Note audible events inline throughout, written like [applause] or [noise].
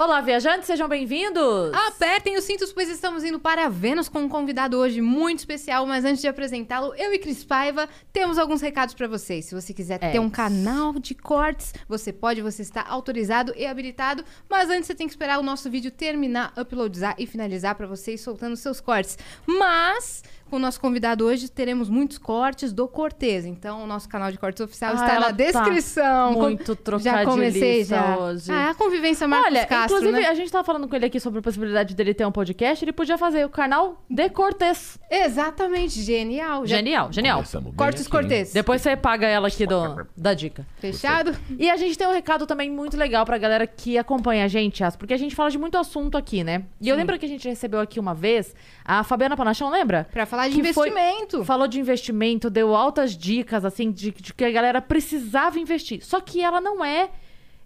Olá, viajantes, sejam bem-vindos! Apertem os cintos, pois estamos indo para Vênus com um convidado hoje muito especial. Mas antes de apresentá-lo, eu e Cris Paiva temos alguns recados para vocês. Se você quiser É ter um canal de cortes, você pode, você está autorizado e habilitado. Mas antes você tem que esperar o nosso vídeo terminar, uploadizar e finalizar para você ir soltando seus cortes. Mas com o nosso convidado hoje teremos muitos cortes do Cortez. Então o nosso canal de cortes oficial Ah, está na tá descrição. muito Já comecei trocadilhista já. hoje. Ah, a convivência Marcos Olha, Castro, inclusive, né? a gente tava falando com ele aqui sobre a possibilidade dele ter um podcast. Ele podia fazer o canal de Cortez. Exatamente, genial. Já- Genial, genial. Cortes aqui, hein? Cortez. Depois você paga ela aqui do, da dica. Fechado? E a gente tem um recado também muito legal pra galera que acompanha a gente, As, porque a gente fala de muito assunto aqui, né? E eu lembro que a gente recebeu aqui uma vez a Fabiana Panachão, lembra? Pra falar de Que foi- investimento. Falou de investimento, deu altas dicas, assim, de, de que a galera precisava investir. Só que ela não é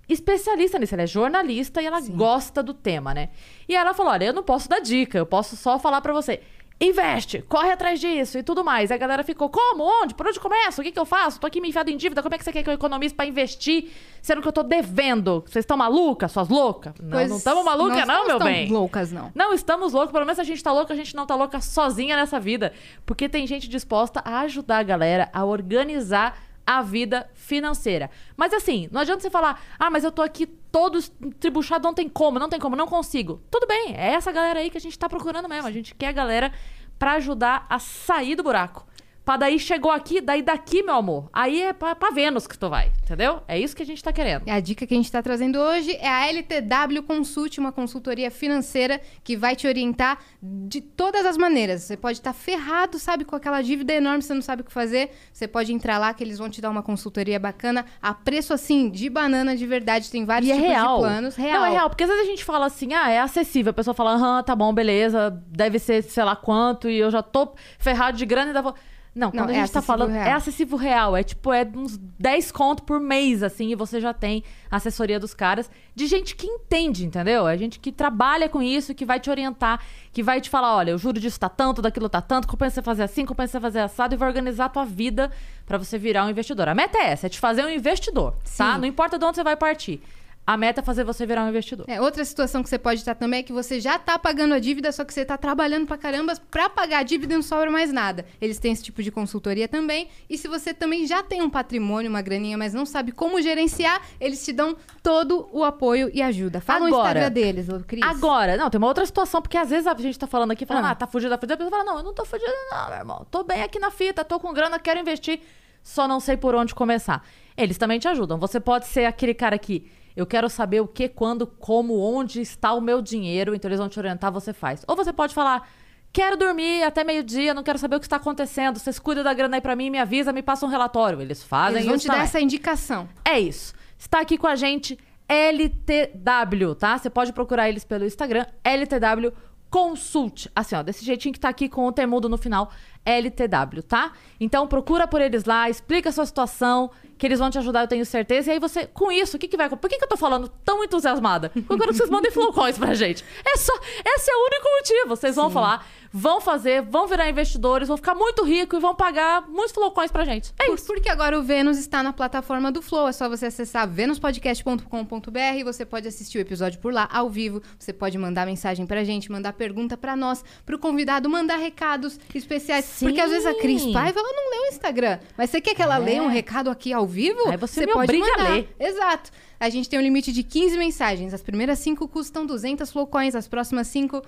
especialista nisso, ela é jornalista e ela gosta do tema, né? E ela falou: olha, eu não posso dar dica, eu posso só falar pra você. Investe, corre atrás disso e tudo mais. A galera ficou, como? Onde? Por onde começo? O que, que eu faço? Tô aqui me enfiado em dívida. Como é que você quer que eu economize pra investir, sendo que eu tô devendo? Vocês estão malucas, suas loucas? Não, Pois não estamos malucas, não não, estamos meu bem. loucas, não. Não estamos loucos, pelo menos a gente tá louca, a gente não tá louca sozinha nessa vida. Porque tem gente disposta a ajudar a galera a organizar a vida financeira. Mas assim, não adianta você falar, ah, mas eu tô aqui todo tribuchado, não tem como, não tem como, não consigo. Tudo bem, é essa galera aí que a gente tá procurando mesmo. A gente quer a galera pra ajudar a sair do buraco. Pra daí chegou aqui, daí daqui, meu amor. Aí é pra, pra Vênus que tu vai, entendeu? É isso que a gente tá querendo. A dica que a gente está trazendo hoje é a LTW Consult, uma consultoria financeira que vai te orientar de todas as maneiras. Você pode estar ferrado, sabe, com aquela dívida enorme, você não sabe o que fazer. Você pode entrar lá que eles vão te dar uma consultoria bacana a preço assim, de banana de verdade. Tem vários E é tipos real. de planos. Real. Não, é real. Porque às vezes a gente fala assim, ah, é acessível. A pessoa fala, aham, tá bom, beleza, deve ser sei lá quanto, e eu já tô ferrado de grana e vou. Não, quando Não, a é gente tá acessível falando. real. É acessível real. É tipo, é uns 10 conto por mês, assim, e você já tem assessoria dos caras de gente que entende, entendeu? É gente que trabalha com isso, que vai te orientar, que vai te falar: olha, o juro disso tá tanto, daquilo tá tanto, compensa você fazer assim, compensa você fazer assado, e vai organizar a tua vida pra você virar um investidor. A meta é essa, é te fazer um investidor, tá? Sim. Não importa de onde você vai partir. A meta é fazer você virar um investidor. É, outra situação que você pode estar também é que você já tá pagando a dívida, só que você tá trabalhando pra caramba pra pagar a dívida e não sobra mais nada. Eles têm esse tipo de consultoria também. E se você também já tem um patrimônio, uma graninha, mas não sabe como gerenciar, eles te dão todo o apoio e ajuda. Fala o Agora- Instagram deles, ô Cris. Agora, não, tem uma outra situação, porque às vezes a gente tá falando aqui, falando, Ah. ah, tá fugindo, tá fugindo. A pessoa fala, não, eu não tô fugindo, não, meu irmão. Tô bem aqui na fita, tô com grana, quero investir, só não sei por onde começar. Eles também te ajudam. Você pode ser aquele cara que eu quero saber o que, quando, como, onde está o meu dinheiro, então eles vão te orientar, você faz. Ou você pode falar. Quero dormir até meio-dia, não quero saber o que está acontecendo. Vocês cuidam da grana aí pra mim, me avisa, me passa um relatório. Eles fazem Eles vão te dar essa indicação. É isso. Está aqui com a gente LTW, tá? Você pode procurar eles pelo Instagram, LTW Consult. Assim, ó, desse jeitinho que tá aqui com o temudo no final, LTW, tá? Então procura por eles lá, explica a sua situação, que eles vão te ajudar, eu tenho certeza. E aí você, com isso, o que que vai... Por que que eu tô falando tão entusiasmada? Porque eu quero que vocês mandem flowcoins pra gente. É só... Esse é o único motivo. Vocês vão falar, vão fazer, vão virar investidores, vão ficar muito ricos e vão pagar muitos flowcoins pra gente. É isso. Porque agora o Vênus está na plataforma do Flow. É só você acessar venuspodcast.com.br. Você pode assistir o episódio por lá, ao vivo. Você pode mandar mensagem pra gente, mandar pergunta pra nós, pro convidado, mandar recados especiais. Sim. Porque às vezes a Cris Paiva, ela não lê o Instagram. Mas você quer que ela É. leia um recado aqui ao vivo? Aí você me obriga a ler. Exato. A gente tem um limite de 15 mensagens. As primeiras 5 custam 200 flowcoins, as próximas 5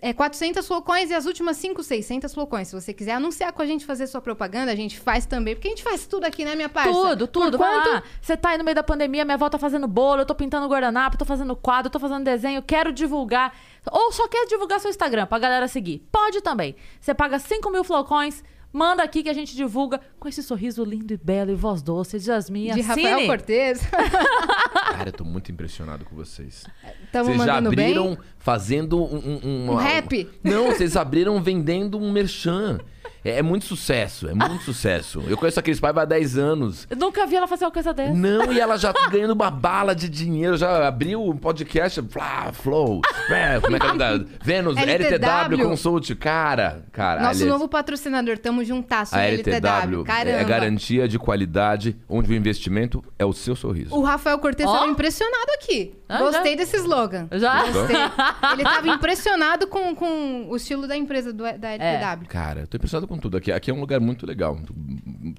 é 400 flowcoins e as últimas 5, 600 flowcoins. Se você quiser anunciar com a gente, fazer sua propaganda, a gente faz também. Porque a gente faz tudo aqui, né, minha parça? Tudo, tudo. Vai quanto? lá. Você tá aí no meio da pandemia, minha avó tá fazendo bolo, eu tô pintando guardanapo, tô fazendo quadro, tô fazendo desenho, quero divulgar. Ou só quer divulgar seu Instagram pra galera seguir. Pode também. Você paga 5 mil flowcoins, manda aqui que a gente divulga com esse sorriso lindo e belo e voz doce de Yasmin. De Assine. Rafael Cortez. [laughs] Cara, eu tô muito impressionado com vocês. Tamo vocês já abriram bem. fazendo um, um, Um rap? Não, vocês abriram vendendo um merchan. É, é muito sucesso, é muito [laughs] sucesso. Eu conheço a Cris Paiva há 10 anos. Eu nunca vi ela fazer uma coisa dessa. Não, e ela já tá [laughs] ganhando uma bala de dinheiro, já abriu um podcast, Flá, Flow, [laughs] é, como é que é da- Vênus, LTW. LTW Consult, cara, cara. Nosso aliás, novo patrocinador, tamo juntasso, a LTW. LTW é garantia de qualidade, onde o investimento é o seu sorriso. O Rafael Cortez Ó. estava impressionado aqui. Ah, Gostei já? desse slogan. Já? Gostei. [laughs] Ele estava impressionado com, com o estilo da empresa do, da É. LTW. Cara, eu tô impressionado com tudo aqui. Aqui é um lugar muito legal.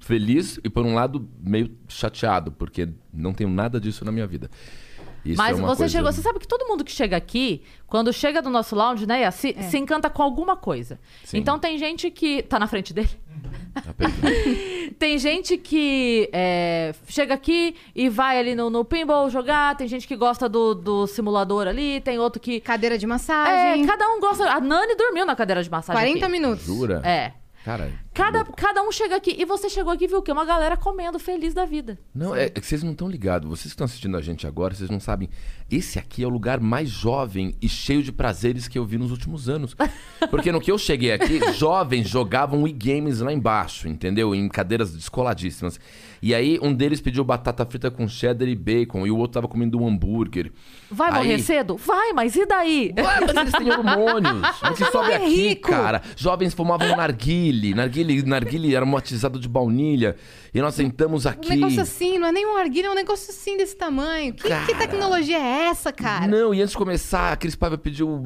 Feliz e, por um lado, meio chateado, porque não tenho nada disso na minha vida. Isso Mas é uma você coisa- chegou, você sabe que todo mundo que chega aqui, quando chega do nosso lounge, né, se, se encanta com alguma coisa. Sim. Então tem gente que. Tá na frente dele? Perdão. [laughs] Tem gente que é, chega aqui e vai ali no, no pinball jogar, tem gente que gosta do, do simulador ali, tem outro que. Cadeira de É, massagem. cada um gosta. A Nani dormiu na cadeira de massagem. 40 aqui. minutos. Jura? É. Cara. Cada, cada um chega aqui. E você chegou aqui e viu o quê? Uma galera comendo feliz da vida. Não, é, é que vocês não estão ligados. Vocês que estão assistindo a gente agora, vocês não sabem. Esse aqui é o lugar mais jovem e cheio de prazeres que eu vi nos últimos anos. [laughs] Porque no que eu cheguei aqui, jovens jogavam e-games lá embaixo, entendeu? Em cadeiras descoladíssimas. E aí, um deles pediu batata frita com cheddar e bacon, e o outro tava comendo um hambúrguer. Vai Aí- morrer cedo? Vai, mas e daí? Ué, mas eles têm hormônios. [laughs] Que sobe morrer aqui, rico. cara. Jovens fumavam narguile. Narguile, narguile era matizado de baunilha. E nós sentamos Um aqui. negócio assim, não é nem um arguilho, é um negócio assim desse tamanho. Que, que Cara. tecnologia é essa, cara? Não, e antes de começar, a Cris Paiva pediu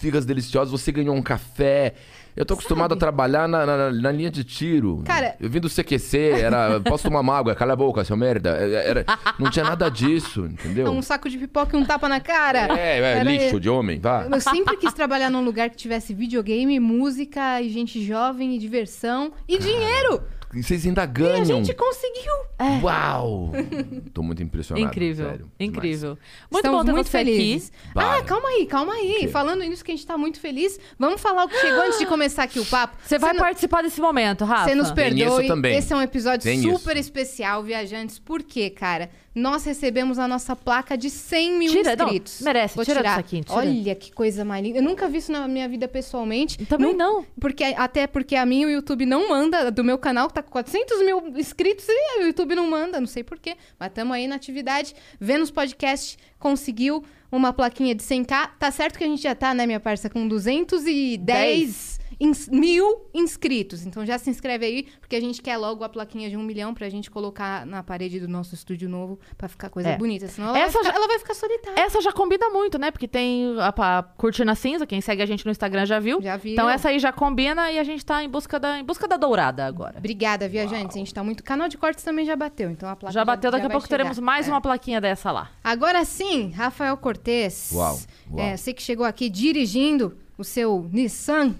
figas deliciosas, você ganhou um café. Eu tô acostumado a trabalhar na, na- na linha de tiro. Cara- Eu vim do CQC, era. Posso tomar uma água? Cala a boca, seu merda. Era, não tinha nada disso, entendeu? Um saco de pipoca e um tapa na cara. É, é, Era- lixo de homem, vá. Eu sempre quis trabalhar num lugar que tivesse videogame, música e gente jovem e diversão e dinheiro. E vocês ainda E a ganham. gente conseguiu. Uau! [laughs] Tô muito impressionado. Incrível, sério, incrível. Muito Estamos bom ter muito você felizes. aqui. Ah, calma aí, calma aí. quê? Falando nisso que a gente tá muito feliz, vamos falar o que chegou antes de começar aqui o papo. Você vai não- participar desse momento, Rafa? Você nos Tem perdoe. isso também. Esse é um episódio Tem super isso. especial, viajantes. Por quê, cara? Nós recebemos a nossa placa de 100 mil Tira, não, inscritos. merece, Vou tira tirar. disso aqui, tira. Olha que coisa mais linda. Eu nunca vi isso na minha vida pessoalmente. Também não. Porque, até porque a mim o YouTube não manda, do meu canal, que tá com 400 mil inscritos, e o YouTube não manda, não sei porquê. Mas estamos aí na atividade. Vênus Podcast conseguiu uma plaquinha de 100k. Tá certo que a gente já tá, né, minha parça, com 210 ins- mil inscritos. Então já se inscreve aí, porque a gente quer logo a plaquinha de um milhão pra gente colocar na parede do nosso estúdio novo pra ficar coisa É. bonita. Senão ela, Essa vai, ficar, já- ela vai ficar solitária. Essa já combina muito, né? Porque tem a, a cortina cinza, quem segue a gente no Instagram já viu. Já viu. Então essa aí já combina e a gente tá em busca da, em busca da dourada agora. Obrigada, viajantes. A gente tá muito. Canal de cortes também já bateu, então a placa Já bateu, daqui a vai pouco chegar. teremos mais É. uma plaquinha dessa lá. Agora sim, Rafael Cortez. Uau, uau. É, você que chegou aqui dirigindo o seu Nissan.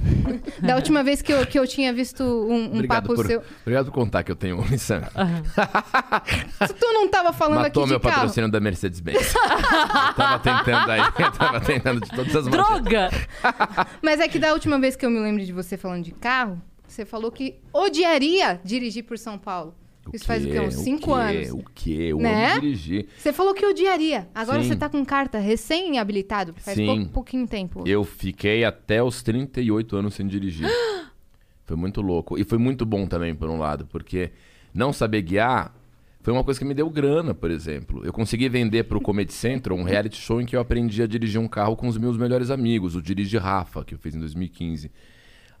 [laughs] da última vez que eu, que eu tinha visto um, um Obrigado papo por, seu. obrigado por contar que eu tenho um Nissan. [laughs] Se tu não tava falando Matou aqui meu de carro. patrocínio da Mercedes-Benz. Eu tava tentando aí, eu tava tentando de todas as maneiras. Droga! [laughs] Mas é que da última vez que eu me lembro de você falando de carro, você falou que odiaria dirigir por São Paulo. Isso faz o quê? Uns cinco quê? anos. O quê? Eu Né? amo dirigir. Você falou que odiaria. Agora Sim. você tá com carta recém-habilitado. Faz Sim. pou- pouquinho tempo. Eu fiquei até os 38 anos sem dirigir. [gasps] foi muito louco. E foi muito bom também, por um lado, porque não saber guiar foi uma coisa que me deu grana, por exemplo. Eu consegui vender pro Comedy Central um reality show em que eu aprendi a dirigir um carro com os meus melhores amigos, o Dirige Rafa, que eu fiz em 2015.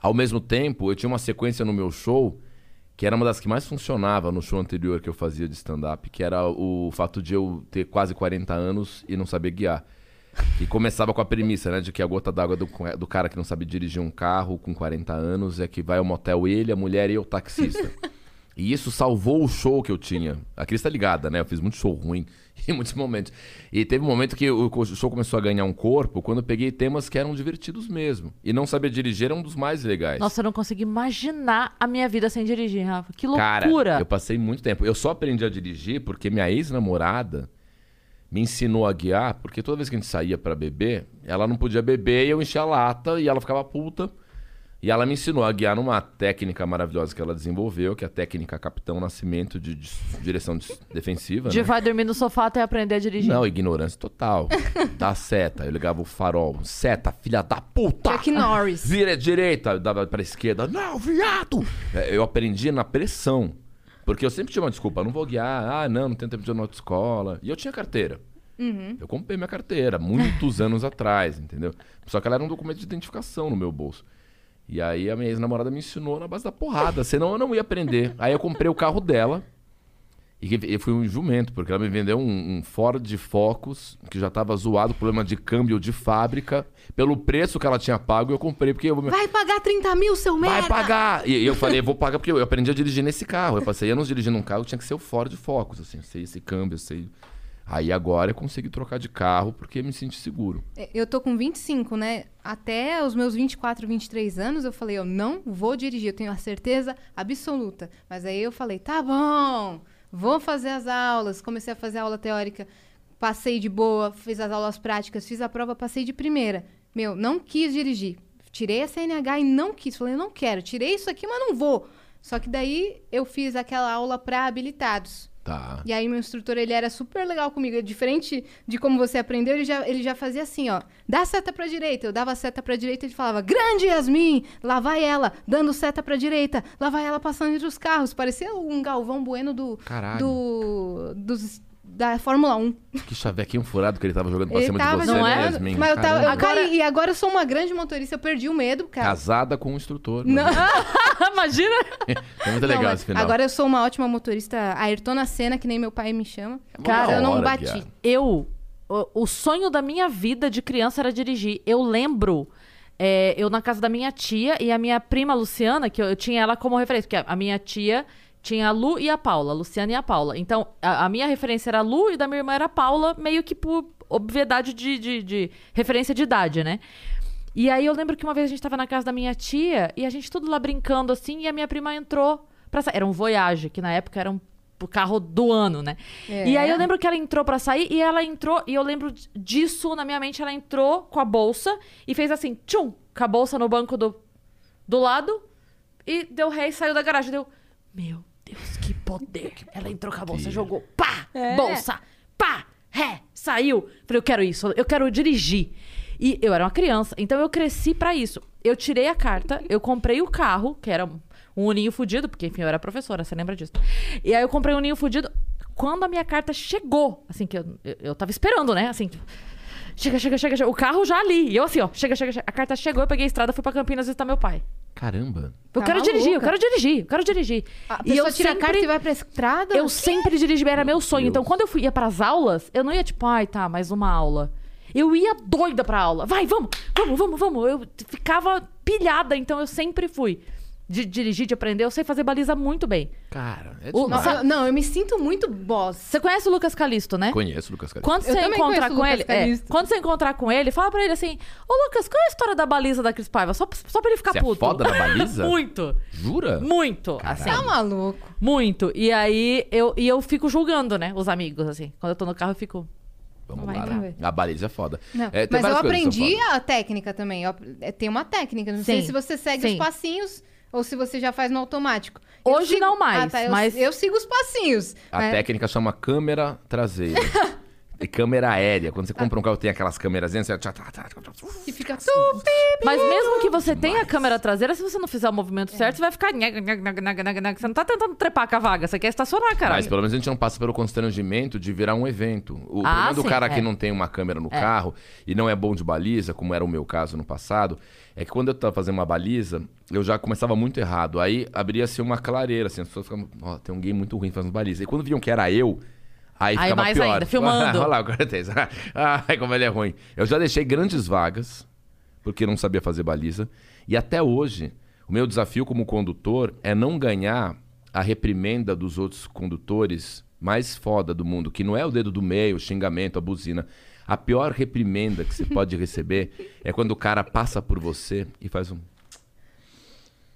Ao mesmo tempo, eu tinha uma sequência no meu show que era uma das que mais funcionava no show anterior que eu fazia de stand-up, que era o fato de eu ter quase 40 anos e não saber guiar. E começava com a premissa, né? De que a gota d'água do, do cara que não sabe dirigir um carro com 40 anos é que vai ao motel ele, a mulher e o taxista. [laughs] E isso salvou o show que eu tinha. A Cris tá ligada, né? Eu fiz muito show ruim [laughs] em muitos momentos. E teve um momento que o show começou a ganhar um corpo quando eu peguei temas que eram divertidos mesmo. E não saber dirigir era um dos mais legais. Nossa, eu não consegui imaginar a minha vida sem dirigir, Rafa. Que Cara, loucura! eu passei muito tempo. Eu só aprendi a dirigir porque minha ex-namorada me ensinou a guiar, porque toda vez que a gente saía pra beber, ela não podia beber e eu enchia a lata e ela ficava puta. E ela me ensinou a guiar numa técnica maravilhosa que ela desenvolveu, que é a técnica Capitão Nascimento de, de direção de- defensiva. De né? vai dormir no sofá até aprender a dirigir. Não, ignorância total. Dá [laughs] seta. Eu ligava o farol. Seta, filha da puta! Chuck Norris. Vira direita, eu dava pra esquerda. Não, viado! É, Eu aprendi na pressão. Porque eu sempre tinha uma desculpa. Não vou guiar. Ah, não, não tenho tempo de ir na autoescola. E eu tinha carteira. Eu comprei minha carteira muitos anos atrás, entendeu? Só que ela era um documento de identificação no meu bolso. E aí a minha ex-namorada me ensinou na base da porrada, senão eu não ia aprender. Aí eu comprei o carro dela. E eu fui um jumento, porque ela me vendeu um, um Ford Focus, que já tava zoado, problema de câmbio de fábrica. Pelo preço que ela tinha pago, eu comprei, porque eu vou... Vai pagar 30 mil, seu merda! Vai pagar! E eu falei, vou pagar porque eu aprendi a dirigir nesse carro. Eu passei anos dirigindo um carro, tinha que ser o Ford Focus, assim, eu sei esse câmbio, eu sei. Aí agora eu consegui trocar de carro porque me senti seguro. É, Eu tô com 25, né? Até os meus 24, 23 anos, eu falei, eu não vou dirigir, eu tenho a certeza absoluta. Mas aí eu falei, tá bom, vou fazer as aulas. Comecei a fazer aula teórica, passei de boa, fiz as aulas práticas, fiz a prova, passei de primeira. Meu, não quis dirigir. Tirei a CNH e não quis. Falei, não quero. Tirei isso aqui, mas não vou. Só que daí eu fiz aquela aula para habilitados. Tá. E aí meu instrutor, ele era super legal comigo. Diferente de como você aprendeu, ele já, ele já fazia assim, ó. Dá seta pra direita. Eu dava seta pra direita, ele falava, grande Yasmin! Lá vai ela, dando seta pra direita. Lá vai ela passando entre os carros. Parecia um Galvão Bueno do... Caralho. do dos, da Fórmula 1. Que chavequinho furado que ele tava jogando pra Ele cima tava de você, Não né, é? Yasmin? mas eu tava... Eu Caramba. caí, e agora eu sou uma grande motorista, eu perdi o medo, cara. Casada com um instrutor. Não. Imagina! [laughs] É [laughs] muito Não, legal mas esse final. Agora eu sou uma ótima motorista Ayrtona Senna, que nem meu pai me chama. Cara, eu não hora, bati. Guiara. Eu. O, o sonho da minha vida de criança era dirigir. Eu lembro. é, eu na casa da minha tia e a minha prima Luciana, que eu, eu tinha ela como referência, porque a, a minha tia tinha a Lu e a Paula, a Luciana e a Paula. Então, a, a minha referência era a Lu e da minha irmã era a Paula, meio que por obviedade de, de, de referência de idade, né? E aí eu lembro que uma vez a gente tava na casa da minha tia e a gente tudo lá brincando assim, e a minha prima entrou pra sair. Era um Voyage, que na época era um o carro do ano, né? É. E aí eu lembro que ela entrou pra sair e ela entrou, e eu lembro disso na minha mente, ela entrou com a bolsa e fez assim, tchum, com a bolsa no banco do, do lado e deu ré e saiu da garagem. Deu, meu Deus, que poder. ela entrou com a bolsa, jogou, pá, bolsa, pá, ré, saiu. Falei, eu quero isso, eu quero dirigir. E eu era uma criança, então eu cresci pra isso. Eu tirei a carta, eu comprei o carro, que era um uninho fudido, porque enfim, eu era professora, você lembra disso. E aí eu comprei um uninho fudido. Quando a minha carta chegou, assim, que eu, eu, eu tava esperando, né? Assim, tipo, chega, chega, chega, chega. O carro já ali. E eu assim, ó, chega, chega, chega. A carta chegou, eu peguei a estrada, fui pra Campinas visitar meu pai. Caramba. Eu Tá quero dirigir, eu maluca. quero dirigir, eu quero dirigir. A e eu tira a sempre, carta e vai pra estrada? eu sempre dirigi, era meu sonho. Deus. Então, quando eu fui, ia pras aulas, eu não ia tipo, ai, tá, mais uma aula. Eu ia doida pra aula. Vai, vamos, vamos, vamos, vamos. Eu ficava pilhada, então eu sempre fui. De dirigir, de aprender, eu sei fazer baliza muito bem. Cara, é O-. Não, eu, não, eu me sinto muito boss. Você conhece o Lucas Calisto, né? Conheço o Lucas Cariço. Quando Eu você encontrar com ele, é, Calisto. quando você encontrar com ele, fala pra ele assim: Ô Lucas, qual é a história da baliza da Cris Paiva? Só, só pra ele ficar Você é puto. foda na baliza? [laughs] muito, Jura? muito, assim. Tá maluco. Muito. E aí eu, e eu fico julgando, né? Os amigos, assim. Quando eu tô no carro, eu fico. Vamos Vai lá, né? A baliza é foda. É, tem mas eu aprendi a técnica também. Eu é, tem uma técnica. Não sei Sim, se você segue sim. os passinhos ou se você já faz no automático. Eu Hoje sigo- não mais, Ah, tá, eu, mas- eu sigo os passinhos. A né? técnica chama câmera traseira. [laughs] e câmera aérea. Quando você compra um carro tem aquelas câmerazinhas, você... tchá, tchá, tchá, tchá, tchá. Que fica. Mas mesmo que você tenha a câmera traseira, se você não fizer o movimento certo, você vai ficar. Você não tá tentando trepar com a vaga, você quer estacionar, cara. Mas pelo menos a gente não passa pelo constrangimento de virar um evento. O Ah, problema do sim, cara é. que não tem uma câmera no carro e não é bom de baliza, como era o meu caso no passado, é que quando eu tava fazendo uma baliza, eu já começava muito errado. Aí abria-se uma clareira, assim, as pessoas ficavam, ó, tem um gay muito ruim fazendo baliza. E quando viam que era eu, aí Aí ficava mais pior. ainda, filmando. [laughs] Olha lá, o cara tem. [laughs] Ai, como ele é ruim. Eu já deixei grandes vagas, porque não sabia fazer baliza. E até hoje, o meu desafio como condutor é não ganhar a reprimenda dos outros condutores mais foda do mundo, que não é o dedo do meio, o xingamento, a buzina. A pior reprimenda que você pode [laughs] receber é quando o cara passa por você e faz um.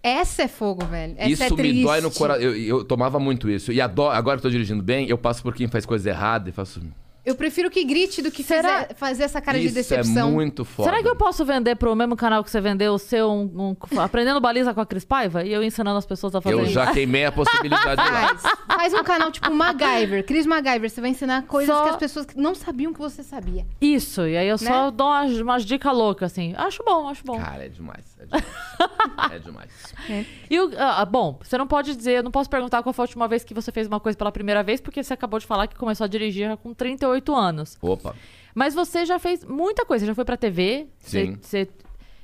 Essa é fogo, velho. Essa isso é me dói no coração. Eu, eu tomava muito isso. E ado- agora que eu tô dirigindo bem, eu passo por quem faz coisa errada e faço. Eu prefiro que grite do que Será- fizer- fazer essa cara de Isso decepção. é muito foda. Será que eu posso vender pro mesmo canal que você vendeu o seu um, um- Aprendendo Baliza com a Cris Paiva? E eu ensinando as pessoas a fazer Eu isso? já queimei a possibilidade lá. Faz. Faz um canal tipo MacGyver, Cris MacGyver. Você vai ensinar coisas Só- que as pessoas não sabiam que você sabia. Isso, e aí eu só Né? dou umas, umas dicas loucas, assim. Acho bom, acho bom. Cara, é demais. É demais. é demais. E o, ah, bom, você não pode dizer, eu não posso perguntar qual foi a última vez que você fez uma coisa pela primeira vez, porque você acabou de falar que começou a dirigir com 38 anos. Opa. Mas você já fez muita coisa, já foi pra TV, você, Sim. você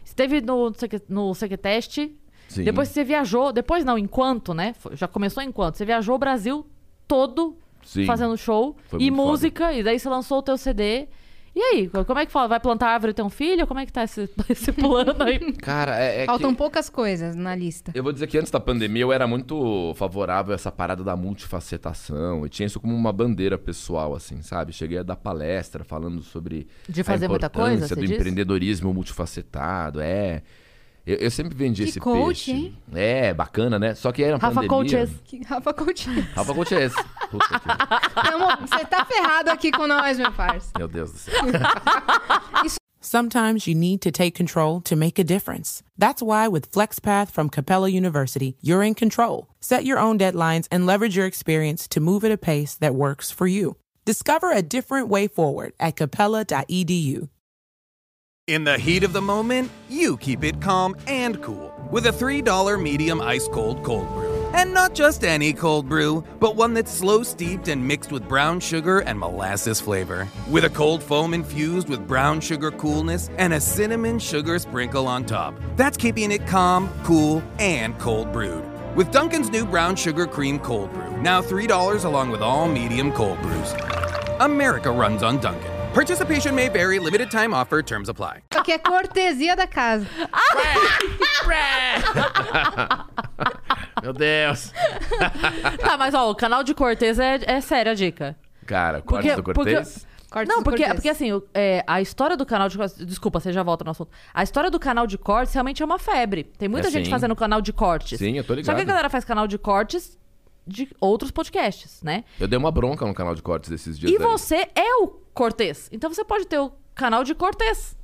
esteve no, no Sequeteste, Sim. depois você viajou, depois não, enquanto, né? Já começou enquanto. Você viajou o Brasil todo Sim. fazendo show Foi e muito foda. música, e daí você lançou o teu CD. E aí, como é que fala? Vai plantar árvore e ter um filho? Como é que tá esse, [laughs] esse plano aí? [laughs] Cara, é, é Faltam que... poucas coisas na lista. Eu vou dizer que antes da pandemia eu era muito favorável a essa parada da multifacetação. E tinha isso como uma bandeira pessoal, assim, sabe? Cheguei a dar palestra falando sobre De fazer a muita coisa, do diz? empreendedorismo multifacetado. É. Eu, eu sempre vendi Que esse coach, peixe. hein? É, bacana, né? Só que era Rafa pandemia. Coaches. Que Rafa Coutinho. Rafa Coach esse. [laughs] Puta que... Tamo- Você tá ferrado aqui com nós, meu parça. Meu Deus do céu. [laughs] Sometimes you need to take control to make a difference. That's why with FlexPath from Capella University, you're in control. Set your own deadlines and leverage your experience to move at a pace that works for you. Discover a different way forward at capella.edu. In the heat of the moment, you keep it calm and cool with a $3 medium ice cold cold brew. And not just any cold brew, but one that's slow steeped and mixed with brown sugar and molasses flavor. With a cold foam infused with brown sugar coolness and a cinnamon sugar sprinkle on top. That's keeping it calm, cool, and cold brewed. With Duncan's new brown sugar cream cold brew, now $3 along with all medium cold brews. America runs on Duncan. Participation may vary, limited time offer, terms apply. Isso aqui é cortesia da casa. [laughs] Meu Deus. Tá, mas ó, o canal de Cortez é, é séria a dica. Cara, Porque- corte do Cortez. Cortes não, do porque, Cortez. porque assim, o- é, a história do canal de cortes. Desculpa, você já volta no assunto. A história do canal de cortes realmente é uma febre. Tem muita É, gente sim. fazendo canal de cortes. Sim, eu tô Só que a ligado. galera faz canal de cortes de outros podcasts, né? Eu dei uma bronca no canal de cortes desses dias. E daí. você é o Cortez. Então você pode ter o canal de Cortez.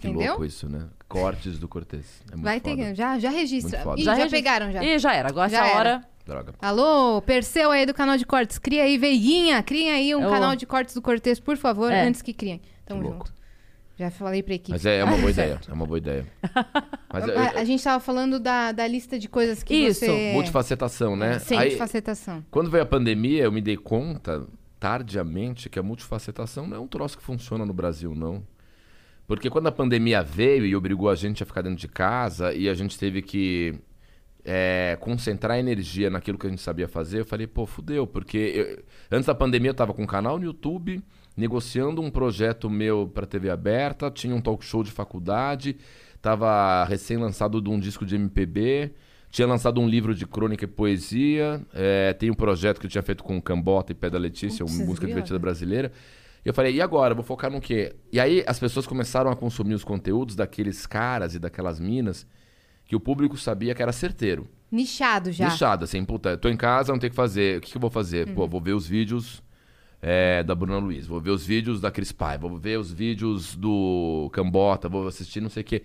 Que Entendeu? louco isso, né? Cortes do Cortez. É muito Vai foda. ter, já, já registra. Ih, já, registra- pegaram já. Ih, já era. Agora Já essa era. hora. Droga. Alô, Perseu aí do canal de cortes, cria aí, Veiguinha, cria aí um Eu- canal de cortes do Cortez, por favor, É. antes que criem. Tamo Que louco. Já falei pra equipe. Mas é, é uma boa [laughs] ideia. É uma boa ideia. Mas [laughs] eu- A, a gente tava falando da, da lista de coisas que Isso, você... multifacetação, né? Sim, Aí, Multifacetação. quando veio a pandemia, eu me dei conta, tardiamente, que a multifacetação não é um troço que funciona no Brasil, não. Porque quando a pandemia veio e obrigou a gente a ficar dentro de casa e a gente teve que é, concentrar energia naquilo que a gente sabia fazer, eu falei, pô, fudeu, porque eu- antes da pandemia eu tava com um canal no YouTube, negociando um projeto meu para TV aberta, tinha um talk show de faculdade, tava recém-lançado de um disco de MPB, tinha lançado um livro de crônica e poesia, é, tem um projeto que eu tinha feito com Cambota e Pé da Letícia, Putz, uma música grila, divertida né? brasileira. E eu falei, e agora? Vou focar no quê? E aí as pessoas começaram a consumir os conteúdos daqueles caras e daquelas minas que o público sabia que era certeiro. Nichado já. Nichado, assim, puta, eu tô em casa, não tem o que fazer. O que, que eu vou fazer? Uhum. Pô, vou ver os vídeos é, da Bruna Luiz, vou ver os vídeos da Cris Pai, vou ver os vídeos do Cambota, vou assistir não sei o quê.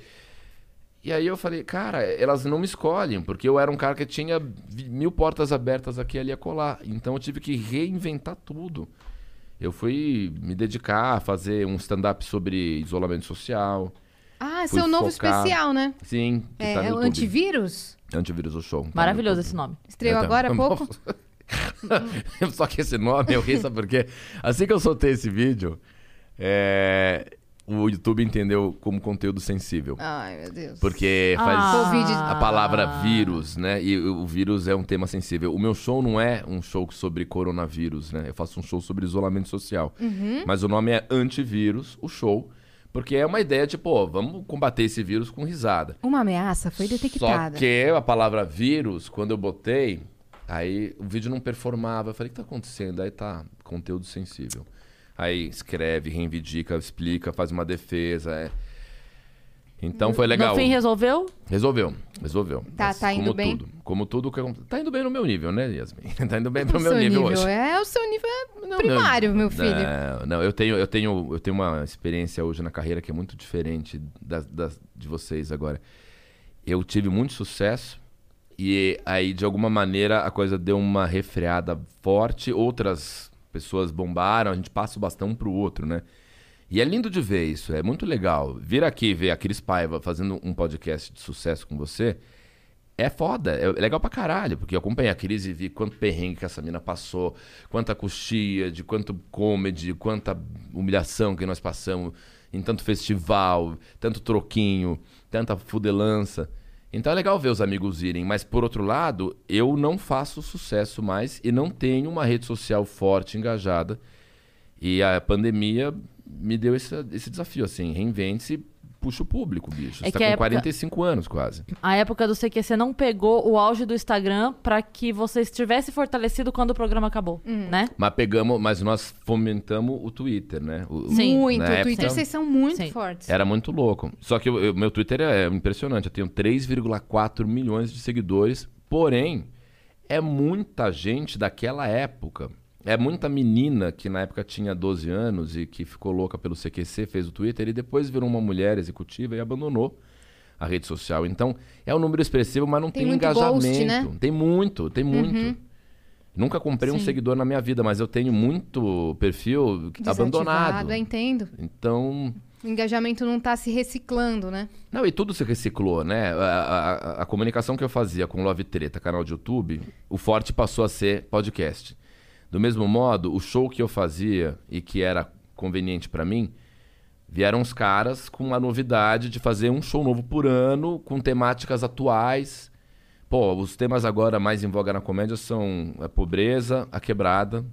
E aí eu falei, cara, elas não me escolhem, porque eu era um cara que tinha mil portas abertas aqui ali a colar. Então eu tive que reinventar tudo. Eu fui me dedicar a fazer um stand-up sobre isolamento social. Ah, seu novo focar- especial, né? Sim, É, tá no é o antivírus? Antivírus o show. tá Maravilhoso esse nome. Estreou É, tá. agora há [laughs] pouco? Só que esse nome eu ri, sabe por quê? Assim que eu soltei esse vídeo, é, o YouTube entendeu como conteúdo sensível. Ai, meu Deus. Porque faz Ah. A palavra vírus, né? E o vírus é um tema sensível. O meu show não é um show sobre coronavírus, né? Eu faço um show sobre isolamento social. Uhum. Mas o nome é Antivírus, o show. Porque é uma ideia de, pô, vamos combater esse vírus com risada. Uma ameaça foi detectada. Só que a palavra vírus, quando eu botei, aí o vídeo não performava. Eu falei, o que tá acontecendo? Aí tá, conteúdo sensível. Aí escreve, reivindica, explica, faz uma defesa. é. Então foi legal. No fim, resolveu? Resolveu, resolveu. Tá- Mas tá indo como bem? Tudo, como tudo que Tá indo bem no meu nível, né, Yasmin? [laughs] Tá indo bem pro O meu nível, nível hoje. É, o seu nível é... Não, primário, meu filho. Não, não, eu tenho, eu tenho, eu tenho uma experiência hoje na carreira que é muito diferente da, da- de vocês agora. Eu tive muito sucesso e aí de alguma maneira a coisa deu uma refreada forte. Outras pessoas bombaram, a gente passa o bastão pro outro, né? E é lindo de ver isso, é muito legal. Vir aqui ver a Cris Paiva fazendo um podcast de sucesso com você é foda, é legal pra caralho, porque eu acompanhei a Cris e vi quanto perrengue que essa mina passou, quanta coxia, de quanto comedy, quanta humilhação que nós passamos em tanto festival, tanto troquinho, tanta fudelança. Então é legal ver os amigos irem, mas por outro lado, eu não faço sucesso mais e não tenho uma rede social forte, engajada. E a pandemia me deu esse, esse desafio, assim, reinvente-se, puxa o público, bicho. É Você tá que com época- 45 anos quase. A época do CQC não pegou o auge do Instagram pra que você estivesse fortalecido quando o programa acabou, né? Mas pegamos, mas nós fomentamos o Twitter, né? O- Sim. Muito. O época- Twitter, vocês são muito Sim. fortes. Era muito louco. Só que o meu Twitter é impressionante. Eu tenho 3,4 milhões de seguidores. Porém, é muita gente daquela época. É muita menina que na época tinha 12 anos e que ficou louca pelo CQC, fez o Twitter e depois virou uma mulher executiva e abandonou a rede social. Então, é um número expressivo, mas não Tem tem, engajamento. ghost, né? Tem muito, tem muito. Nunca comprei um Sim. seguidor na minha vida, mas eu tenho muito perfil Desativado, abandonado. Eu entendo. Então, O engajamento não tá se reciclando, né? não, e tudo se reciclou, né? A, a- a- a comunicação que eu fazia com Love Treta, canal de YouTube, o forte passou a ser podcast. Do mesmo modo, o show que eu fazia e que era conveniente pra mim, vieram os caras com a novidade de fazer um show novo por ano, com temáticas atuais. Pô, os temas agora mais em voga na comédia são a pobreza, a quebrada.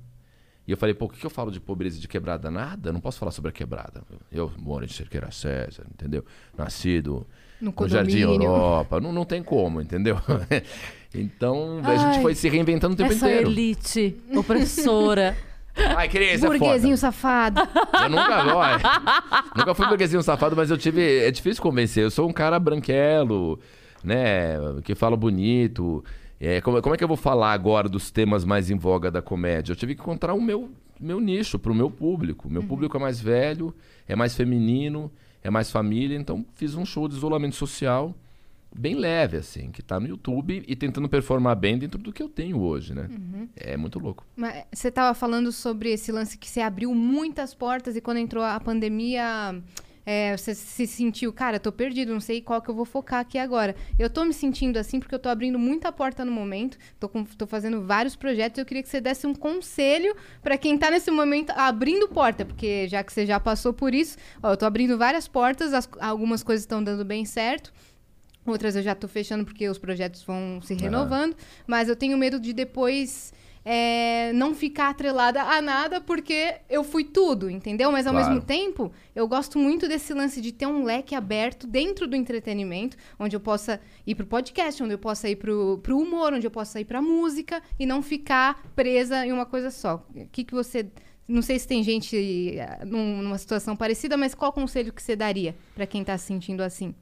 E eu falei, pô, o que, que eu falo de pobreza e de quebrada? Nada, não posso falar sobre a quebrada. Eu moro em Cerqueira César, entendeu? Nascido No no Jardim. Europa. Não, não tem como, entendeu? [laughs] então a gente Ai, foi se reinventando o tempo Essa inteiro. elite opressora. [laughs] Ai, queria isso é Burguesinho safado. Eu nunca, ó, é. nunca fui burguesinho safado, mas eu tive. É difícil convencer. Eu sou um cara branquelo, né? Que fala bonito. É, como, como é que eu vou falar agora dos temas mais em voga da comédia? Eu tive que encontrar o meu, meu nicho pro meu público. Meu público é mais velho, é mais feminino, é mais família. Então fiz um show de isolamento social bem leve, assim, que tá no YouTube e tentando performar bem dentro do que eu tenho hoje, né? É muito louco. Mas você tava falando sobre esse lance que você abriu muitas portas e quando entrou a pandemia, é, você se sentiu, cara, tô perdido, não sei qual que eu vou focar aqui agora. Eu tô me sentindo assim porque eu tô abrindo muita porta no momento, tô, com- tô fazendo vários projetos. Eu queria que você desse um conselho pra quem tá nesse momento abrindo porta, porque já que você já passou por isso, ó, eu tô abrindo várias portas, as- algumas coisas estão dando bem certo. Outras eu já tô fechando porque os projetos vão se renovando. Mas eu tenho medo de depois é, não ficar atrelada a nada porque eu fui tudo, entendeu? Mas ao Claro. mesmo tempo, eu gosto muito desse lance de ter um leque aberto dentro do entretenimento, onde eu possa ir pro podcast, onde eu possa ir pro, pro humor, onde eu possa ir pra música e não ficar presa em uma coisa só. O que, que você. Não sei se tem gente eh, num- numa situação parecida, mas qual conselho que você daria pra quem tá se sentindo assim?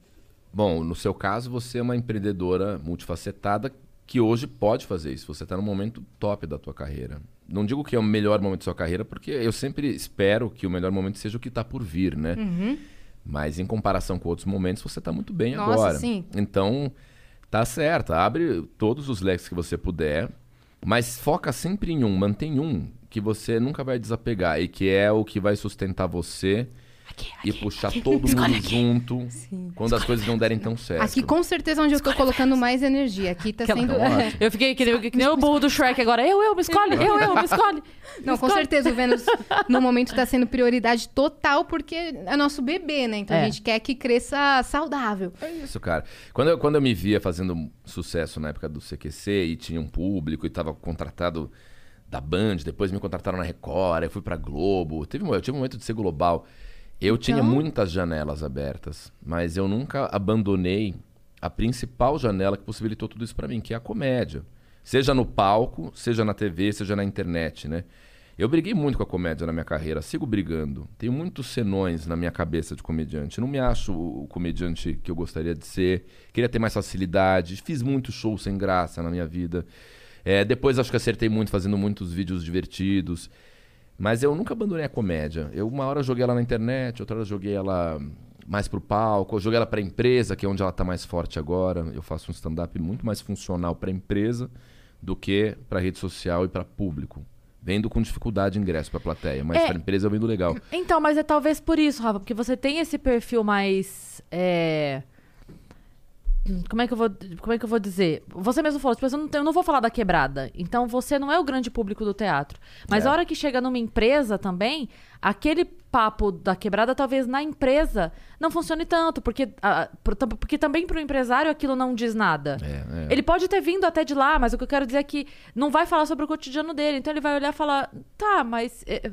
Bom, no seu caso, você é uma empreendedora multifacetada que hoje pode fazer isso. Você está no momento top da tua carreira. Não digo que é o melhor momento da sua carreira, porque eu sempre espero que o melhor momento seja o que está por vir, né? Mas em comparação com outros momentos, você está muito bem Nossa, agora. sim. Então, tá certo. Abre todos os leques que você puder, mas foca sempre em um, mantém um que você nunca vai desapegar e que é o que vai sustentar você e puxar todo mundo junto quando as coisas não derem tão certo. Aqui, com certeza, onde eu tô colocando mais energia. Aqui tá Aquela- sendo. Tá. Eu fiquei que nem, que nem o burro do Shrek agora. Eu, eu, me escolhe. Eu, eu, me escolhe. Não, com Escolhe. certeza o Vênus no momento tá sendo prioridade total, porque é nosso bebê, né? Então É. a gente quer que cresça saudável. É isso, cara. Quando eu, quando eu me via fazendo sucesso na época do CQC e tinha um público e tava contratado da Band, depois me contrataram na Record, aí fui pra Globo. Teve, eu tive um momento de ser global. Eu tinha Então- muitas janelas abertas, mas eu nunca abandonei a principal janela que possibilitou tudo isso pra mim, que é a comédia. Seja no palco, seja na TV, seja na internet, né? Eu briguei muito com a comédia na minha carreira, sigo brigando. Tenho muitos senões na minha cabeça de comediante. Não me acho o comediante que eu gostaria de ser. Queria ter mais facilidade. Fiz muitos shows sem graça na minha vida. É, depois acho que acertei muito fazendo muitos vídeos divertidos. Mas eu nunca abandonei a comédia. Eu uma hora joguei ela na internet, outra hora joguei ela mais pro palco, eu joguei ela pra empresa, que é onde ela tá mais forte agora. Eu faço um stand-up muito mais funcional pra empresa do que pra rede social e pra público. Vendo com dificuldade ingresso pra plateia, mas É. pra empresa eu vendo legal. Então, mas é talvez por isso, Rafa, porque você tem esse perfil mais. é, Como é, que eu vou, como é que eu vou dizer? Você mesmo falou, tipo, eu não, eu não vou falar da quebrada. Então você não é o grande público do teatro. Mas É. a hora que chega numa empresa também, aquele papo da quebrada, talvez na empresa não funcione tanto. Porque, ah, por- tam- porque também pro empresário aquilo não diz nada. É, é. Ele pode ter vindo até de lá, mas o que eu quero dizer é que não vai falar sobre o cotidiano dele. Então ele vai olhar e falar: tá, mas. é,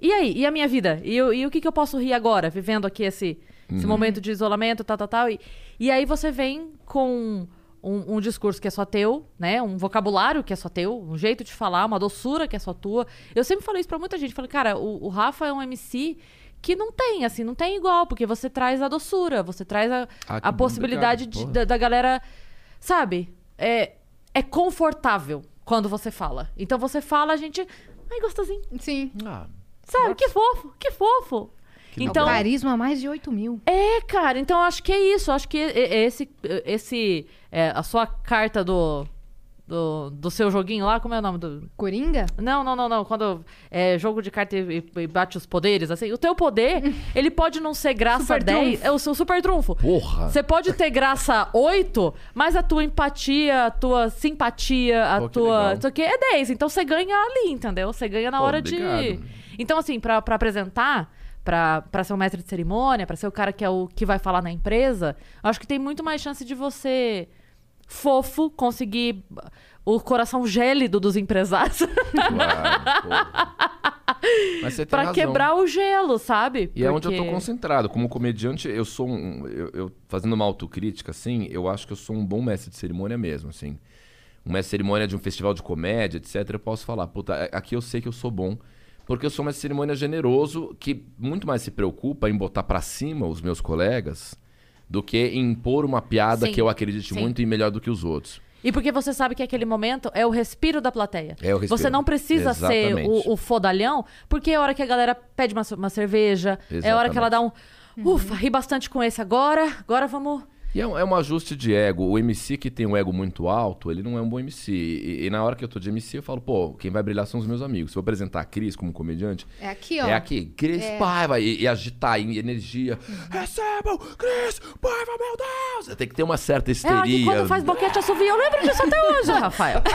e aí? E a minha vida? E, eu- e o que, que eu posso rir agora, vivendo aqui esse, esse momento de isolamento, tal, tal, tal? E, e aí você vem com um, um discurso que é só teu, né? Um vocabulário que é só teu, um jeito de falar, uma doçura que é só tua. Eu sempre falei isso pra muita gente. Falei, cara, o, o Rafa é um MC que não tem, assim, não tem igual, porque você traz a doçura, você traz a, Ah, a possibilidade de- da, da galera. Sabe? É, é confortável quando você fala. Então você fala, a gente. Ai, gostosinho. Sim. Ah, Sabe? Que fofo, que fofo. Então, Carisma mais de 8 mil. é, cara, então acho que é isso. Acho que esse, esse é, a sua carta do, do, do seu joguinho lá, como é o nome do. Coringa? Não, não, não, não. Quando é jogo de carta e, e- bate os poderes, assim, o teu poder, [laughs] ele pode não ser graça Super 10. trunfo. É o seu super trunfo. porra! Você pode ter graça 8, mas a tua empatia, a tua simpatia, a Pô, tua. Isso aqui é 10. Então você ganha ali, entendeu? Você ganha na Pô, hora obrigado. de. Então, assim, pra, pra apresentar, pra, pra ser um mestre de cerimônia, pra ser o cara que é o que vai falar na empresa, acho que tem muito mais chance de você, fofo, conseguir o coração gélido dos empresários [laughs] Claro, razão. quebrar o gelo, sabe? E é onde eu tô Porque- concentrado. Como comediante, eu sou um. Eu, eu- fazendo uma autocrítica, assim, eu acho que eu sou um bom mestre de cerimônia mesmo, assim. Um mestre de cerimônia de um festival de comédia, etc. Eu posso falar, puta, aqui eu sei que eu sou bom. Porque eu sou um de cerimônia generoso que muito mais se preocupa em botar pra cima os meus colegas do que em impor uma piada Sim, que eu acredite sim. muito e melhor do que os outros. E porque você sabe que aquele momento é o respiro da plateia. É o respiro. Você não precisa ser Exatamente. o, o fodalhão, porque é a hora que a galera pede uma, uma cerveja, é a hora que ela dá um. Ufa, ri bastante com esse agora, agora vamos. E é um, é um ajuste de ego. O MC que tem um ego muito alto, ele não é um bom MC. E, e na hora que eu tô de MC, eu falo, pô, quem vai brilhar são os meus amigos. Se eu apresentar a Cris como comediante, É aqui, ó. é aqui, Cris Paiva, e, e agitar em energia. Recebam, Cris Paiva, meu Deus! Tem que ter uma certa É histeria. que quando faz boquete assovio, eu lembro disso até hoje, Rafael. [laughs]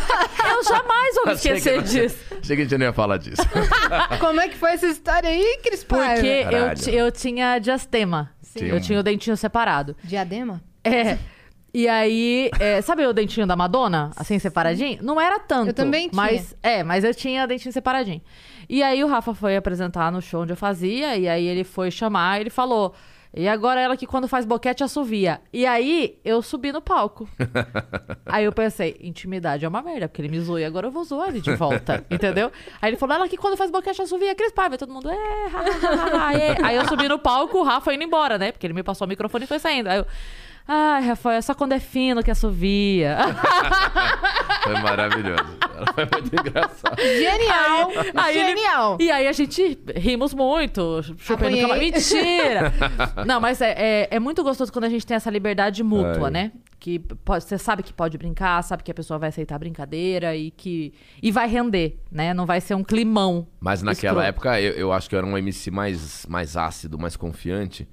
Eu jamais vou me esquecer disso. Achei que a gente não ia falar disso. [laughs] Como é que foi essa história aí, Cris Paiva? Porque eu, Caralho. eu tinha diastema. Sim. Eu tinha o dentinho separado. Diadema? É. E aí, é, sabe o dentinho da Madonna? Assim, separadinho? Não era tanto. Eu também tinha. Mas, é, mas eu tinha dentinho separadinho. E aí o Rafa foi apresentar no show onde eu fazia, e aí ele foi chamar, ele falou. E agora ela que quando faz boquete assovia. E aí eu subi no palco. [laughs] aí eu pensei, intimidade é uma merda, porque ele me zoou e agora eu vou zoar ele de volta, [laughs] entendeu? Aí ele falou, ela que quando faz boquete assovia, Cris Paiva, todo mundo, é, ha, ha, ha, ha, é. Aí eu subi no palco, o Rafa indo embora, né? Porque ele me passou o microfone e foi saindo. Aí eu, ai, Rafael, é só quando é fino que assovia. [laughs] Foi maravilhoso. Foi muito engraçado. Genial! Aí ele- Genial! E aí a gente rimos muito. Mentira! [laughs] Não, mas é, é, é muito gostoso quando a gente tem essa liberdade mútua, Ai. né? Que pode- você sabe que pode brincar, sabe que a pessoa vai aceitar a brincadeira e que. E vai render, né? Não vai ser um climão. Mas naquela escroto. época eu, eu acho que eu era um MC mais, mais ácido, mais confiante.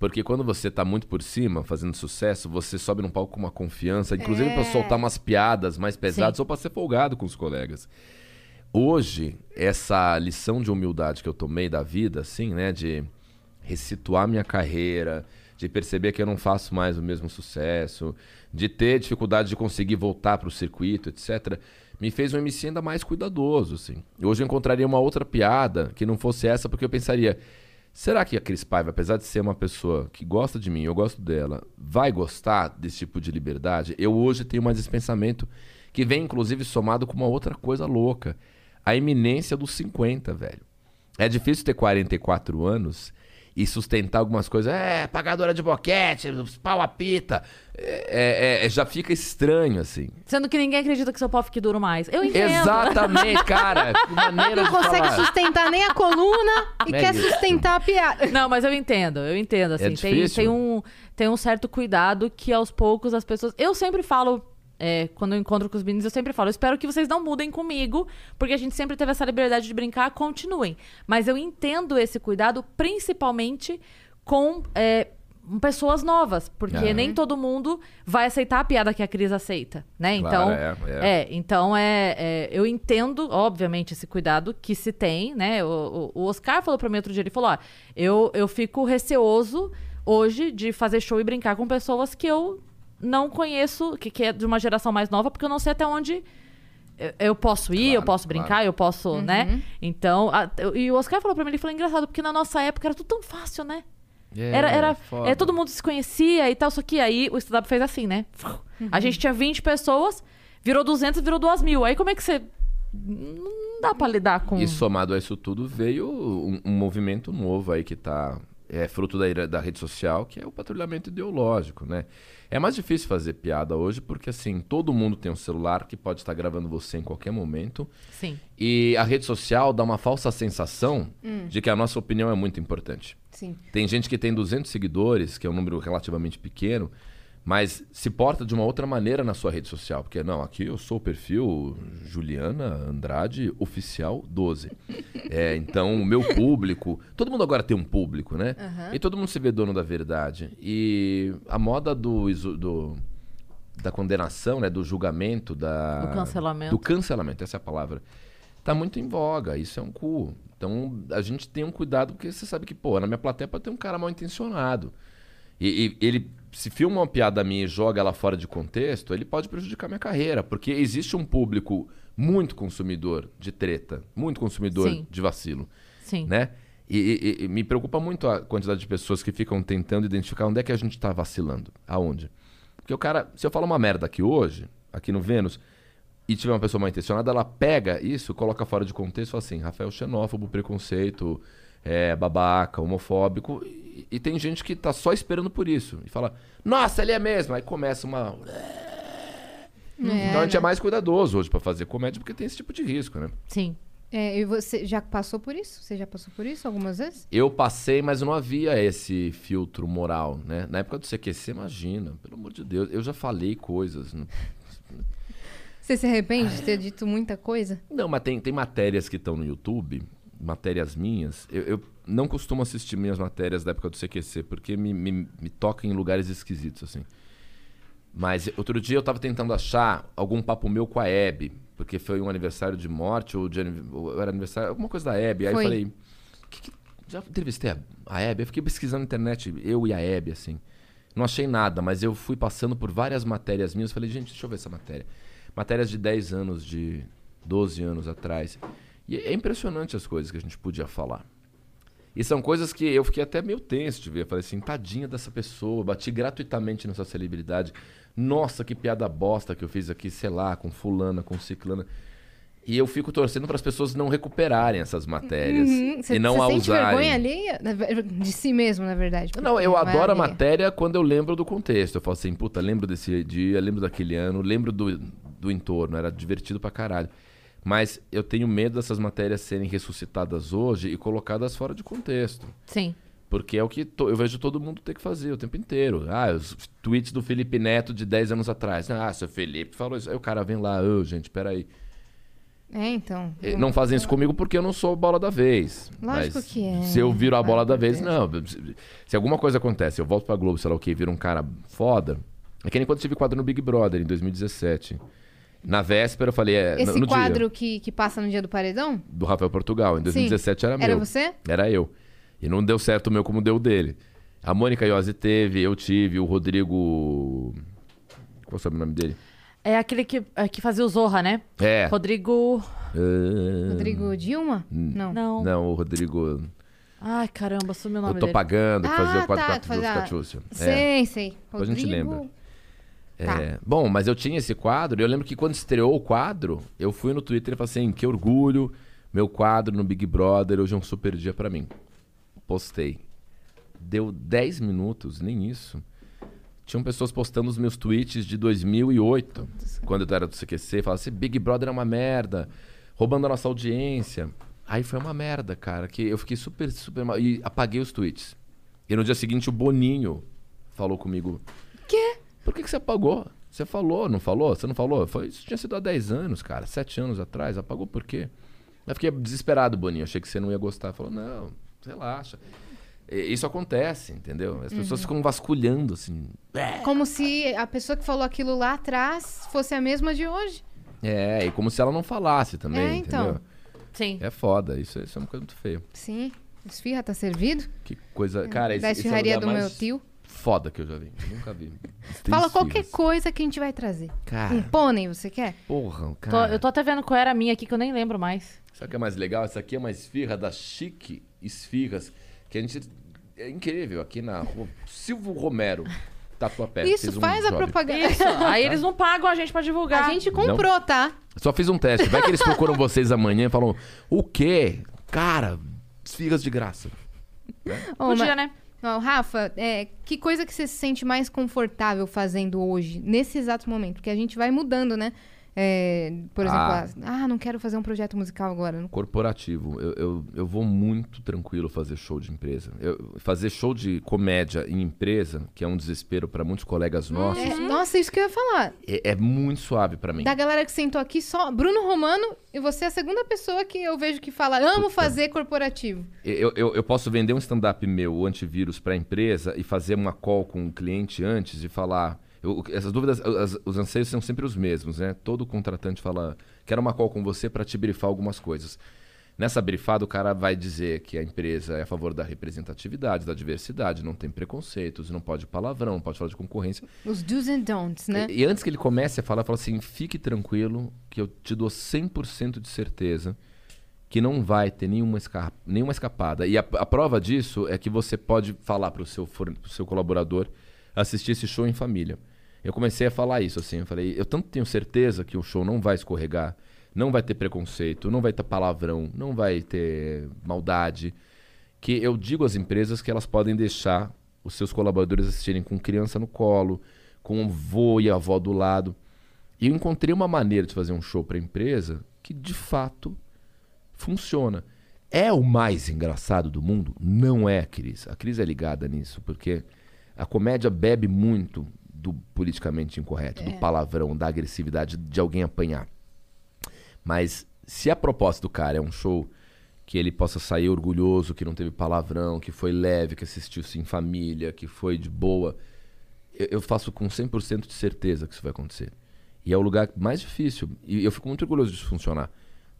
Porque quando você tá muito por cima, fazendo sucesso, você sobe num palco com uma confiança, inclusive pra soltar umas piadas mais pesadas Sim. ou pra ser folgado com os colegas. Hoje, essa lição de humildade que eu tomei da vida, assim, né, de ressituar minha carreira, de perceber que eu não faço mais o mesmo sucesso, de ter dificuldade de conseguir voltar pro circuito, etc., me fez um MC ainda mais cuidadoso, assim. Hoje eu encontraria uma outra piada que não fosse essa, porque eu pensaria, será que a Cris Paiva, apesar de ser uma pessoa que gosta de mim, eu gosto dela, vai gostar desse tipo de liberdade? Eu hoje tenho mais esse pensamento que vem, inclusive, somado com uma outra coisa louca. A iminência dos 50, velho. É difícil ter 44 anos e sustentar algumas coisas. É, pagadora de boquete, pau a pita. É, é, é, já fica estranho, assim. Sendo que ninguém acredita que seu pau fique duro mais. Eu entendo. Exatamente, cara. [laughs] Maneira Não consegue falar. sustentar nem a coluna e É quer isso. sustentar a piada. Não, mas eu entendo, eu entendo, assim. tem, difícil? tem, um, tem um certo cuidado que aos poucos as pessoas. Eu sempre falo. É, quando eu encontro com os meninos, eu sempre falo, eu espero que vocês não mudem comigo, porque a gente sempre teve essa liberdade de brincar, continuem. Mas eu entendo esse cuidado, principalmente com é, pessoas novas, porque Ah. nem todo mundo vai aceitar a piada que a Cris aceita, né? Então, Claro, é, é. é, então é, é, eu entendo, obviamente, esse cuidado que se tem, né? O, o- o Oscar falou pra mim outro dia, ele falou, ó, eu, eu fico receoso hoje de fazer show e brincar com pessoas que eu não conheço, que, que é de uma geração mais nova, porque eu não sei até onde eu, eu posso ir, eu Claro, posso brincar, claro. eu posso, né? Então, a- e o Oscar falou pra mim, ele falou, engraçado, porque na nossa época era tudo tão fácil, né? É, Era, era foda. é, todo mundo se conhecia e tal, só que aí o stand-up fez assim, né? A gente tinha 20 pessoas, virou 200, virou 2 mil. Aí como é que você. Não dá pra lidar com. E somado a isso tudo, veio um, um movimento novo aí que tá. É fruto da, da rede social, que é o patrulhamento ideológico, né? É mais difícil fazer piada hoje porque, assim, todo mundo tem um celular que pode estar gravando você em qualquer momento. Sim. E a rede social dá uma falsa sensação de que a nossa opinião é muito importante. Sim. Tem gente que tem 200 seguidores, que é um número relativamente pequeno, mas se porta de uma outra maneira na sua rede social. Porque, não, aqui eu sou o perfil Juliana Andrade Oficial 12. [laughs] É, então, o meu público... Todo mundo agora tem um público, né? E todo mundo se vê dono da verdade. E a moda do... do da condenação, né? Do julgamento, da... Do cancelamento. Do cancelamento, essa é a palavra. Tá muito em voga, isso é um cu. Então, a gente tem um cuidado, porque você sabe que, pô, na minha plateia pode ter um cara mal intencionado. E, e ele se filma uma piada minha e joga ela fora de contexto, ele pode prejudicar minha carreira, porque existe um público muito consumidor de treta, muito consumidor Sim. de vacilo, Sim. né? E, e- e me preocupa muito a quantidade de pessoas que ficam tentando identificar onde é que a gente tá vacilando, aonde. Porque o cara, se eu falar uma merda aqui hoje, aqui no Vênus, e tiver uma pessoa mal intencionada, ela pega isso, coloca fora de contexto e fala assim, Rafael xenófobo, preconceito, é, babaca, homofóbico. E, e tem gente que tá só esperando por isso. E fala, nossa, ele é mesmo. Aí começa uma. então a gente é mais cuidadoso hoje pra fazer comédia, porque tem esse tipo de risco, né? Sim. É, e você já passou por isso? Você já passou por isso algumas vezes? Eu passei, mas não havia esse filtro moral, né? Na época do CQC, imagina, pelo amor de Deus, eu já falei coisas. Você se arrepende de ter dito muita coisa? não mas tem, tem matérias que estão no YouTube, matérias minhas. Eu, eu não costumo assistir minhas matérias da época do CQC, porque me, me, me toca em lugares esquisitos, assim. Mas outro dia eu tava tentando achar algum papo meu com a Hebe, porque foi um aniversário de morte ou, de, ou era aniversário, alguma coisa da Hebe. Aí Foi. eu falei, "Que que- já entrevistei a, a Hebe? Eu fiquei pesquisando na internet, eu e a Hebe, assim. Não achei nada, mas eu fui passando por várias matérias minhas. Falei, gente, deixa eu ver essa matéria. Matérias de 10 anos, de 12 anos atrás. E é impressionante as coisas que a gente podia falar. E são coisas que eu fiquei até meio tenso de ver. Falei assim, tadinha dessa pessoa, bati gratuitamente nessa celebridade. Nossa, que piada bosta que eu fiz aqui, sei lá, com fulana, com ciclana. E eu fico torcendo para as pessoas não recuperarem essas matérias Uhum. Você e não você a usarem. vergonha alheia? Na ver- De si mesmo, na verdade. Não, eu é adoro a matéria quando eu lembro do contexto. Eu falo assim, puta, lembro desse dia, lembro daquele ano, lembro do, do entorno, era divertido pra caralho. Mas eu tenho medo dessas matérias serem ressuscitadas hoje e colocadas fora de contexto. Sim. Porque é o que eu vejo todo mundo ter que fazer o tempo inteiro. Ah, os tweets do Felipe Neto de 10 anos atrás. Ah, seu Felipe falou isso. Aí o cara vem lá, ô, gente, peraí. É, então. Eh, Não fazem isso comigo porque eu não sou a bola da vez. Lógico Mas que é. Se eu viro a bola Ah, da vez, não. Se, alguma coisa acontece, eu volto pra Globo, sei lá o que, vira um cara foda. É que nem quando eu tive quadro no Big Brother, em 2017. Na véspera, eu falei, é, Esse no, no quadro dia que, que passa no dia do paredão? do Rafael Portugal. Em 2017 era meu. Era você? Era eu. E não deu certo o meu como deu o dele. A Mônica Iose teve, eu tive, o Rodrigo. Qual é o sobrenome dele? É aquele que, é, que fazia o Zorra, né? É. Rodrigo. Ah, Rodrigo Dilma? Não. Não. Não, o Rodrigo. Ai, caramba, sumiu o nome Eu tô dele. pagando, que fazia Ah, o 4 tá, 4 fazia- dos Catiúcia. É. Sei, sei. Depois a gente Rodrigo- lembra. Tá. É, bom, mas eu tinha esse quadro, e eu lembro que quando estreou o quadro, eu fui no Twitter e falei assim, que orgulho, meu quadro no Big Brother, hoje é um super dia pra mim. Postei. Deu 10 minutos, nem isso. Tinham pessoas postando os meus tweets de 2008, quando eu era do CQC, falando assim, Big Brother é uma merda, roubando a nossa audiência. Aí foi uma merda, cara, que eu fiquei super, super mal. E apaguei os tweets. E no dia seguinte o Boninho falou comigo. Quê? Por que, que você apagou? Você falou, não falou? Você não falou? Foi, isso tinha sido há 10 anos, cara. 7 anos atrás. Apagou por quê? Eu fiquei desesperado, Boninho. Achei que você não ia gostar. Falou, não, relaxa. Isso acontece, entendeu? As pessoas ficam vasculhando, assim. Como se a pessoa que falou aquilo lá atrás fosse a mesma de hoje. É, e como se ela não falasse também, É, então. entendeu? Sim. É foda. Isso, isso é uma coisa muito feia. Sim. Esfirra tá servido? Que coisa. Cara, esse, da esse é o esfirraria lugar do meu mais tio. Foda que eu já vi. Nunca vi. Fala qualquer filhos. coisa que a gente vai trazer. Cara, Um pônei, você quer? porra, Tô- cara. eu tô até vendo qual era a minha aqui que eu nem lembro mais. Sabe o que é mais legal? Essa aqui é uma esfirra da Chique Esfirras, que a gente. É incrível, aqui na rua. Silvio Romero, Tatuapé. Isso, um faz a job. propaganda. Isso. Aí eles não pagam a gente pra divulgar. A gente comprou, tá? Só fiz um teste. Vai que eles procuram vocês amanhã e falam: O quê? Cara, esfirras de graça. Ô, Podia, mas- né? Ó, Rafa, é, que coisa que você se sente mais confortável fazendo hoje, nesse exato momento? Porque a gente vai mudando, né? É, por exemplo, Ah. ah. ah, não quero fazer um projeto musical agora. Corporativo. Eu, eu, eu vou muito tranquilo fazer show de empresa. Eu- fazer show de comédia em empresa, que é um desespero para muitos colegas nossos, É, nossa, isso que eu ia falar. é, é muito suave para mim. Da galera que sentou aqui, só Bruno Romano, e você é a segunda pessoa que eu vejo que fala, amo fazer corporativo. Eu, eu, eu posso vender um stand-up meu, o antivírus, para a empresa e fazer uma call com o cliente antes e falar. Eu- essas dúvidas, as- os anseios são sempre os mesmos, né? Todo contratante fala: quero uma call com você para te brifar algumas coisas. Nessa brifada, o cara vai dizer que a empresa é a favor da representatividade, da diversidade, não tem preconceitos, não pode palavrão, não pode falar de concorrência. Os do's and don'ts, né? E, e antes que ele comece a falar, fala assim: fique tranquilo, que eu te dou 100% de certeza que não vai ter nenhuma, esca- nenhuma escapada. E a, a prova disso é que você pode falar para o seu, seu colaborador assistir esse show em família. Eu comecei a falar isso assim, eu falei, eu tanto tenho certeza que o show não vai escorregar, não vai ter preconceito, não vai ter palavrão, não vai ter maldade, que eu digo às empresas que elas podem deixar os seus colaboradores assistirem com criança no colo, com o vô e a avó do lado. E eu encontrei uma maneira de fazer um show para a empresa que de fato funciona. É o mais engraçado do mundo? Não é, Cris. A Cris é ligada nisso, porque a comédia bebe muito do politicamente incorreto, do palavrão, da agressividade de alguém apanhar. Mas se a proposta do cara é um show que ele possa sair orgulhoso, que não teve palavrão, que foi leve, que assistiu-se em família, que foi de boa, eu, eu faço com 100% de certeza que isso vai acontecer. E é o lugar mais difícil. E eu fico muito orgulhoso disso funcionar.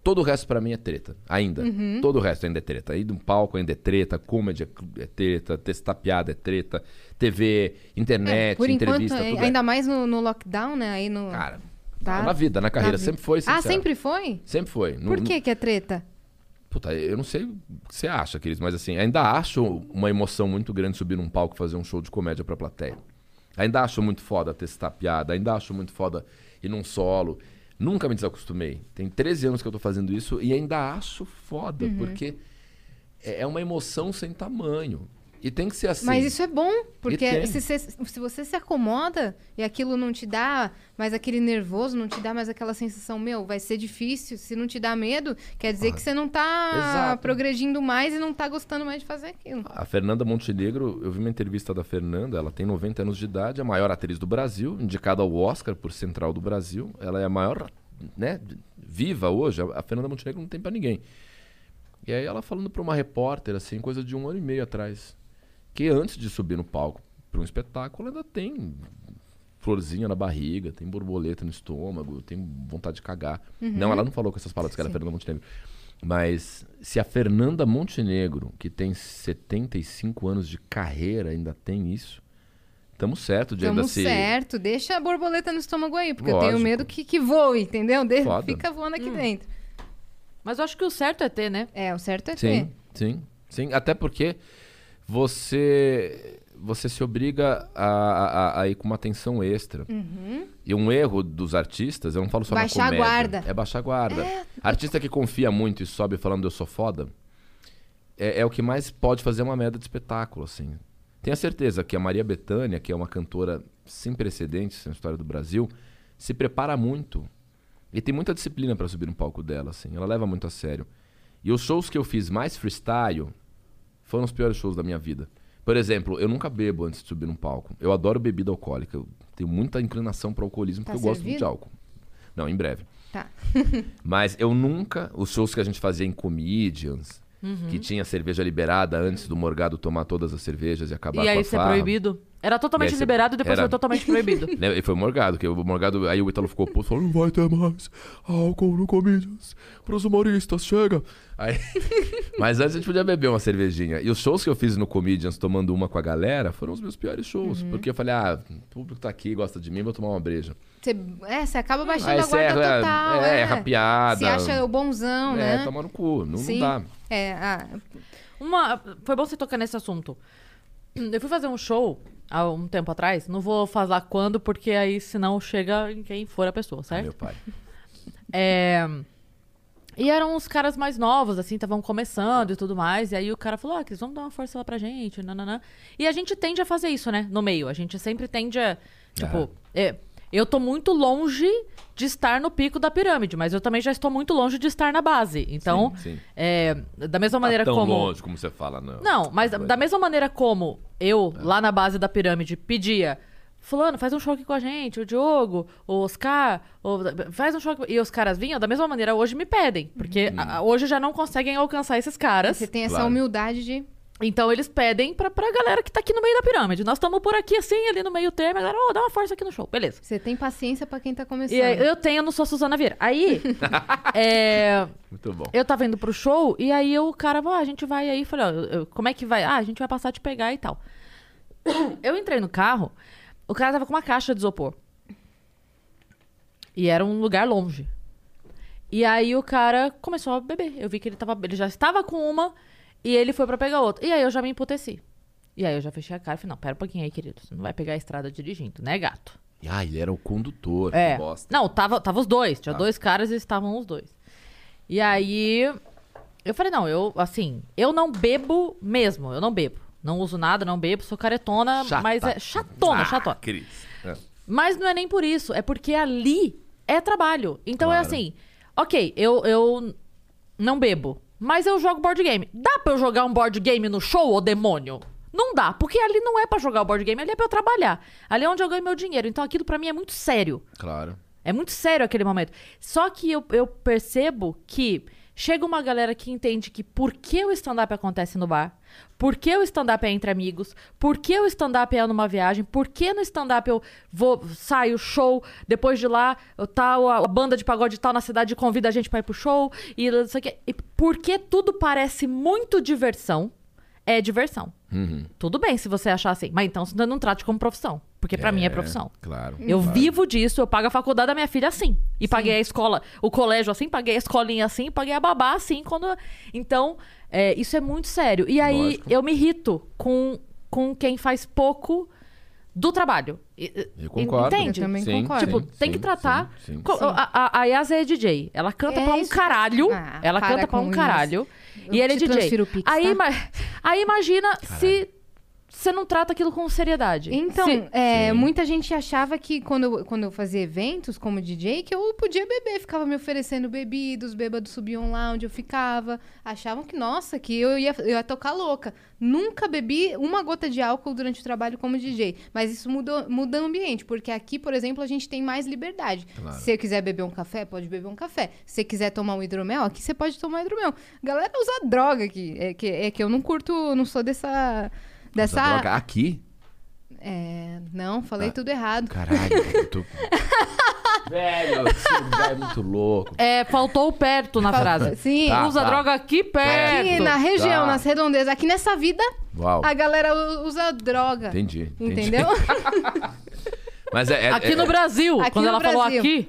Todo o resto pra mim é treta. Ainda. Todo o resto ainda é treta. Aí no palco ainda é treta, comedy é treta, testar piada é treta, TV, internet, É, por enquanto, entrevista, é, tudo é. ainda mais no, no lockdown, né? Aí no. Cara, Tá. na vida, na carreira, Na sempre foi. ah, sincero. sempre foi? Sempre foi. No- Por no- que que é treta? Puta, eu não sei o que você acha, queridos, mas assim, ainda acho uma emoção muito grande subir num palco e fazer um show de comédia pra plateia. Ainda acho muito foda testar piada, ainda acho muito foda ir num solo. Nunca me desacostumei. Tem 13 anos que eu tô fazendo isso e ainda acho foda, Uhum. porque é é uma emoção sem tamanho. E tem que ser assim. Mas isso é bom, porque se, você- se você se acomoda e aquilo não te dá mais aquele nervoso, não te dá mais aquela sensação, meu, vai ser difícil, se não te dá medo, quer dizer que você não tá Exato. progredindo mais e não tá gostando mais de fazer aquilo. A Fernanda Montenegro, eu vi uma entrevista da Fernanda, ela tem 90 anos de idade, a maior atriz do Brasil, indicada ao Oscar por Central do Brasil. Ela é a maior, né, viva hoje. A Fernanda Montenegro não tem pra ninguém. E aí ela falando pra uma repórter, assim, coisa de um ano e meio atrás, que antes de subir no palco pra um espetáculo ainda tem florzinha na barriga, tem borboleta no estômago, tem vontade de cagar. Não, ela não falou com essas palavras que era Sim. Fernanda Montenegro. Mas se a Fernanda Montenegro, que tem 75 anos de carreira, ainda tem isso, estamos certo de ainda Tamo se. certo, deixa a borboleta no estômago aí, porque eu tenho Lógico. medo que, que voe, entendeu? De- Foda. fica voando aqui dentro. Mas eu acho que o certo é ter, né? É, o certo é ter. Sim, sim, sim. Até porque você você se obriga a, a- a ir com uma atenção extra. E um erro dos artistas, eu não falo só Uhum. Baixar a na comédia. guarda. É baixar a guarda. Artista que confia muito e sobe falando eu sou foda, é, é o que mais pode fazer uma merda de espetáculo, assim. Tenha certeza que a Maria Bethânia, que é uma cantora sem precedentes na história do Brasil, se prepara muito. E tem muita disciplina para subir no palco dela, assim. Ela leva muito a sério. E os shows que eu fiz mais freestyle foram os piores shows da minha vida. Por exemplo, eu nunca bebo antes de subir num palco. Eu adoro bebida alcoólica. Eu tenho muita inclinação para alcoolismo Tá porque eu gosto muito de servido? álcool. Não, em breve. Tá. [laughs] [laughs] Mas eu nunca. Os shows que a gente fazia em comedians, que tinha cerveja liberada antes do Morgado tomar todas as cervejas e acabar E com aí a ser farra. proibido? Era totalmente E aí ser- liberado e depois era- foi totalmente proibido. [laughs] Né, E foi o Morgado, que o Morgado. Aí o Ítalo ficou puto, falou: não vai ter mais álcool no Comedians pros humoristas, chega. Aí... [laughs] Mas antes a gente podia beber uma cervejinha. E os shows que eu fiz no Comedians tomando uma com a galera foram os meus piores shows. Uhum. Porque eu falei: ah, o público tá aqui, gosta de mim, vou tomar uma breja. Você, é, você acaba baixando Aí a guarda é- total. é, É, rapiada. Se acha o bonzão, é, né? toma no cu, não, não Sim. dá. É, ah, Uma, foi bom você tocar nesse assunto. Eu fui fazer um show há um tempo atrás. Não vou falar quando, porque aí senão chega em quem for a pessoa, certo? meu pai. É... E eram uns caras mais novos, assim, estavam começando e tudo mais. E aí o cara falou, ah, Cris, vamos dar uma força lá pra gente, nananã. E a gente tende a fazer isso, né? No meio. A gente sempre tende a, tipo... é, eu tô muito longe de estar no pico da pirâmide, mas eu também já estou muito longe de estar na base. Então, Sim, sim. é, da mesma maneira Tão como... longe como você fala, não. Não, mas da, mesma maneira como eu, É. lá na base da pirâmide, pedia. Fulano, faz um show aqui com a gente, o Diogo, o Oscar, o- faz um show aqui. E os caras vinham, da mesma maneira hoje me pedem. Porque a- a- hoje já não conseguem alcançar esses caras. você tem essa Claro. humildade de. Então eles pedem pra, pra galera que tá aqui no meio da pirâmide. Nós estamos por aqui assim, ali no meio termo. A galera, ô, dá uma força aqui no show. Beleza. Você tem paciência pra quem tá começando. E aí, eu tenho, eu não sou a Suzana Vieira. Aí, [laughs] é, Muito bom. eu tava indo pro show e aí o cara, falou, ah, a gente vai aí. Falei, ó, eu- como é que vai? Ah, a gente vai passar a te pegar e tal. [coughs] Eu entrei no carro, o cara tava com uma caixa de isopor. E era um lugar longe. E aí o cara começou a beber. Eu vi que ele tava, ele já estava com uma e ele foi pra pegar outra. E aí eu já me emputeci. E aí eu já fechei a cara e falei, não, pera um pouquinho aí, querido. Você não vai pegar a estrada dirigindo, né, gato? Ah, ele era o condutor. É. Que bosta. Não, tava, tava os dois. Tinha dois caras e estavam os dois. E aí, eu falei, não, eu, assim, eu não bebo mesmo. Eu não bebo. Não uso nada, não bebo, sou caretona, Chata. mas é chatona, Ah, chatona. Cris. É. Mas não é nem por isso, é porque ali é trabalho. Então é Claro. assim, ok, eu, eu não bebo, mas eu jogo board game. Dá pra eu jogar um board game no show, ô demônio? Não dá, porque ali não é pra jogar o board game, ali é pra eu trabalhar. Ali é onde eu ganho meu dinheiro. Então aquilo pra mim é muito sério. Claro. É muito sério aquele momento. Só que eu, eu percebo que chega uma galera que entende que por que o stand-up acontece no bar, por que o stand-up é entre amigos, por que o stand-up é numa viagem, por que no stand-up eu vou, saio, show, depois de lá, tal, a, a banda de pagode tal na cidade convida a gente pra ir pro show, e não sei o quê. E porque tudo parece muito diversão, é diversão. Uhum. Tudo bem se você achar assim, mas então você não trate como profissão, porque pra mim é profissão. Claro. Eu claro. vivo disso, eu pago a faculdade da minha filha assim. E paguei a escola, o colégio assim, paguei a escolinha assim, paguei a babá assim. quando Então, é, isso é muito sério. E aí, Lógico. eu me irrito com, com quem faz pouco do trabalho. Eu concordo. Entende? Eu também Sim, concordo. Tipo, sim, tem que sim, tratar. sim, sim. A, a, a Yasa é DJ. Ela canta É pra um isso. caralho. Ah, ela para canta pra um isso. caralho. Eu e ele é DJ. Pix, aí, tá? [laughs] aí imagina se você não trata aquilo com seriedade. Então, Se- é, Sim. muita gente achava que quando eu, quando eu fazia eventos como DJ, que eu podia beber. Ficava me oferecendo bebidas, os bêbados subiam lá onde eu ficava. Achavam que, nossa, que eu ia, eu ia tocar louca. Nunca bebi uma gota de álcool durante o trabalho como DJ. Mas isso mudou, muda o ambiente, porque aqui, por exemplo, a gente tem mais liberdade. Claro. Se você quiser beber um café, pode beber um café. Se você quiser tomar um hidromel, aqui você pode tomar hidromel. Galera usa droga aqui. É que, é que eu não curto, não sou dessa... Dessa... Essa droga aqui? É, não, falei Ah. tudo errado. Caralho. tô... [laughs] Velho, esse lugar é muito louco. É, faltou o perto na frase. Sim, Tá, Usa tá. droga aqui perto. aqui na região, Tá. nas redondezas, aqui nessa vida, Uau. a galera u- usa droga. Entendi. entendi. Entendeu? [laughs] Mas é, é- Aqui é- no Brasil. Aqui quando no ela falou Brasil. aqui.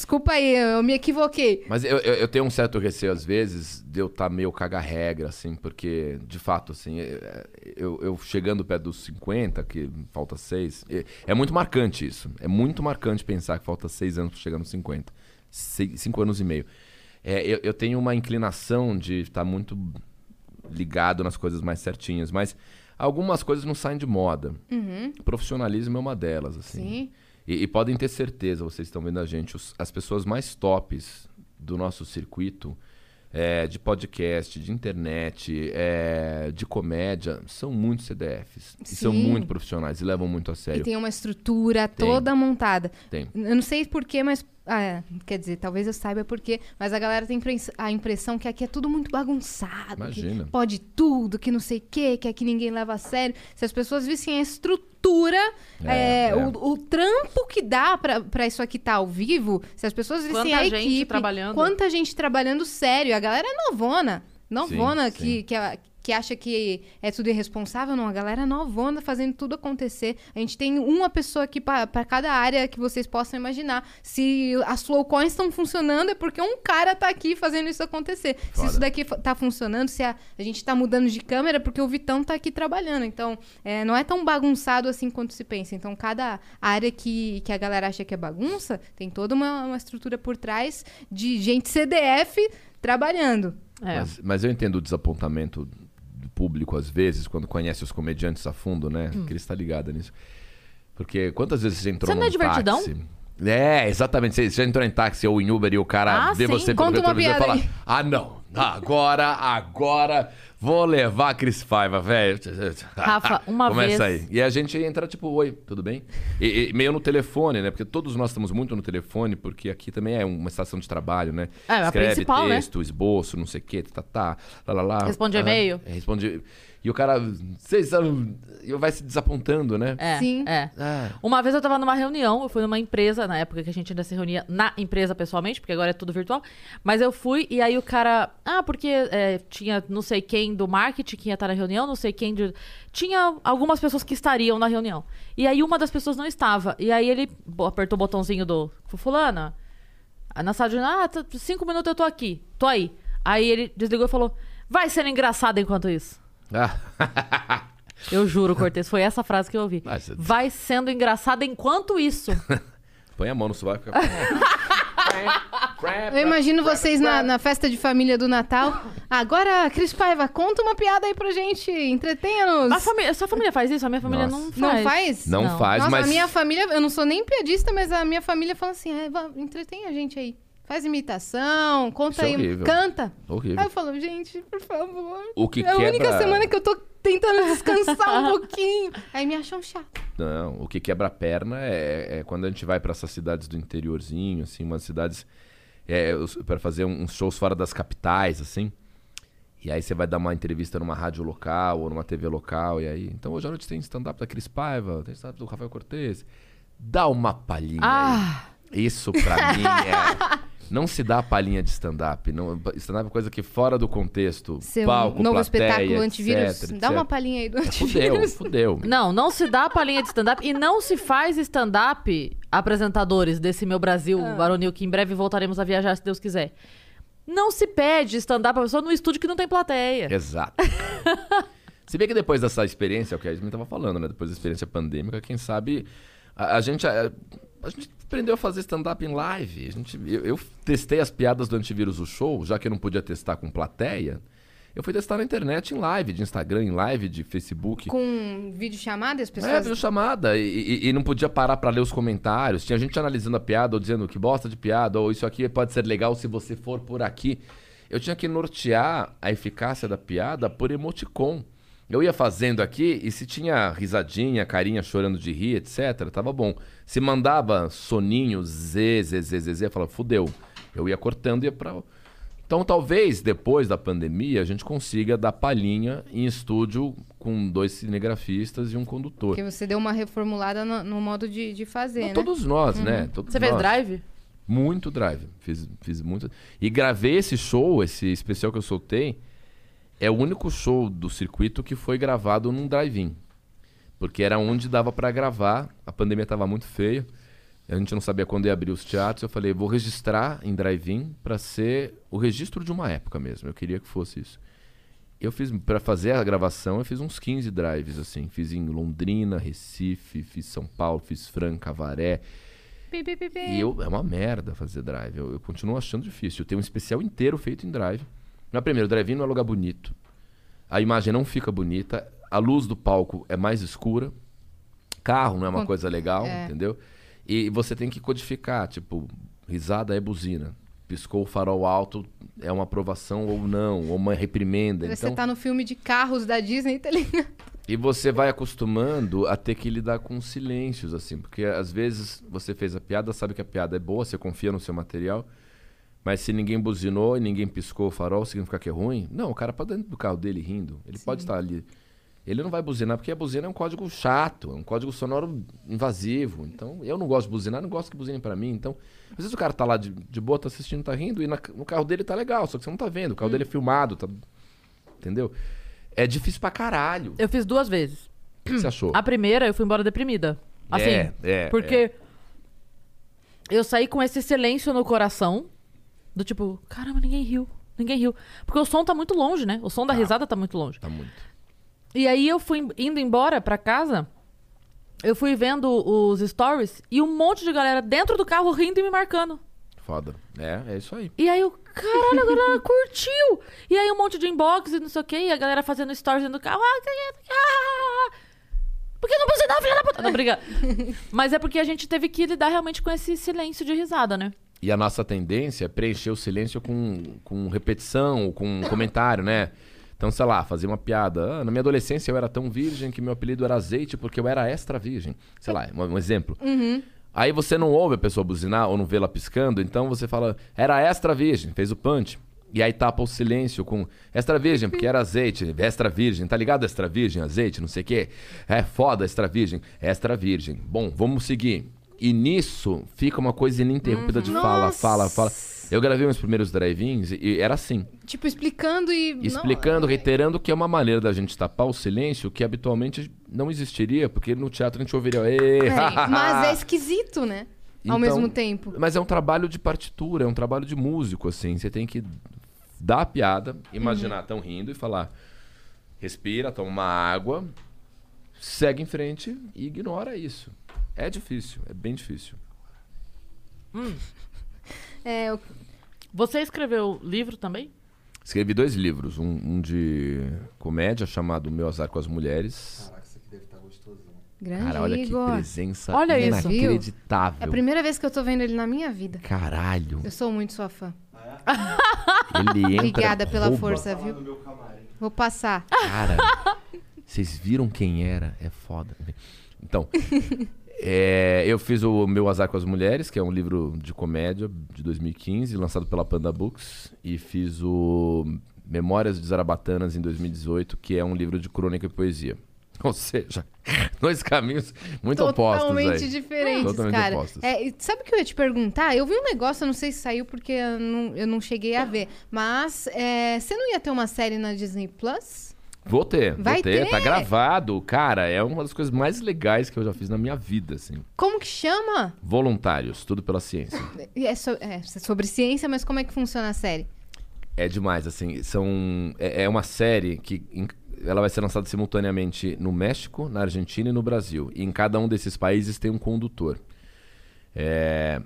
Desculpa aí, eu me equivoquei. Mas eu, eu, eu tenho um certo receio, às vezes, de eu estar meio caga-regra, assim, porque, de fato, assim, é- eu, eu chegando perto dos 50, que falta seis, é, é muito marcante isso. É muito marcante pensar que falta seis anos para chegar nos 50. Seis, cinco anos e meio. É, eu, eu tenho uma inclinação de estar muito ligado nas coisas mais certinhas, mas Algumas coisas não saem de moda. Profissionalismo é uma delas, assim. Sim. E, e podem ter certeza, vocês estão vendo a gente, os- as pessoas mais tops do nosso circuito é, de podcast, de internet, é, de comédia, são muito CDFs. E são Sim. muito profissionais e levam muito a E sério. tem uma estrutura Tem. toda montada. Tem. Eu não sei porquê, mas. Ah, é, quer dizer, talvez eu saiba porquê, mas a galera tem a impressão que aqui é tudo muito bagunçado. Imagina. Que pode tudo, que não sei o quê, que aqui ninguém leva a sério. Se as pessoas vissem a estrutura, É, é, é. O, o trampo que dá pra, pra isso aqui estar ao vivo, se as pessoas vissem Quanta a gente equipe. trabalhando. Quanta gente trabalhando sério. A galera é novona. Novona Sim, que, sim. que, a- que acha que é tudo irresponsável, não. A galera novona fazendo tudo acontecer. A gente tem uma pessoa aqui pra cada área que vocês possam imaginar. Se as flowcoins estão funcionando, é porque um cara tá aqui fazendo isso acontecer. Se Foda. isso daqui tá funcionando, se a, a gente tá mudando de câmera, é porque o Vitão tá aqui trabalhando. Então, é, não é tão bagunçado assim quanto se pensa. Então, cada área que, que a galera acha que é bagunça, tem toda uma, uma estrutura por trás de gente CDF trabalhando. É. Mas, mas eu entendo o desapontamento público, às vezes, quando conhece os comediantes a fundo, né? Que ele está ligado nisso. Porque quantas vezes você entrou Você não é num divertidão? táxi... É, exatamente. Você já entrou em táxi ou em Uber e o cara Ah, vê sim. você Conta pelo uma retrovisor e piada fala: aí. Ah, não. Agora, agora vou levar a Cris Paiva, velho. Rafa, [laughs] uma Começa vez- aí. E a gente entra tipo, oi, tudo bem? E, e meio no telefone, né? Porque todos nós estamos muito no telefone, porque aqui também é uma estação de trabalho, né? É, a Escreve principal, né? texto, esboço, não sei o quê, tá, tá, lá, lá, lá. Responde e-mail. é, responde. E o cara, vocês são... E vai se desapontando, né? É, Sim. é. Ah, Uma vez eu tava numa reunião, eu fui numa empresa, na época que a gente ainda se reunia na empresa pessoalmente, porque agora é tudo virtual. Mas eu fui e aí o cara. Ah, porque é, tinha não sei quem do marketing que ia estar na reunião, não sei quem de. Tinha algumas pessoas que estariam na reunião. E aí uma das pessoas não estava. E aí ele apertou o botãozinho do. Fulana. Aí Na sala de. Ah, tá- cinco minutos eu tô aqui. Tô aí. Aí ele desligou e falou: Vai sendo engraçado enquanto isso. [laughs] Eu juro, Cortez, foi essa frase que eu ouvi. Mas- Vai sendo engraçado enquanto isso. [laughs] Põe a mão no sovaco. [laughs] Eu imagino vocês na, na festa de família do Natal. Agora, Cris Paiva, conta uma piada aí pra gente. Entretenha-nos. A família, sua família faz isso? A minha família Nossa. não faz. Não faz? Não, Não. faz, Nossa, mas... a minha família, eu não sou nem piadista, mas a minha família fala assim: é, entretém a gente aí. Faz imitação, conta Isso é aí, horrível. canta. Horrível. Aí eu falo, gente, por favor. O que é a única quebra- semana que eu tô tentando descansar um [laughs] pouquinho. Aí me acham chato. Não, o que quebra a perna é, é quando a gente vai pra essas cidades do interiorzinho, assim, umas cidades é, pra fazer uns shows fora das capitais, assim. E aí você vai dar uma entrevista numa rádio local ou numa TV local, e aí... Então hoje à noite tem stand-up da Cris Paiva, tem stand-up do Rafael Cortez. Dá uma palhinha Ah. aí. Isso pra mim é... [laughs] Não se dá palhinha de stand-up. não- Stand-up é coisa que fora do contexto, Seu palco, novo plateia, espetáculo antivírus. etc. Dá uma palhinha aí do Fudeu, antivírus. fudeu. Não, não se dá palhinha de stand-up e não se faz stand-up apresentadores desse meu Brasil Ah. varonil, que em breve voltaremos a viajar, se Deus quiser. Não se pede stand-up pra pessoa no estúdio que não tem plateia. Exato. [laughs] Se bem que depois dessa experiência, é o que a gente tava falando, né? Depois da experiência pandêmica, quem sabe a, a gente a, a gente aprendeu a fazer stand-up em live. A gente, eu, eu testei as piadas do antivírus o show, já que eu não podia testar com plateia. Eu fui testar na internet em live, de Instagram, em live, de Facebook. Com vídeo chamada, as É, pessoas. viu chamada. E, e- e não podia parar pra ler os comentários. Tinha gente analisando a piada, ou dizendo que bosta de piada, ou isso aqui pode ser legal se você for por aqui. Eu tinha que nortear a eficácia da piada por emoticon. Eu ia fazendo aqui e se tinha risadinha, carinha chorando de rir, etc, tava bom. Se mandava soninho, z, z, z, z, z, eu falava, fudeu. Eu ia cortando e ia pra... Então, talvez depois da pandemia a gente consiga dar palhinha em estúdio com dois cinegrafistas e um condutor. Porque você deu uma reformulada no, no modo de, de fazer, Não, né? Todos nós, né? Todos Você fez nós. drive? Muito drive. Fiz, fiz muito. E gravei esse show, esse especial que eu soltei. É o único show do circuito que foi gravado num drive-in. Porque era onde dava pra gravar. A pandemia tava muito feia. A gente não sabia quando ia abrir os teatros. Eu falei, vou registrar em drive-in pra ser o registro de uma época mesmo. Eu queria que fosse isso. Eu fiz, Pra fazer a gravação, eu fiz uns 15 drives, assim. Fiz em Londrina, Recife, fiz São Paulo, fiz Franca, Avaré. Pi, pi, pi. E eu, é uma merda fazer drive. Eu, eu continuo achando difícil. Eu tenho um especial inteiro feito em drive. Mas primeiro, o drive não é lugar bonito. A imagem não fica bonita. a luz do palco é mais escura. Carro não é uma Con- coisa legal, é. entendeu? E você tem que codificar, tipo, risada é buzina. Piscou o farol alto, é uma aprovação ou não, ou uma reprimenda. Você Então, tá no filme de carros da Disney, tá ligado? e você vai acostumando a ter que lidar com silêncios, assim, porque às vezes você fez a piada, sabe que a piada é boa, você confia no seu material, mas se ninguém buzinou e ninguém piscou o farol, significa que é ruim? Não, o cara pode dentro do carro dele rindo, ele pode estar ali. Ele não vai buzinar, porque a buzina é um código chato, é um código sonoro invasivo. Então, eu não gosto de buzinar, não gosto que buzinem pra mim. Então, às vezes o cara tá lá de, de boa, tá assistindo, tá rindo, e na- no carro dele tá legal, só que você não tá vendo. O carro dele é filmado, tá. Entendeu? É difícil pra caralho. Eu fiz duas vezes. O que você achou? A primeira, eu fui embora deprimida. Assim, É, é, porque eu saí com esse silêncio no coração, do tipo, caramba, ninguém riu, ninguém riu. Porque o som tá muito longe, né? O som da risada tá muito longe. Tá muito. E aí eu fui indo embora pra casa, eu fui vendo os stories e um monte de galera dentro do carro rindo e me marcando. Foda. É, é isso aí. E aí eu, caralho, a galera [laughs] curtiu. E aí um monte de inbox e não sei o quê, e a galera fazendo stories dentro do carro. Ah, que- ah, por que não você dá, filha da puta? Não, briga. [laughs] Mas é porque a gente teve que lidar realmente com esse silêncio de risada, né? E a nossa tendência é preencher o silêncio com, com repetição, com comentário, né? Então, sei lá, fazer uma piada. Ah, na minha adolescência eu era tão virgem que meu apelido era azeite porque eu era extra virgem. Sei lá, um, um exemplo. Aí você não ouve a pessoa buzinar ou não vê ela piscando, então você fala, era extra virgem, fez o punch. E aí tapa o silêncio com extra virgem, porque era azeite, [laughs] extra virgem, tá ligado? Extra virgem, azeite, não sei o quê. É foda, extra virgem, extra virgem. Bom, vamos seguir. E nisso fica uma coisa ininterrupta de fala, Nossa. fala, fala. Eu gravei meus primeiros drive-ins e, era assim, Tipo, explicando e. explicando, Não, reiterando que é uma maneira da gente tapar o silêncio que habitualmente não existiria, porque no teatro a gente ouviria. "Ê, é, mas é esquisito, né? Ao Então, mesmo tempo. Mas é um trabalho de partitura, é um trabalho de músico, assim. Você tem que dar a piada, imaginar tão rindo e falar. Respira, toma uma água, segue em frente e ignora isso. É difícil, é bem difícil. É, eu- Você escreveu livro também? Escrevi dois livros, um, um de comédia chamado Meu Azar com as Mulheres. grande Cara, olha que Igor. presença Olha isso. inacreditável. É a primeira vez que eu tô vendo ele na minha vida. Caralho, Eu sou muito sua fã. [laughs] ele entra. Obrigada pela rouba. força, viu? Vou passar. Cara, [laughs] vocês viram quem era? É foda. Então, é, eu fiz o Meu Azar com as Mulheres, que é um livro de comédia de 2015, lançado pela Panda Books. E fiz o Memórias de Zarabatanas em 2018, que é um livro de crônica e poesia. [laughs] Ou seja, dois caminhos muito opostos Totalmente aí. diferentes, Totalmente cara. opostos. É, sabe o que eu ia te perguntar? Eu vi um negócio, eu não sei se saiu porque eu não, eu não cheguei a ver. Mas é, você não ia ter uma série na Disney Plus? Vou ter, Vai vou ter, ter? Tá gravado. Cara, é uma das coisas mais legais que eu já fiz na minha vida, assim. Como que chama? Voluntários, tudo pela ciência. E É, so- é sobre ciência, mas como é que funciona a série? É demais, assim. São, é, é uma série que ela vai ser lançada simultaneamente no México, na Argentina e no Brasil. E em cada um desses países tem um condutor. É,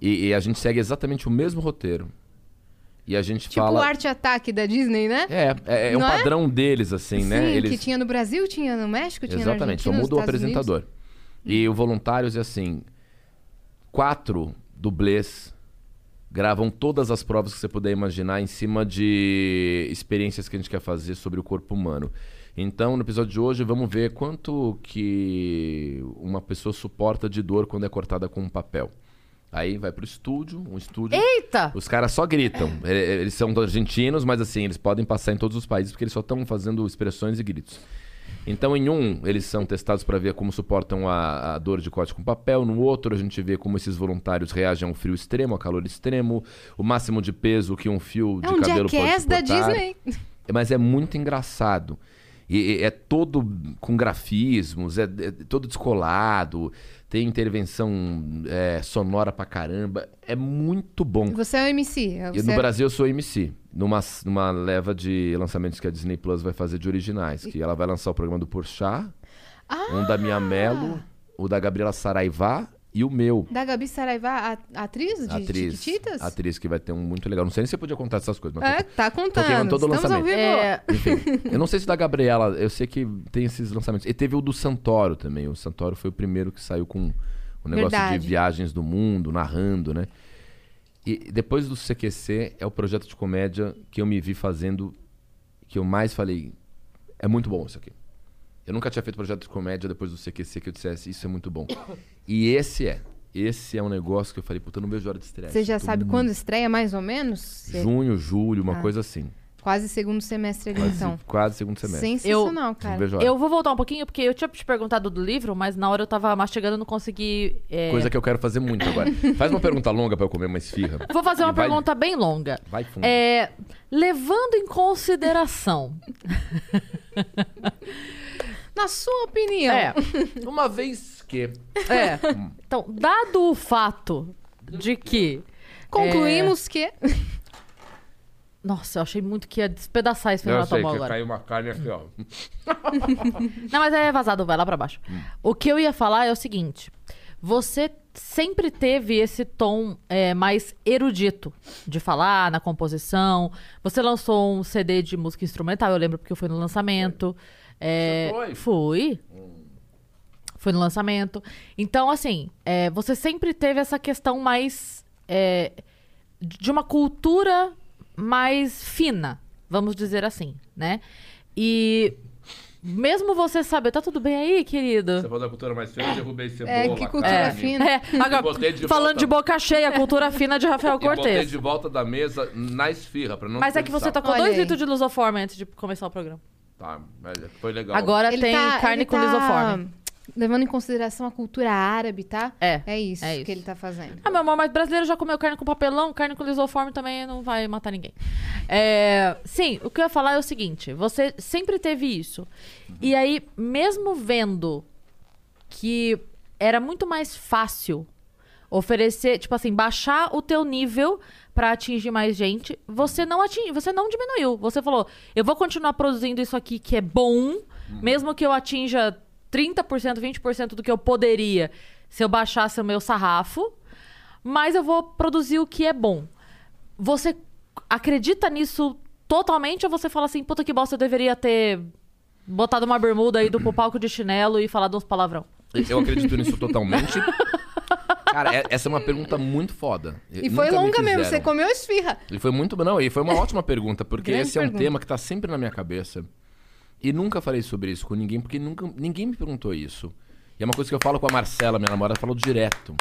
e, e a gente segue exatamente o mesmo roteiro. E a gente Tipo o fala. Arte Ataque da Disney, né? É, é, é um Não é? padrão deles, assim, Sim, né? que tinha no Brasil, tinha no México, tinha Exatamente, só muda o nos Estados Unidos. apresentador. E o Voluntários é assim: quatro dublês gravam todas as provas que você puder imaginar em cima de experiências que a gente quer fazer sobre o corpo humano. Então, no episódio de hoje, vamos ver quanto que uma pessoa suporta de dor quando é cortada com um papel. Aí vai pro estúdio, um estúdio. Eita! Os caras só gritam. Eles são argentinos, mas assim, eles podem passar em todos os países porque eles só estão fazendo expressões e gritos. Então, em um, eles são testados para ver como suportam a, a dor de corte com papel. No outro, a gente vê como esses voluntários reagem ao frio extremo, ao calor extremo, o máximo de peso que um fio É de um cabelo pode Jackass da suportar. Disney. Mas é muito engraçado. E, e é todo com grafismos, é, é todo descolado, tem intervenção é, sonora pra caramba. É muito bom. Você é o MC. é- E no Brasil eu sou MC, numa, numa leva de lançamentos que a Disney Plus vai fazer de originais. Que ela vai lançar o programa do Porchat, um da Mia Mello, o da Gabriela Saraivá e o meu. Da Gabi Saraiva, a, atriz de atriz, Chiquititas? atriz que vai ter um muito legal. Não sei nem se você podia contar essas coisas, mas É, tá contando. queimando todo o lançamento. vivo. É, Enfim, eu não sei se da Gabriela, eu sei que tem esses lançamentos. E teve o do Santoro também. O Santoro foi o primeiro que saiu com o negócio Verdade. de viagens do mundo, narrando, né? E depois do CQC é o projeto de comédia que eu me vi fazendo, que eu mais falei, é muito bom isso aqui. Eu nunca tinha feito projeto de comédia depois do CQC que eu dissesse, isso é muito bom. E esse é. Esse é um negócio que eu falei, puta, eu não vejo hora de estreia. Você já Tô sabe muito- quando estreia, mais ou menos? Junho, julho, uma Ah. coisa assim. Quase segundo semestre ali, Quase, então. quase segundo semestre. Sensacional, Não cara. eu vou voltar um pouquinho, porque eu tinha te perguntado do livro, mas na hora eu tava mastigando e não consegui. é, Coisa que eu quero fazer muito agora. [laughs] Faz uma pergunta longa pra eu comer uma esfirra. Vou fazer uma vai- pergunta bem longa. Vai fundo. É, levando em consideração. [laughs] Na sua opinião. é, Uma vez que. é. [laughs] Então, dado o fato de que. Concluímos que. [laughs] Nossa, eu achei muito que ia despedaçar esse Eu Renato sei que agora. caiu uma carne aqui, ó. [laughs] Não, mas é vazado, vai lá pra baixo. O que eu ia falar é o seguinte: você sempre teve esse tom é, mais erudito de falar na composição. Você lançou um CD de música instrumental, eu lembro porque eu fui no lançamento. É, Você foi? Fui. Fui no lançamento. Então, assim, é, você sempre teve essa questão mais. é, de uma cultura mais fina, vamos dizer assim, né? E mesmo você saber, tá tudo bem aí, querido? Você falou da cultura mais fina, eu derrubei cebola. É, que cultura carne. fina. É, agora, Botei de falando volta. de boca cheia, a cultura fina de Rafael [laughs] E botei Cortez. de volta da mesa na esfirra, pra não Mas é que você tocou Olha dois aí. litros de lusoforme antes de começar o programa. Tá, foi legal. Agora Ele tem tá- carne ele com tá lisoforme. Levando em consideração a cultura árabe, tá? É, É isso, é isso. que ele tá fazendo. Ah, meu amor, mas brasileiro já comeu carne com papelão, carne com lisoforme também não vai matar ninguém. É, sim, o que eu ia falar é o seguinte: você sempre teve isso. E aí, mesmo vendo que era muito mais fácil oferecer, tipo assim, baixar o teu nível pra atingir mais gente, você não atingiu, você não diminuiu. Você falou: "Eu vou continuar produzindo isso aqui que é bom, mesmo que eu atinja 30%, 20% do que eu poderia se eu baixasse o meu sarrafo, mas eu vou produzir o que é bom". Você acredita nisso totalmente ou você fala assim: "Puta que bosta, eu deveria ter botado uma bermuda e ido pro palco de chinelo e falado uns palavrão"? Eu acredito nisso totalmente. Cara, essa é uma pergunta muito foda. E foi Nunca me longa mesmo, fizeram. você comeu esfirra. E foi muito. Não, e foi uma ótima pergunta, porque Grande esse é um pergunta. tema que tá sempre na minha cabeça. E nunca falei sobre isso com ninguém, porque nunca, ninguém me perguntou isso. E é uma coisa que eu falo com a Marcela, minha namorada, falou direto.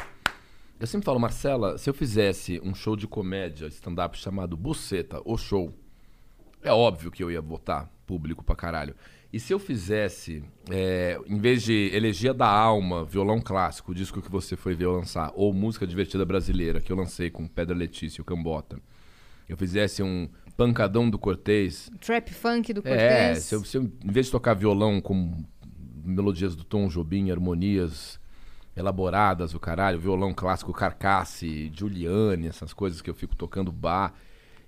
Eu sempre falo, Marcela, se eu fizesse um show de comédia, stand-up chamado Buceta, o show, é óbvio que eu ia botar público pra caralho. E se eu fizesse, é, em vez de Elegia da Alma, violão clássico, o disco que você foi ver eu lançar, ou Música Divertida Brasileira, que eu lancei com Pedra Letícia e o Cambota, eu fizesse um Pancadão do Cortez, Trap funk do é, Cortez. se eu, se eu, em vez de tocar violão com melodias do Tom Jobim, harmonias elaboradas, o caralho, violão clássico Carcasse, Giuliani, essas coisas que eu fico tocando bar,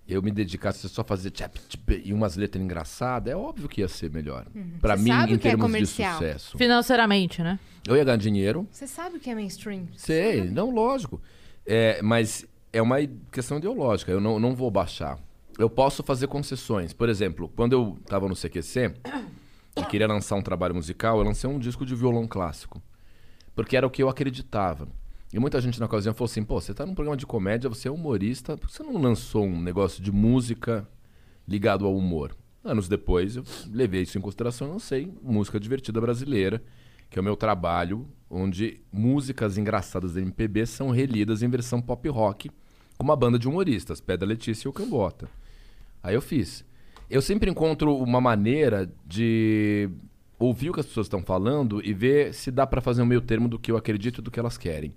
eu me dedicasse a só fazer tchap, tchap, e umas letras engraçadas, é óbvio que ia ser melhor. Pra Você mim, sabe em é termos de comercial. sucesso. Financeiramente, né? Eu ia ganhar dinheiro, Você sabe o que é mainstream? Sei, não, lógico. É, mas é uma questão ideológica, eu não, não vou baixar. Eu posso fazer concessões. Por exemplo, quando eu estava no CQC e queria lançar um trabalho musical, eu lancei um disco de violão clássico. Porque era o que eu acreditava. E muita gente na ocasião falou assim: pô, você tá num programa de comédia, você é humorista, por que você não lançou um negócio de música ligado ao humor? Anos depois, eu levei isso em consideração e lancei Música Divertida Brasileira, que é o meu trabalho, onde músicas engraçadas da MPB são relidas em versão pop rock, com uma banda de humoristas, Pedra Letícia e o Cambota. Aí eu fiz. Eu sempre encontro uma maneira de ouvir o que as pessoas estão falando e ver se dá pra fazer um meio termo do que eu acredito e do que elas querem.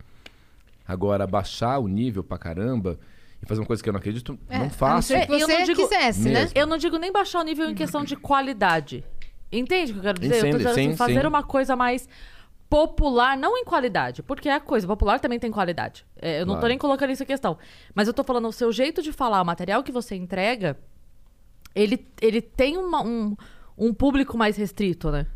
Agora, baixar o nível pra caramba e fazer uma coisa que eu não acredito, É, não faço. que É, eu você não digo- quisesse, né? Eu não digo nem baixar o nível em questão de qualidade. Entende o que eu quero dizer? eu tô assim, sim, fazer sim. uma coisa mais popular, não em qualidade, porque a coisa popular também tem qualidade. É, eu não tô Claro. nem colocando isso em questão. Mas eu tô falando, o seu jeito de falar, o material que você entrega, ele, ele tem uma- um, um público mais restrito, né?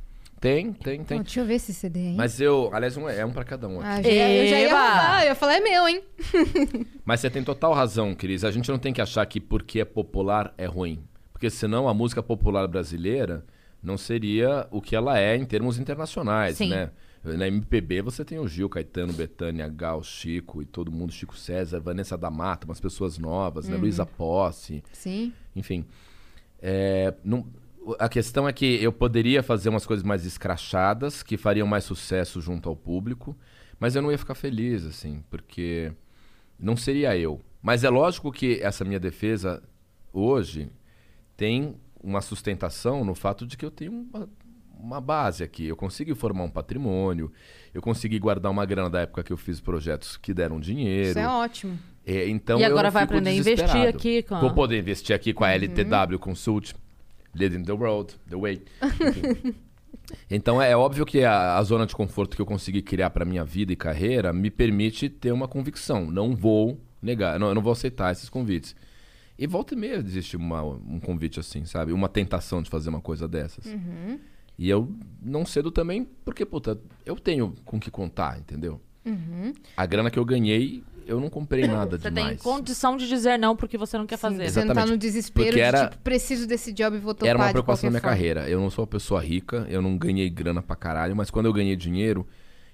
Tem, tem, tem. Pô, deixa eu ver esse CD aí. Mas eu, aliás, um, é um pra cada um. aqui. Ah, já, eu já ia roubar, eu ia falar, é meu, hein? [laughs] Mas você tem total razão, Cris. A gente não tem que achar que porque é popular é ruim. Porque senão a música popular brasileira não seria o que ela é em termos internacionais, Sim. né? Na MPB você tem o Gil, Caetano, Betânia, Gal, Chico e todo mundo, Chico César, Vanessa da Mata, umas pessoas novas, né? Luísa Posse, Sim. enfim. É, não- a questão é que eu poderia fazer umas coisas mais escrachadas, que fariam mais sucesso junto ao público, mas eu não ia ficar feliz, assim, porque não seria eu. Mas é lógico que essa minha defesa hoje tem uma sustentação no fato de que eu tenho uma, uma base aqui. Eu consegui formar um patrimônio, eu consegui guardar uma grana da época que eu fiz projetos que deram dinheiro. Isso é ótimo. É, então E agora vai aprender a investir aqui com a- Vou poder investir aqui com a LTW Consult, Leading the World, The Way. Enfim. [laughs] então é óbvio que a, a zona de conforto que eu consegui criar para minha vida e carreira me permite ter uma convicção. Não vou negar, não, eu não vou aceitar esses convites. E volta e meia existe uma- um convite assim, sabe? Uma tentação de fazer uma coisa dessas. E eu não cedo também porque, puta, eu tenho com que contar, entendeu? A grana que eu ganhei, eu não comprei nada Você demais. tem condição de dizer não porque você não quer Sim, fazer. Você não tá Exatamente. no desespero Porque era- de, tipo, preciso desse job e vou topar Era uma preocupação da minha forma. carreira. Eu não sou uma pessoa rica, eu não ganhei grana pra caralho, mas quando eu ganhei dinheiro,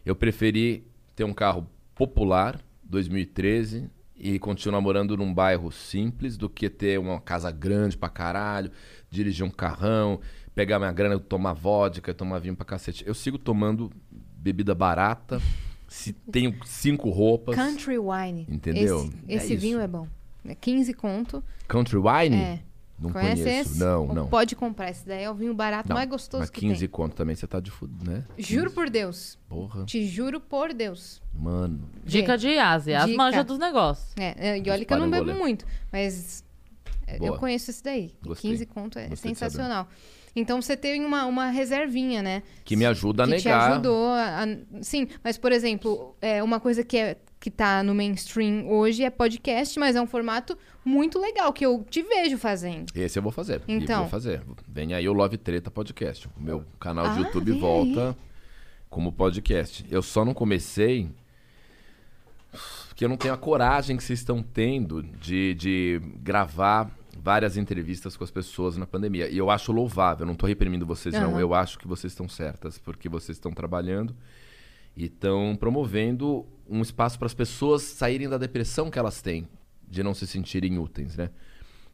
eu preferi ter um carro popular, 2013, e continuar morando num bairro simples do que ter uma casa grande pra caralho, dirigir um carrão, pegar minha grana, tomar vodka, tomar vinho pra cacete. Eu sigo tomando bebida barata, se tenho cinco roupas. Country Wine. Entendeu? Esse, É esse vinho isso. é bom. É 15 conto. Country wine? É. Não Conhece conheço. esse? Não, Ou não. Pode comprar. Esse daí é o vinho barato Não, mais gostoso Mas que 15 tem. conto também você tá de fudo, né? Juro por Deus. Porra. Te juro por Deus. Mano. Dica de Yas, Yas manja dos negócios. É, é, e olha que eu não bebo muito, mas é, eu Boa. conheço esse daí. Gostei. 15 conto é Gostei de sensacional. Então você tem uma, uma reservinha, né? Que me ajuda a que te negar. ajudou a, a- Sim, mas, por exemplo, é uma coisa que, é, que tá no mainstream hoje é podcast, mas é um formato muito legal, que eu te vejo fazendo. Esse eu vou fazer. Então. vou fazer. Vem aí o Love Treta Podcast. O meu canal de Ah, YouTube volta como podcast. Eu só não comecei porque eu não tenho a coragem que vocês estão tendo de, de gravar várias entrevistas com as pessoas na pandemia. E eu acho louvável, não tô reprimindo vocês, não. Aham. Eu acho que vocês estão certas, porque vocês estão trabalhando e estão promovendo um espaço para as pessoas saírem da depressão que elas têm, de não se sentirem úteis, né?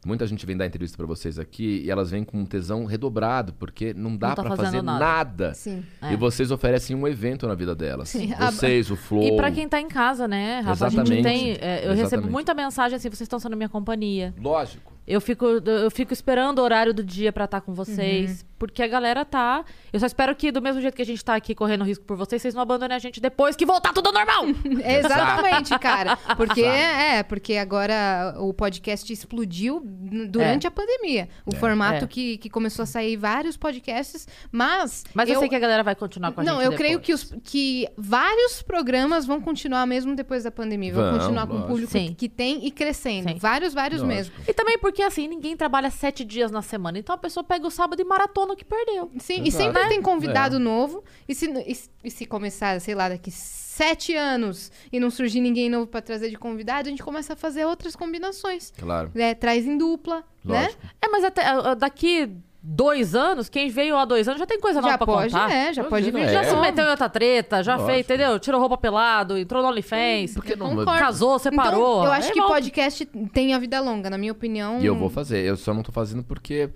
Muita gente vem dar entrevista para vocês aqui e elas vêm com um tesão redobrado, porque não dá Não tá para fazer nada. nada. Sim. E vocês oferecem um evento na vida delas. Sim, Vocês, o Flow. E pra quem tá em casa, né, Rafa? Exatamente. tem. é, eu recebo Exatamente. muita mensagem assim, vocês estão sendo minha companhia. Lógico. Eu fico, eu fico esperando o horário do dia pra estar com vocês. Porque a galera tá. Eu só espero que, do mesmo jeito que a gente tá aqui correndo risco por vocês, vocês não abandonem a gente depois que voltar tudo ao normal! [laughs] Exatamente, cara. Porque é, porque agora o podcast explodiu durante É. a pandemia. O formato É. Que, que começou a sair vários podcasts, mas. Mas eu, sei que a galera vai continuar com a Não, gente. eu creio depois. que, os, que vários programas vão continuar mesmo depois da pandemia. Vão Vão, continuar com o público Sim. que, que tem e crescendo. Sim. Vários, vários Lógico. mesmo. E também porque, assim, ninguém trabalha sete dias na semana. Então a pessoa pega o sábado e maratona o que perdeu. Sim, e Exato. sempre tem convidado É. novo. E se, e, se- e se começar, sei lá, daqui sete anos e não surgir ninguém novo pra trazer de convidado, a gente começa a fazer outras combinações. Claro. É, traz em dupla, né? Lógico. É, mas até daqui dois anos, quem veio há dois anos já tem coisa nova Já pra pode, contar. é, já pode vir Imagina, de Já é. se meteu em outra treta, já Lógico. fez, entendeu? Tirou roupa pelado, entrou no OnlyFans. Por que não? Concordo. Casou, separou. Então, eu acho Aí que volta. podcast tem a vida longa, na minha opinião. E eu vou fazer. Eu só não tô fazendo porque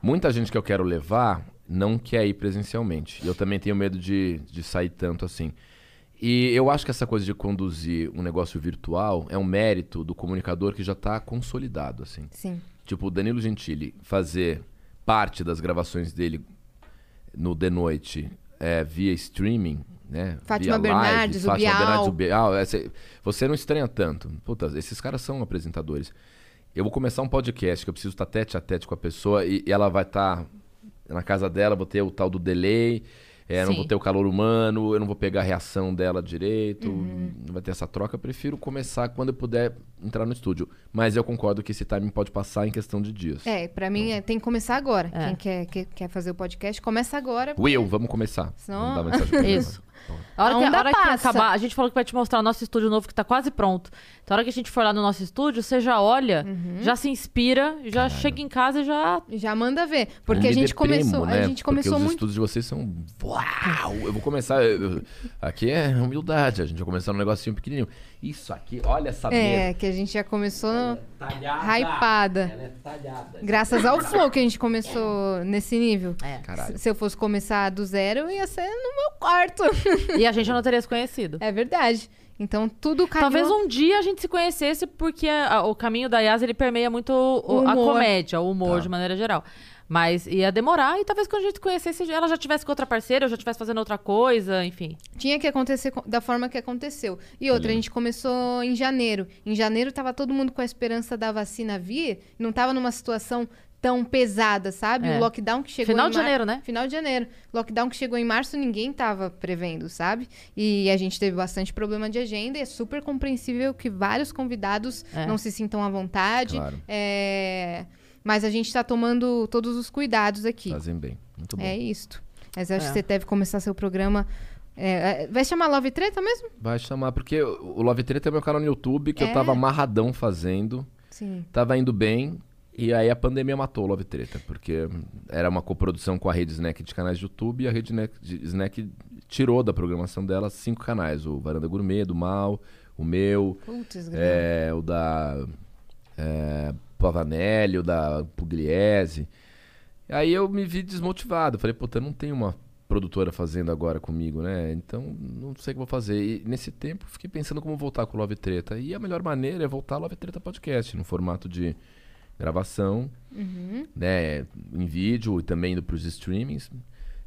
muita gente que eu quero levar não quer ir presencialmente. E eu também tenho medo de, de sair tanto assim. E eu acho que essa coisa de conduzir um negócio virtual é um mérito do comunicador que já tá consolidado, assim. Sim. Tipo, o Danilo Gentili fazer parte das gravações dele no The Noite é, via streaming, né? Fátima via live, Bernardes, o Fátima Bial. Bernardes, o Bial. é, cê- você não estranha tanto. Puta, esses caras são apresentadores. Eu vou começar um podcast que eu preciso estar tete a tete com a pessoa e, e ela vai estar na casa dela, vou ter o tal do delay. É, não vou ter o calor humano, eu não vou pegar a reação dela direito, não vai ter essa troca. Eu prefiro começar quando eu puder entrar no estúdio. Mas eu concordo que esse timing pode passar em questão de dias. É, pra mim é, tem que começar agora. É. Quem quer, quer, quer fazer o podcast, começa agora. Will, vamos começar. Senão- Vamos dar mensagem. [laughs] Isso. A hora, A que, a hora que acabar, a gente falou que vai te mostrar o nosso estúdio novo que tá quase pronto. Então, a hora que a gente for lá no nosso estúdio, você já olha, Uhum. já se inspira, já chega em casa e já. Já manda ver. Porque a gente deprimo, começou, né? a gente Porque começou os muito. estudos de vocês são. Uau! Eu vou começar. eu- aqui é humildade. A gente vai começar um negocinho pequenininho. Isso aqui, olha essa É, mesa. que a gente já começou Talhada. hypada. Ela é talhada. Graças ao flow que a gente começou nesse nível. É. Caralho. Se se eu fosse começar do zero, ia ser no meu quarto. [laughs] E a gente não teria se conhecido. é verdade. Então tudo caiu. Talvez um dia a gente se conhecesse, porque a- a- o caminho da Yas ele permeia muito o- O a comédia, o humor Tá. de maneira geral. Mas ia demorar e talvez quando a gente se conhecesse, ela já tivesse com outra parceira, eu já estivesse fazendo outra coisa, enfim. Tinha que acontecer co- da forma que aconteceu. E outra, a gente começou em janeiro. Em janeiro tava todo mundo com a esperança da vacina vir, não tava numa situação tão pesada, sabe? É. O lockdown que chegou Final em de mar- janeiro, né? Final de janeiro. Lockdown que chegou em março, ninguém tava prevendo, sabe? E a gente teve bastante problema de agenda e é super compreensível que vários convidados É. não se sintam à vontade. Claro. É, Mas a gente tá tomando todos os cuidados aqui. Fazem bem. Muito bom. É isto. Mas eu acho É. que você deve começar seu programa. é, é, vai chamar Love Treta mesmo? Vai chamar, porque o Love Treta é meu canal no YouTube que É? eu tava amarradão fazendo. Sim. Tava indo bem. E aí a pandemia matou o Love Treta, porque era uma coprodução com a Rede Snack de canais de YouTube e a Rede Snack, de- Snack tirou da programação dela cinco canais. O Varanda Gourmet, do Mal, o meu, Putz, é, o da é, Pavanelli, o da Pugliese. Aí eu me vi desmotivado. Falei, puta, eu não tenho uma produtora fazendo agora comigo, né? Então, não sei o que vou fazer. E nesse tempo, fiquei pensando como voltar com o Love Treta. E a melhor maneira é voltar ao Love Treta Podcast, no formato de gravação, né? Em vídeo e também indo pros streamings.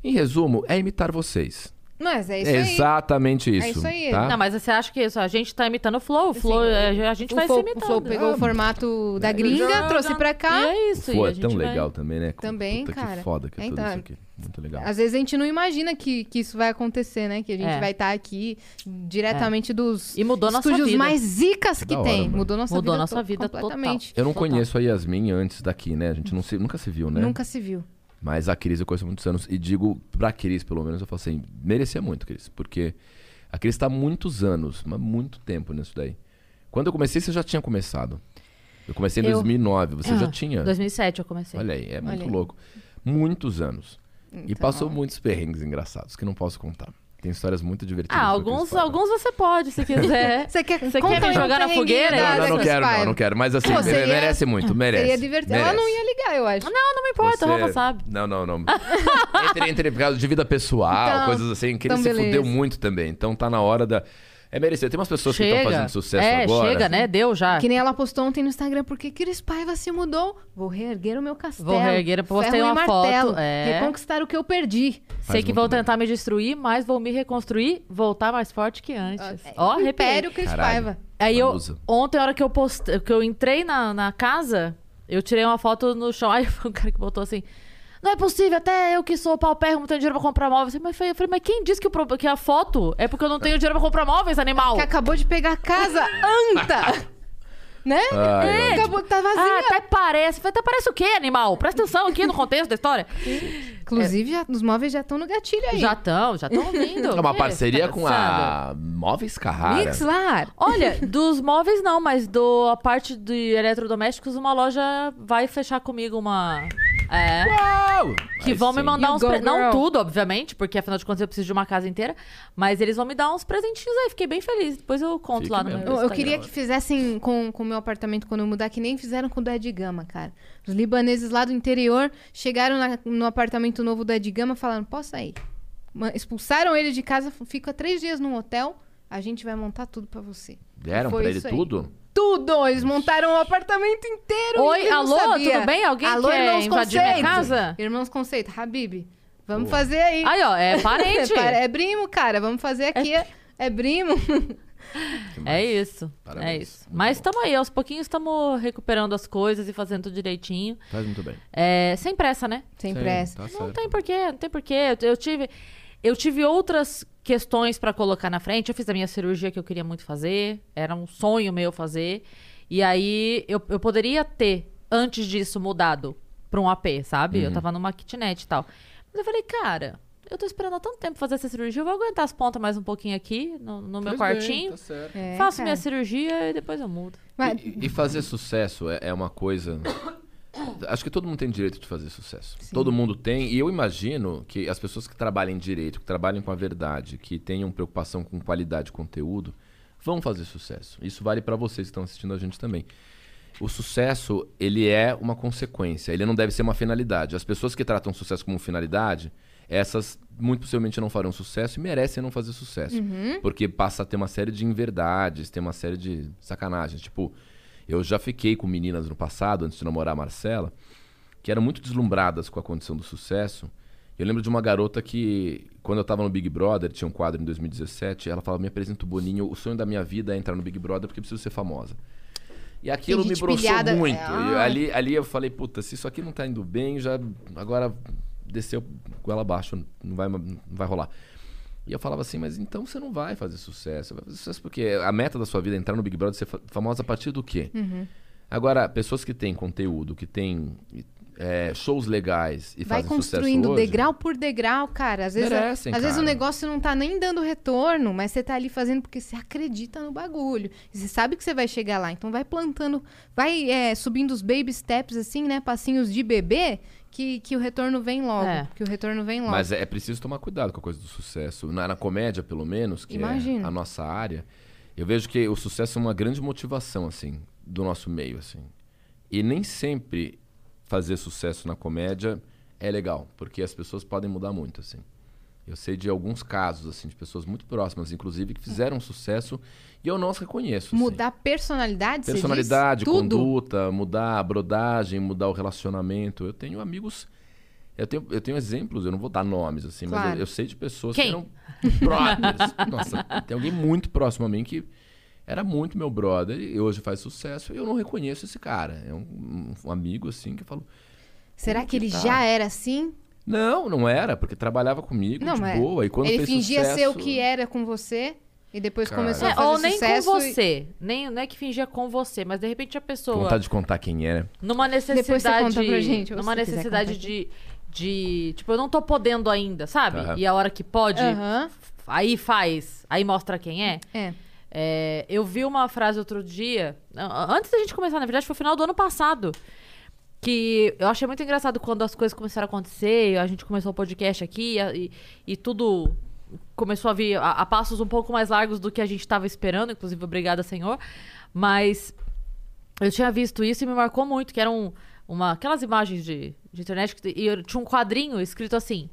Em resumo, é imitar vocês. Mas é isso é aí. exatamente isso. É isso aí. Tá? Não, mas você acha que isso? A gente tá imitando o Flow. O Sim, Flow, é, a gente o vai Flow, se imitando. o Flow pegou o formato da gringa, Já- trouxe já- pra cá. E é isso. Pô, a é tão vai- legal também, né? Também, Puta, cara. Que foda que é, É, tudo então, isso aqui. Muito legal. Às vezes a gente não imagina que, que isso vai acontecer, né? Que a gente É. vai estar aqui diretamente dos E mudou nossa estúdios vida. mais zicas que hora, tem. mano. Mudou nossa Mudou vida, nossa to- vida completamente. Eu não Total. conheço a Yasmin antes daqui, né? A gente não se- nunca se viu, né? Nunca se viu. Mas a Cris eu conheço há muitos anos. E digo pra Cris, pelo menos, eu falo assim, merecia muito, Cris. Porque a Cris tá há muitos anos, mas muito tempo nisso daí. Quando eu comecei, você já tinha começado. Eu comecei em Eu- 2009, você já Ah, tinha. 2007 eu comecei. Olha aí, é muito Olha aí. louco. Muitos anos. E Então, passou muitos perrengues engraçados, que não posso contar. Tem histórias muito divertidas. Ah, alguns, alguns você pode, se quiser. [laughs] Você quer, Você quer me jogar na fogueira? da- Não, não, quero, não, não quero. Mas assim, Pô, seria- merece muito, merece. Seria divertido. Ela merece. não ia ligar, eu acho. Não, não me importa, o Você- Rafa sabe. Não, não, não. [laughs] entre, entre por causa de vida pessoal, Então- coisas assim, que ele então se beleza. fudeu muito também. Então tá na hora da. É merecido. Tem umas pessoas que estão Chega. fazendo sucesso é, agora. chega, né? Deu já. Que nem ela postou ontem no Instagram, porque Cris Paiva se mudou. Vou reerguer o meu castelo. Vou reerguer, postei uma martelo, foto, é. Reconquistar o que eu perdi. Sei que vão bem. tentar me destruir, mas vou me reconstruir, voltar mais forte que antes. Ó, O arrepiei. Império Cris. Paiva. Aí eu, ontem, a hora que eu postei, que eu entrei na, na casa, eu tirei uma foto no chão. [laughs] Aí foi um cara que botou assim. Não é possível, até eu que sou paupérrimo não tenho dinheiro pra comprar móveis. Mas eu falei, mas quem disse que, o que a foto é porque eu não tenho dinheiro pra comprar móveis, animal? Que acabou de pegar a casa anta. [laughs] né? Ai, é, acabou, tá Ah, vazia. até parece. Até parece o quê, animal? Presta atenção aqui no contexto da história. Inclusive, já- os móveis já estão no gatilho aí. Já estão, já estão vindo. [laughs] É uma parceria Tá com a Móveis Carrara. Mixlar. Olha, dos móveis não, mas do a parte de eletrodomésticos, uma loja vai fechar comigo uma. É. Uau! Que vão me mandar You uns. pre- Não tudo, obviamente, porque afinal de contas eu preciso de uma casa inteira. Mas eles vão me dar uns presentinhos aí. Fiquei bem feliz. Depois eu conto Fique lá no mesmo. meu Eu, eu Instagram. queria que fizessem com com o meu apartamento quando eu mudar, que nem fizeram com o do Ed Gama, cara. Os libaneses lá do interior chegaram na- no apartamento novo do Ed Gama falando: posso sair. Expulsaram ele de casa, fica três dias num hotel, a gente vai montar tudo pra você. Deram pra ele aí. tudo? Tudo! Eles montaram o apartamento inteiro. Oi, alô, sabia. tudo bem? Alguém alô, quer irmãos invadir minha casa? Irmãos Conceito, Habib, vamos fazer aí. Aí, ó, é parente. [laughs] É, primo, cara, vamos fazer aqui. É, é primo. [laughs] É isso. Parabéns. É isso. Muito Mas estamos aí, aos pouquinhos estamos recuperando as coisas e fazendo tudo direitinho. Faz muito bem. É, sem pressa, né? Sem Sim, pressa. Tá Não certo. tem porquê, não tem porquê. Eu, eu tive. Eu tive outras questões pra colocar na frente. Eu fiz a minha cirurgia que eu queria muito fazer. Era um sonho meu fazer. E aí eu, eu poderia ter, antes disso, mudado pra um AP, sabe? Eu tava numa kitnet e tal. Mas eu falei, cara, eu tô esperando há tanto tempo fazer essa cirurgia. Eu vou aguentar as pontas mais um pouquinho aqui, no, no meu Faz bem, quartinho. tá certo. É, faço cara. minha cirurgia e depois eu mudo. Mas- E, e fazer sucesso é, é uma coisa. Acho que todo mundo tem direito de fazer sucesso. Todo mundo tem. E eu imagino que as pessoas que trabalhem em direito, que trabalhem com a verdade, que tenham preocupação com qualidade de conteúdo, vão fazer sucesso. Isso vale pra vocês que estão assistindo a gente também. O sucesso, ele é uma consequência. Ele não deve ser uma finalidade. As pessoas que tratam o sucesso como finalidade, essas muito possivelmente não farão sucesso e merecem não fazer sucesso. Porque passa a ter uma série de inverdades, tem uma série de sacanagens. Tipo, eu já fiquei com meninas no passado, antes de namorar a Marcela, que eram muito deslumbradas com a condição do sucesso. Eu lembro de uma garota que, quando eu tava no Big Brother, tinha um quadro em 2017, ela falava: Me apresenta o Boninho, o sonho da minha vida é entrar no Big Brother porque eu preciso ser famosa. E aquilo me broxou pilhada- muito. é, E ah. ali, ali eu falei: Puta, se isso aqui não tá indo bem, já agora desceu goela abaixo, não vai, não vai rolar. E eu falava assim, mas então você não vai fazer sucesso. Você vai fazer sucesso porque a meta da sua vida é entrar no Big Brother, ser fa- famosa a partir do quê? Uhum. Agora, pessoas que têm conteúdo, que têm é, shows legais e Vai fazem sucesso construindo hoje, degrau por degrau, cara. Às vezes, Merecem, às vezes o cara. negócio não tá nem dando retorno, mas você tá ali fazendo porque você acredita no bagulho. E você sabe que você vai chegar lá. Então vai plantando, vai é, subindo os baby steps, assim, né? Passinhos de bebê, que, que o retorno vem logo. É. Que o retorno vem logo. Mas é, é preciso tomar cuidado com a coisa do sucesso. Na, na comédia, pelo menos, que Imagino. é a nossa área, eu vejo que o sucesso é uma grande motivação, assim, do nosso meio, assim. E nem sempre fazer sucesso na comédia é legal, porque as pessoas podem mudar muito, assim. Eu sei de alguns casos, assim, de pessoas muito próximas, inclusive, que fizeram sucesso e eu não as reconheço. assim. Mudar personalidade? Personalidade, Tudo. conduta, mudar a brodagem, mudar o relacionamento. Eu tenho amigos. Eu tenho, eu tenho exemplos, eu não vou dar nomes, assim, mas Claro. eu, eu sei de pessoas Quem? que eram brothers. [laughs] Nossa, tem alguém muito próximo a mim que era muito meu brother e hoje faz sucesso e eu não reconheço esse cara. É um, um amigo, assim, que eu falo. Será Como que ele que tá? já era assim? Não, não era, porque trabalhava comigo Não, de boa. E quando ele fez fingia sucesso, ser o que era com você e depois Cara. começou É, a fazer ou nem com e- você. Nem, não é que fingia com você, mas de repente a Com pessoa. vontade de contar quem é, né? Numa Depois você necessidade. conta pra gente, numa necessidade de, de. Tipo, eu não tô podendo ainda, sabe? Aham. E a hora que pode, Aham. aí faz. Aí mostra quem é. É. É, eu vi uma frase outro dia, antes da gente começar, na verdade, foi no final do ano passado. Que eu achei muito engraçado quando as coisas começaram a acontecer, a gente começou o podcast aqui e, e- tudo começou a vir a, a passos um pouco mais largos do que a gente estava esperando, inclusive, obrigada, Senhor. Mas eu tinha visto isso e me marcou muito, que eram uma, aquelas imagens de, de internet que, e tinha um quadrinho escrito assim: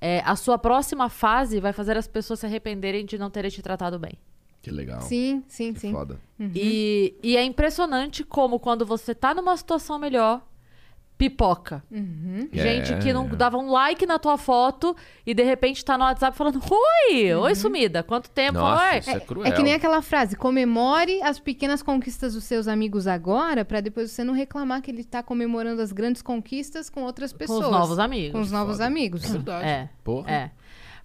é, A sua próxima fase vai fazer as pessoas se arrependerem de não terem te tratado bem. Que legal. Sim, sim, Que sim. foda. E, e é impressionante como quando você tá numa situação melhor, pipoca. Gente É. que não dava um like na tua foto e de repente tá no WhatsApp falando: Oi! Oi, sumida! Quanto tempo? Nossa, Oi! isso é cruel. É que nem aquela frase, comemore as pequenas conquistas dos seus amigos agora, pra depois você não reclamar que ele tá comemorando as grandes conquistas com outras Com pessoas. os novos amigos. Com os novos Foda. amigos. É verdade. É. Porra. É.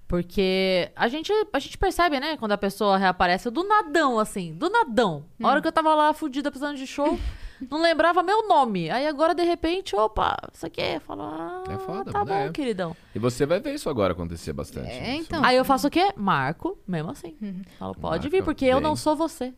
Porque a gente, a gente percebe, né, quando a pessoa reaparece do nadão, assim, do nadão. A hora que eu tava lá fudida precisando de show, não lembrava meu nome. Aí agora, de repente, opa, isso aqui, fala, ah, É foda, tá né? bom, queridão. E você vai ver isso agora acontecer bastante. É, Isso- então. Aí eu faço o quê? Marco, mesmo assim. Falo, [laughs] pode Marca vir, porque eu bem. não sou você.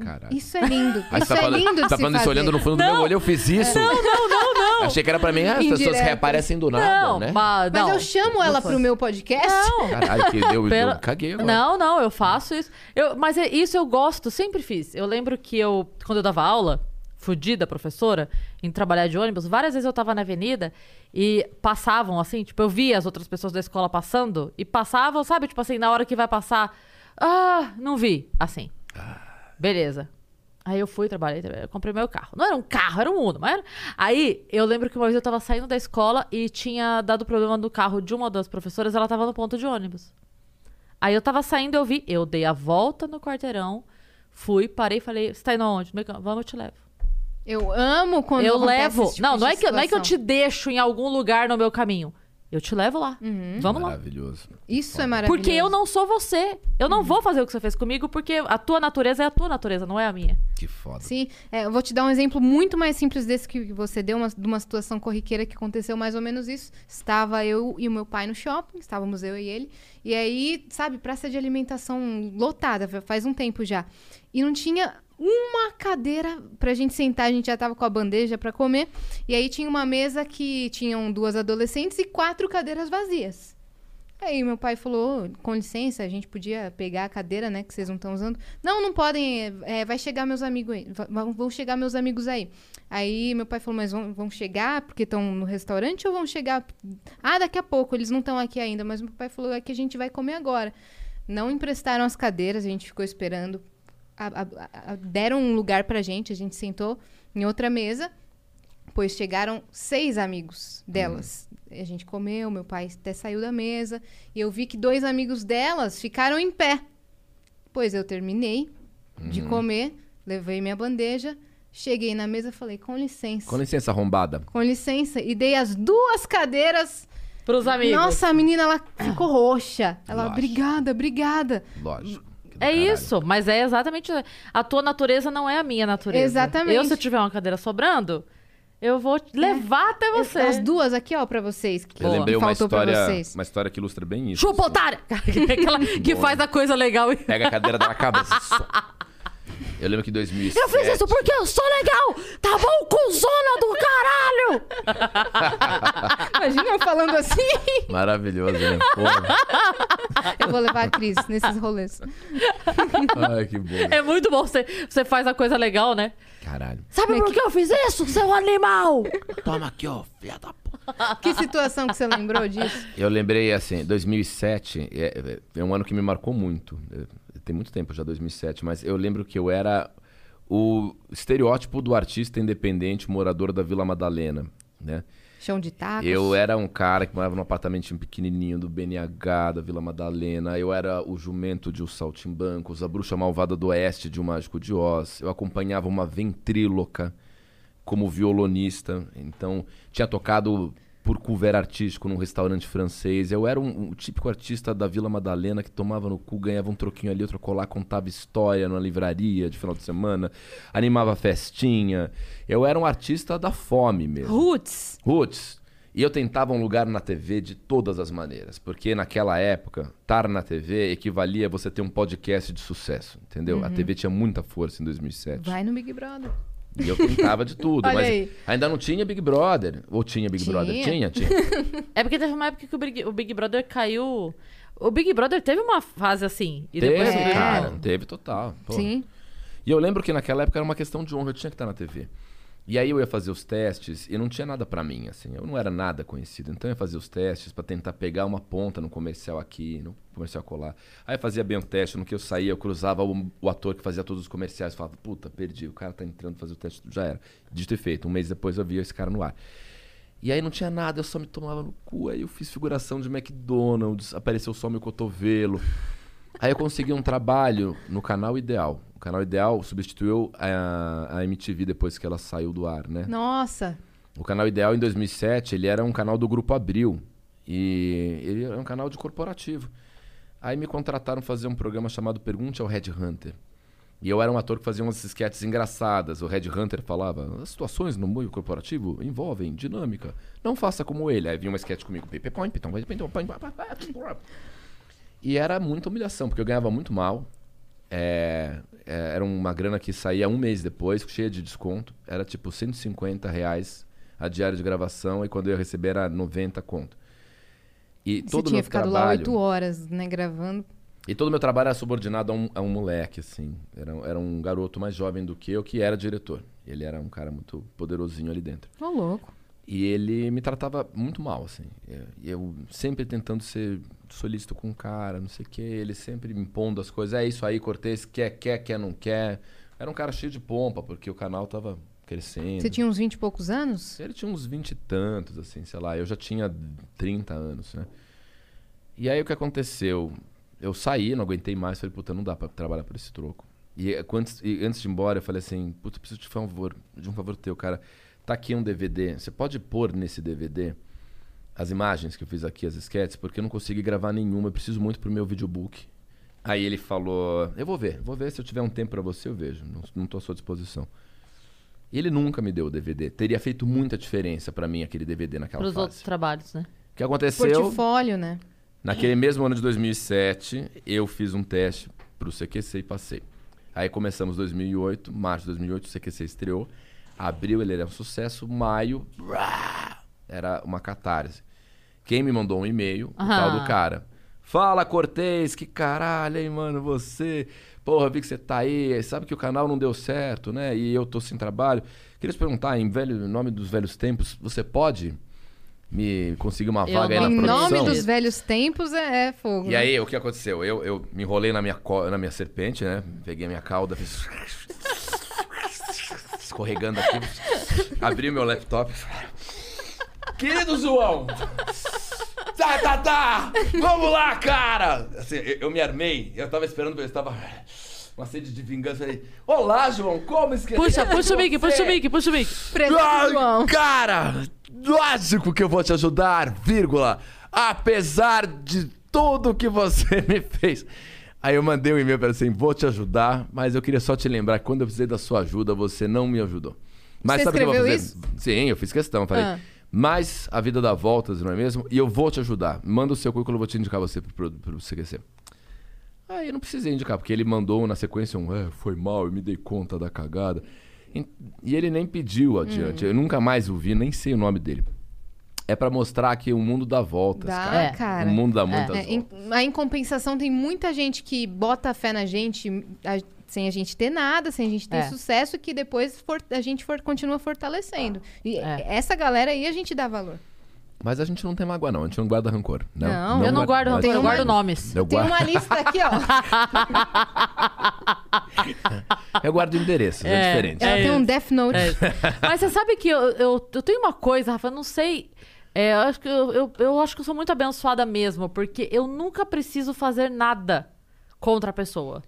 Caralho. Isso é lindo. Aí isso você tá é falando, lindo tá falando isso olhando no fundo do meu olho, eu fiz isso? Não, não, não, não. [laughs] Achei que era pra mim, ah, as pessoas reaparecem do nada, não, né? mas, Mas não, eu chamo ela não pro meu podcast. Não, Caralho, que deu, Pela- eu caguei agora. Não, não, eu faço isso. Eu, mas é- isso eu gosto, sempre fiz. Eu lembro que eu, quando eu dava aula, fudida professora, em trabalhar de ônibus, várias vezes eu tava na avenida e passavam assim, tipo, eu via as outras pessoas da escola passando e passavam, sabe, tipo assim, na hora que vai passar, ah, não vi, assim. Beleza. Aí eu fui, trabalhei, trabalhei, eu comprei meu carro. Não era um carro, era um Uno, mas era... Aí eu lembro que uma vez eu tava saindo da escola e tinha dado problema no carro de uma das professoras, ela tava no ponto de ônibus. Aí eu tava saindo, eu vi, eu dei a volta no quarteirão, fui, parei e falei, você tá indo aonde? Vamos, eu te levo. Eu amo quando eu levo. esse tipo não, não de é, que, não é que eu te deixo em algum lugar no meu caminho. Eu te levo lá. Uhum. Vamos lá. Maravilhoso. Isso é maravilhoso. Porque eu não sou você. Eu não vou fazer o que você fez comigo, porque a tua natureza é a tua natureza, não é a minha. Que foda. Sim, é, eu vou te dar um exemplo muito mais simples desse que você deu, uma, de uma situação corriqueira que aconteceu mais ou menos isso. Estava eu e o meu pai no shopping, estávamos eu e ele, e aí, sabe, praça de alimentação lotada, fa- faz um tempo já. E não tinha uma cadeira pra gente sentar, a gente já tava com a bandeja pra comer, e aí tinha uma mesa que tinham duas adolescentes e quatro cadeiras vazias. Aí meu pai falou, com licença, a gente podia pegar a cadeira, né, que vocês não estão usando. Não, não podem, é, vai chegar meus amigos aí, vão chegar meus amigos aí. Aí meu pai falou, mas vão, vão chegar porque estão no restaurante ou vão chegar... Ah, daqui a pouco, eles não estão aqui ainda, mas meu pai falou, é que a gente vai comer agora. Não emprestaram as cadeiras, a gente ficou esperando. A- a- a- deram um lugar pra gente, a gente sentou em outra mesa, pois chegaram seis amigos delas. A gente comeu, meu pai até saiu da mesa, e eu vi que dois amigos delas ficaram em pé. Pois eu terminei de comer, levei minha bandeja, cheguei na mesa e falei, com licença. Com licença, arrombada. Com licença, e dei as duas cadeiras. Pros amigos. Nossa, a menina, ela ficou [clears throat] roxa. Ela, Lógico. obrigada, obrigada. Lógico. Que É caralho. isso, mas é exatamente. A tua natureza não é a minha natureza. Exatamente. Eu, se eu tiver uma cadeira sobrando, eu vou te levar até você. As duas aqui, ó, pra vocês. Que Eu lembrei uma história, vocês. uma história que ilustra bem isso. Chupa, otária! [laughs] Aquela que faz a coisa legal. e- Pega a cadeira da cabeça. Eu lembro que em 2007... Eu fiz isso porque eu sou legal! Tá bom, cuzona do caralho! [laughs] Imagina eu falando assim. Maravilhoso, né? [laughs] Porra. eu vou levar a Cris nesses rolês. Ai, que bom. É muito bom, você, você faz a coisa legal, né? Caralho. Sabe por que eu fiz isso, seu animal? Toma aqui, ó, filha da puta. Que situação que você lembrou disso? Eu lembrei, assim, 2007 é, é- é um ano que me marcou muito. Tem muito tempo já, 2007, mas eu lembro que eu era o estereótipo do artista independente morador da Vila Madalena, né? Chão de tacos. Eu era um cara que morava num apartamentinho pequenininho do BNH, da Vila Madalena. Eu era o jumento de Os Saltimbancos, a bruxa malvada do oeste de O Mágico de Oz. Eu acompanhava uma ventríloca como violonista. Então, tinha tocado por cover artístico num restaurante francês. Eu era um, um típico artista da Vila Madalena que tomava no cu, ganhava um troquinho ali, outro colar, contava história numa livraria de final de semana, animava festinha. Eu era um artista da fome mesmo. Roots. Roots. E eu tentava um lugar na TV de todas as maneiras, porque naquela época, estar na TV equivalia a você ter um podcast de sucesso, entendeu? A TV tinha muita força em 2007. Vai no Big Brother. E eu tentava de tudo, Olha mas aí. ainda não tinha Big Brother. Ou tinha Big Tinha. Brother? Tinha, tinha. [laughs] É porque teve uma época que o Big, o Big Brother caiu. O Big Brother teve uma fase assim. E teve, depois É. cara. Teve total. Pô. Sim. E eu lembro que naquela época era uma questão de honra, eu tinha que estar na TV. E aí eu ia fazer os testes e não tinha nada pra mim, assim. Eu não era nada conhecido. Então eu ia fazer os testes pra tentar pegar uma ponta no comercial aqui, no comercial colar. Aí eu fazia bem o teste, no que eu saía, eu cruzava o, o ator que fazia todos os comerciais falava, puta, perdi, o cara tá entrando fazer o teste, já era. Dito e feito. Um mês depois eu via esse cara no ar. E aí não tinha nada, eu só me tomava no cu. Aí eu fiz figuração de McDonald's, apareceu só meu cotovelo. Aí eu consegui um trabalho no Canal Ideal. O Canal Ideal substituiu a, a MTV depois que ela saiu do ar, né? Nossa. O Canal Ideal, em 2007, ele era um canal do Grupo Abril. E ele era um canal de corporativo. Aí me contrataram fazer um programa chamado Pergunte ao Red Hunter. E eu era um ator que fazia umas sketches engraçadas. O Red Hunter falava: as situações no meio corporativo envolvem dinâmica. Não faça como ele. Aí vinha uma sketch comigo. E era muita humilhação, porque eu ganhava muito mal. É, é, era uma grana que saía um mês depois, cheia de desconto. Era tipo 150 reais a diária de gravação, e quando eu ia receber era 90 conto. E Você todo o tinha meu ficado lá trabalho. oito horas, né, gravando. E todo o meu trabalho era subordinado a um, a um moleque, assim. Era, era um garoto mais jovem do que eu, que era diretor. Ele era um cara muito poderosinho ali dentro. Ô, louco. E ele me tratava muito mal, assim. Eu sempre tentando ser solícito com o cara, não sei o quê. Ele sempre me impondo as coisas. É isso aí, Cortez, quer, quer, quer, não quer. Era um cara cheio de pompa, porque o canal tava crescendo. Você tinha uns 20 e poucos anos? Ele tinha uns vinte e tantos, assim, sei lá. Eu já tinha 30 anos, né? E aí o que aconteceu? Eu saí, não aguentei mais. Falei, puta, não dá pra trabalhar por esse troco. E, eh, quando- e antes de ir embora, eu falei assim, puta, preciso de um favor, de um favor teu, cara. Tá aqui um DVD. Você pode pôr nesse DVD as imagens que eu fiz aqui, as sketches, porque eu não consegui gravar nenhuma. Eu preciso muito pro meu videobook. Aí ele falou: Eu vou ver, vou ver se eu tiver um tempo pra você, eu vejo. Não, não tô à sua disposição. E ele nunca me deu o DVD. Teria feito muita diferença pra mim aquele DVD naquela Pros fase. outros trabalhos, né? O que aconteceu? Portfólio, né? Naquele mesmo ano de 2007, eu fiz um teste pro CQC e passei. Aí começamos 2008, março de 2008, o CQC estreou. Abril ele era um sucesso, maio era uma catarse. Quem me mandou um e-mail, o tal do cara. Fala, Cortez, que caralho, hein, mano, você. Porra, vi que você tá aí, sabe que o canal não deu certo, né? E eu tô sem trabalho. Queria te perguntar, em velho, em nome dos velhos tempos, você pode me conseguir uma Eu vaga aí na Em produção? nome dos velhos tempos é, é fogo. E né? aí, o que aconteceu? Eu, eu me enrolei na minha, na minha serpente, né? Peguei a minha cauda, fiz. [laughs] escorregando aqui. Abri meu laptop. Querido João! Tá, tá, tá! Vamos lá, cara! Assim, eu, eu me armei, eu tava esperando, eu estava. Uma sede de vingança. Falei, Olá, João, como esquecer? Puxa, puxa o mic, você?" puxa o mic, puxa o mic. João. Cara, lógico que eu vou te ajudar, vírgula. Apesar de tudo que você me fez. Aí eu mandei um e-mail para assim, vou te ajudar, mas eu queria só te lembrar que quando eu precisei da sua ajuda, você não me ajudou. Mas Você sabe o que eu vou fazer? escreveu Sim, eu fiz questão, falei. Ah. Mas a vida dá voltas, não é mesmo? E eu vou te ajudar. Manda o seu currículo, eu vou te indicar você pro, pro, pro CQC. Aí eu não precisei indicar, porque ele mandou na sequência um, é, foi mal, eu me dei conta da cagada. E, ele nem pediu adiante. Hum. Eu nunca mais o vi, nem sei o nome dele. É pra mostrar que o mundo dá voltas, Dá, cara. É. cara. O mundo dá muitas É, em, voltas. em compensação, tem muita gente que bota fé na gente a- sem a gente ter nada, sem a gente ter É. sucesso, que depois for- a gente for- continua fortalecendo. E É. essa galera aí a gente dá valor. Mas a gente não tem mágoa, não. A gente não guarda rancor. Não, Não, eu não guardo rancor, eu uma- guardo nomes. Eu Tem guardo, uma lista aqui, ó. [laughs] eu guardo endereços, é, É, diferente. Ela É tem um. Death Note. É. Mas você sabe que eu, eu, eu tenho uma coisa, Rafa, eu não sei. é, eu, acho que eu, eu, eu acho que eu sou muito abençoada mesmo, porque eu nunca preciso fazer nada contra a pessoa.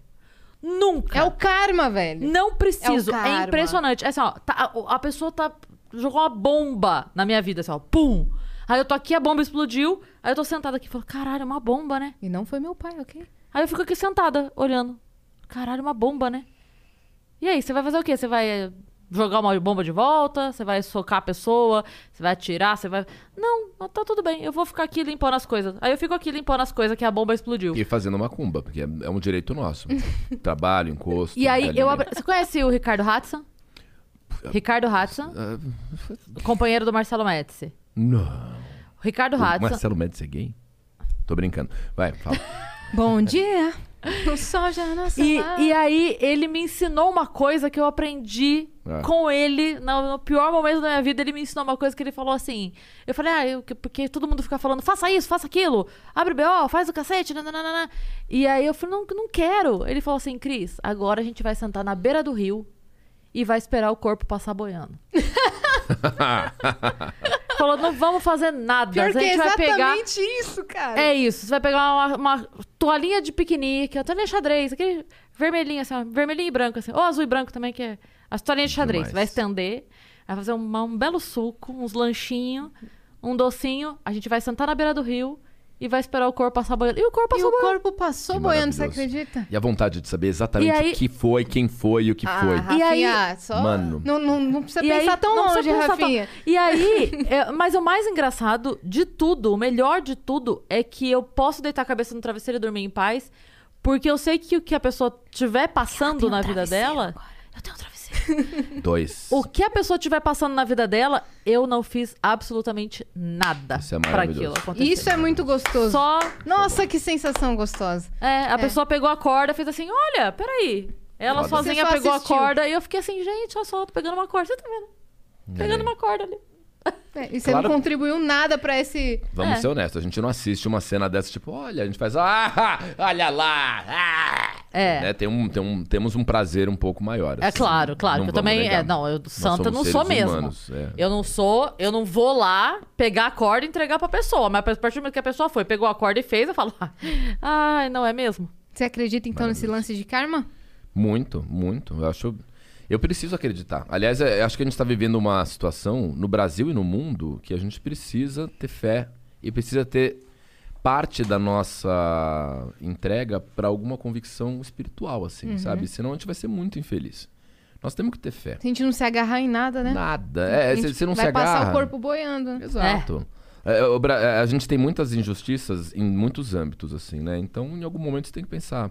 Nunca. É o karma, velho. Não preciso. É o É, karma. impressionante. É assim, ó, tá- a, pessoa tá. Jogou uma bomba na minha vida, assim, ó. Pum! Aí eu tô aqui, a bomba explodiu. Aí eu tô sentada aqui e falo, caralho, é uma bomba, né? E não foi meu pai, ok? Aí eu fico aqui sentada, olhando. Caralho, uma bomba, né? E aí, você vai fazer o quê? Você vai eh, jogar uma bomba de volta? Você vai socar a pessoa? Você vai atirar? Você vai. Não, tá tudo bem. Eu vou ficar aqui limpando as coisas. Aí eu fico aqui limpando as coisas que a bomba explodiu. E fazendo uma cumba, porque é, é um direito nosso. [laughs] Trabalho, encosto. E aí, eu abri... Você conhece o Ricardo Hudson? Ricardo Hudson, Ah, companheiro do Marcelo Médici. Não. O Ricardo O Hudson. Marcelo Médici é gay? Tô brincando. Vai, fala. Bom dia. [laughs] O sol já nasceu. E, e aí, ele me ensinou uma coisa que eu aprendi Ah. com ele no, no pior momento da minha vida. Ele me ensinou uma coisa que ele falou assim. Eu falei, ah, eu, que- porque todo mundo fica falando, faça isso, faça aquilo, abre BO, faz o cacete, nananana. E aí eu falei, não, não quero. Ele falou assim, Cris, agora a gente vai sentar na beira do rio e vai esperar o corpo passar boiando. [laughs] [laughs] falou, não vamos fazer nada. Pior a que é gente vai pegar. exatamente isso, cara. É isso, você vai pegar uma, uma toalhinha de piquenique, uma toalhinha xadrez, aquele vermelhinho assim, ó, vermelhinho e branco assim, ou azul e branco também, que é as toalhinhas de xadrez. Demais. Você vai estender, vai fazer uma- um belo suco, uns lanchinhos, um docinho, a gente vai sentar na beira do rio e vai esperar o corpo passar boiando. E o corpo E passou o boiando. corpo passou boiando, você acredita? E a vontade de saber exatamente E aí- o que foi, quem foi e o que foi. Ah, E aí- Rafinha, só... Mano. Não, não, não precisa E pensar aí- tão não longe, pensar tão- Rafinha. E aí, [laughs] é, mas o mais engraçado de tudo, o melhor de tudo, é que eu posso deitar a cabeça no travesseiro e dormir em paz, porque eu sei que o que a pessoa estiver passando na vida dela. Eu tenho um travesseiro. Dois. O que a pessoa estiver passando na vida dela, eu não fiz absolutamente nada Isso é pra maravilhoso. aquilo acontecer. Isso é muito gostoso. Só. Nossa, que sensação gostosa. É, a pessoa pegou a corda fez assim: olha, peraí. Ela Foda. sozinha Você só pegou assistiu. a corda e eu fiquei assim, gente, olha só, tô pegando uma corda. Você tá vendo? Pegando uma corda ali. É, e você Claro. não contribuiu nada pra esse... Vamos É. ser honestos, a gente não assiste uma cena dessa, tipo, olha, a gente faz, ah, olha lá, ah. É. Né, tem um, tem um, temos um prazer um pouco maior. É assim. claro, claro. Não eu também. negar. É, não, eu santa não sou mesmo. humanos, é. Eu não sou, eu não vou lá pegar a corda e entregar pra pessoa. Mas a partir do momento que a pessoa foi, pegou a corda e fez, eu falo, ai, não é mesmo? Você acredita, então, nesse lance de karma? Muito, muito. Eu acho. Eu preciso acreditar. Aliás, é, acho que a gente está vivendo uma situação no Brasil e no mundo que a gente precisa ter fé e precisa ter parte da nossa entrega para alguma convicção espiritual, assim, Uhum. sabe? Senão a gente vai ser muito infeliz. Nós temos que ter fé. Se a gente não se agarrar em nada, né? Nada. É, A gente você não vai se agarra. passar o corpo boiando. né? Exato. É, Bra- é, a gente tem muitas injustiças em muitos âmbitos, assim, né? Então, em algum momento, você tem que pensar: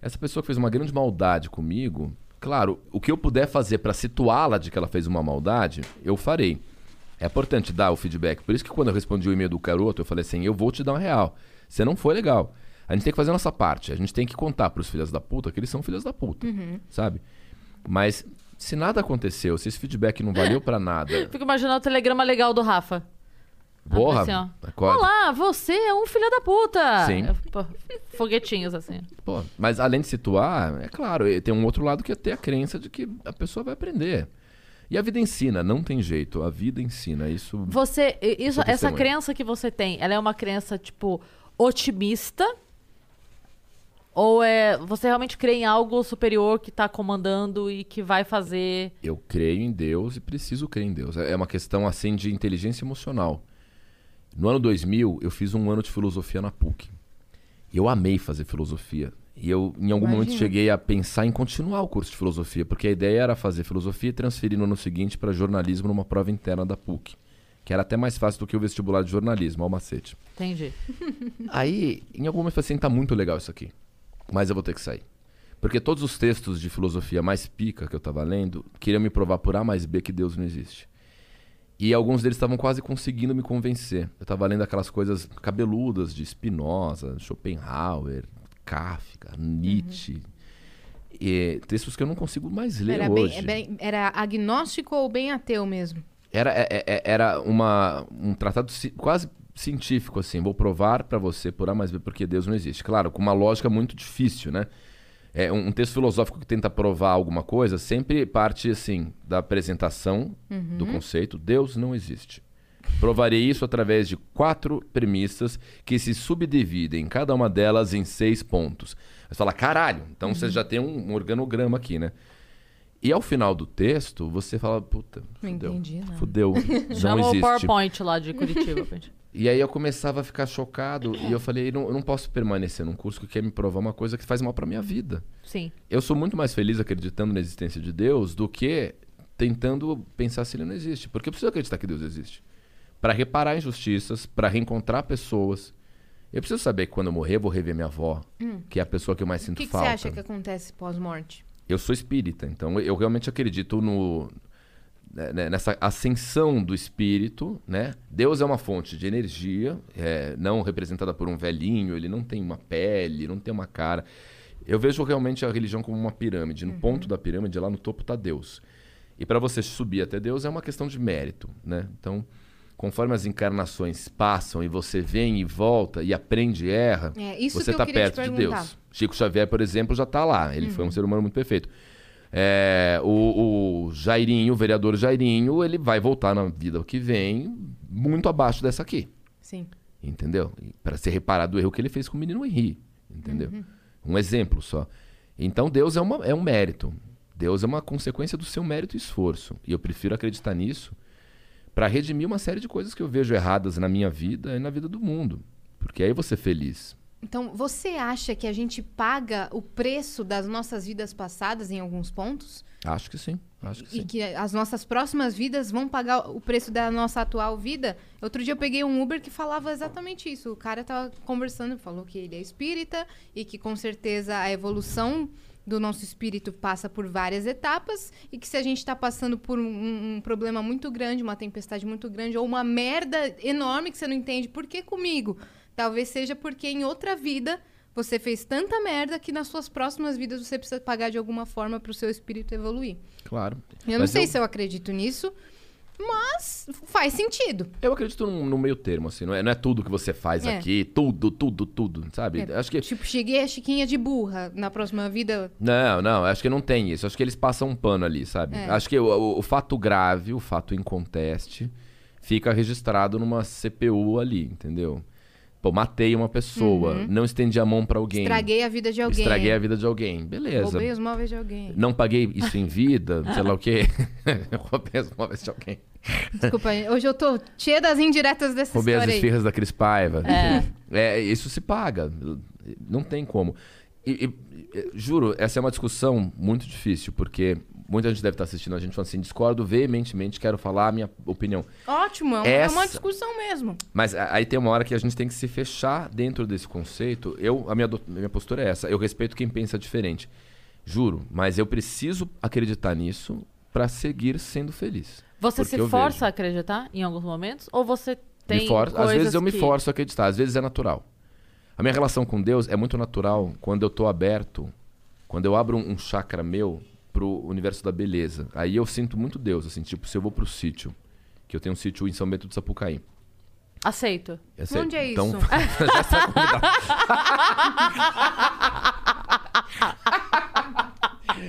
essa pessoa que fez uma grande maldade comigo, claro, o que eu puder fazer para situá-la de que ela fez uma maldade, eu farei. É importante dar o feedback. Por isso que quando eu respondi o e-mail do garoto, eu falei assim: eu vou te dar um real. Você não foi legal. A gente tem que fazer a nossa parte. A gente tem que contar pros filhos da puta que eles são filhos da puta, sabe? Mas se nada aconteceu, se esse feedback não valeu pra nada, [laughs] Fico imaginando o telegrama legal do Rafa. Porra, assim. Olá, você é um filho da puta! Sim. Pô, foguetinhos, assim. Pô, mas além de situar, é claro, tem um outro lado que é ter a crença de que a pessoa vai aprender. E a vida ensina, não tem jeito. A vida ensina. Isso. Você, i- isso, Sou essa crença que você tem, ela é uma crença, tipo, otimista? Ou é você realmente crê em algo superior que tá comandando e que vai fazer. Eu creio em Deus e preciso crer em Deus. É é uma questão assim de inteligência emocional. No ano 2000, eu fiz um ano de filosofia na PUC. E eu amei fazer filosofia. E eu, em algum momento, Imagina. cheguei a pensar em continuar o curso de filosofia, porque a ideia era fazer filosofia e transferir no ano seguinte para jornalismo numa prova interna da PUC, que era até mais fácil do que o vestibular de jornalismo, ao macete. Entendi. [laughs] Aí, em algum momento, eu falei assim, tá muito legal isso aqui. Mas eu vou ter que sair. Porque todos os textos de filosofia mais pica que eu tava lendo queriam me provar por A mais B que Deus não existe. E alguns deles estavam quase conseguindo me convencer. Eu tava lendo aquelas coisas cabeludas de Spinoza, Schopenhauer, Kafka, Nietzsche. E textos que eu não consigo mais ler Era, hoje. é bem- era agnóstico ou bem ateu mesmo? Era, é- é- era uma, um tratado quase científico, assim. Vou provar pra você por A mais B porque Deus não existe. Claro, com uma lógica muito difícil, né? É um, texto filosófico que tenta provar alguma coisa sempre parte, assim, da apresentação do conceito Deus não existe. Provarei isso através de quatro premissas que se subdividem, cada uma delas em seis pontos. Você fala, caralho, então você já tem um, organograma aqui, né? E ao final do texto, você fala, puta, Não fudeu. entendi nada. Fudeu, [laughs] não Chama o existe. PowerPoint lá de Curitiba. [laughs] E aí eu começava a ficar chocado e eu falei, não, eu não posso permanecer num curso que quer me provar uma coisa que faz mal pra minha vida. Sim. Eu sou muito mais feliz acreditando na existência de Deus do que tentando pensar se ele não existe. Porque eu preciso acreditar que Deus existe. Pra reparar injustiças, pra reencontrar pessoas. Eu preciso saber que quando eu morrer, eu vou rever minha avó, que é a pessoa que eu mais O sinto que, que você falta. acha que acontece pós-morte? Eu sou espírita, então eu realmente acredito no nessa ascensão do espírito, né? Deus é uma fonte de energia, é, não representada por um velhinho, ele não tem uma pele, não tem uma cara. Eu vejo realmente a religião como uma pirâmide. No ponto da pirâmide, lá no topo está Deus. E para você subir até Deus é uma questão de mérito, né? Então, conforme as encarnações passam e você vem e volta e aprende e erra, É, você está perto de. Deus. Chico Xavier, por exemplo, já está lá. Ele foi um ser humano muito perfeito. É, o, o Jairinho, o vereador Jairinho, ele vai voltar na vida que vem muito abaixo dessa aqui. Sim. Entendeu? Para ser reparado o erro que ele fez com o menino Henri. Entendeu? Um exemplo só. Então Deus é, uma, é um mérito. Deus é uma consequência do seu mérito e esforço. E eu prefiro acreditar nisso para redimir uma série de coisas que eu vejo erradas na minha vida e na vida do mundo. Porque aí vou ser feliz. Então, você acha que a gente paga o preço das nossas vidas passadas em alguns pontos? Acho que sim. Acho que E sim. que as nossas próximas vidas vão pagar o preço da nossa atual vida? Outro dia eu peguei um Uber que falava exatamente isso. O cara tava conversando, falou que ele é espírita e que com certeza a evolução do nosso espírito passa por várias etapas e que se a gente está passando por um, um problema muito grande, uma tempestade muito grande ou uma merda enorme que você não entende por que comigo, talvez seja porque em outra vida você fez tanta merda que nas suas próximas vidas você precisa pagar de alguma forma para o seu espírito evoluir. Claro. Eu não Mas sei se eu acredito nisso, mas faz sentido. Eu acredito num, num meio termo, assim. Não é, não é tudo que você faz É. aqui, tudo, tudo, tudo, sabe? É, Acho que. Tipo, cheguei a Chiquinha de burra. Na próxima vida, Não, não, acho que não tem isso. Acho que eles passam um pano ali, sabe? É. Acho que o, o- o fato grave, o fato inconteste, fica registrado numa CPU ali, entendeu? Pô, matei uma pessoa, não estendi a mão pra alguém. Estraguei a vida de alguém. Estraguei a vida de alguém. Beleza. Roubei os móveis de alguém. Não paguei isso em vida, [laughs] sei lá o quê. [laughs] Roubei as móveis de alguém. Desculpa, hoje eu tô cheia das indiretas dessa Roubei as história aí. esfirras da Cris Paiva. É. É, isso se paga. Não tem como. E- e- juro, essa é uma discussão muito difícil, porque muita gente deve estar assistindo a gente falando assim, discordo veementemente, quero falar a minha opinião. Ótimo, é uma, é uma Essa- discussão mesmo. Mas aí tem uma hora que a gente tem que se fechar dentro desse conceito. Eu, a minha, do- minha postura é essa. Eu respeito quem pensa diferente. Juro, mas eu preciso acreditar nisso pra seguir sendo feliz. Você se força vejo. a acreditar em alguns momentos? Ou você tem Me for- Às vezes eu me que- forço a acreditar, às vezes é natural. A minha relação com Deus é muito natural quando eu tô aberto, quando eu abro um, um chakra meu pro universo da beleza. Aí eu sinto muito Deus, assim, tipo, se eu vou pro sítio, que eu tenho um sítio em São Bento do Sapucaí. Aceito. Eu sei- Onde é então, isso? [laughs] já está convidado. [laughs]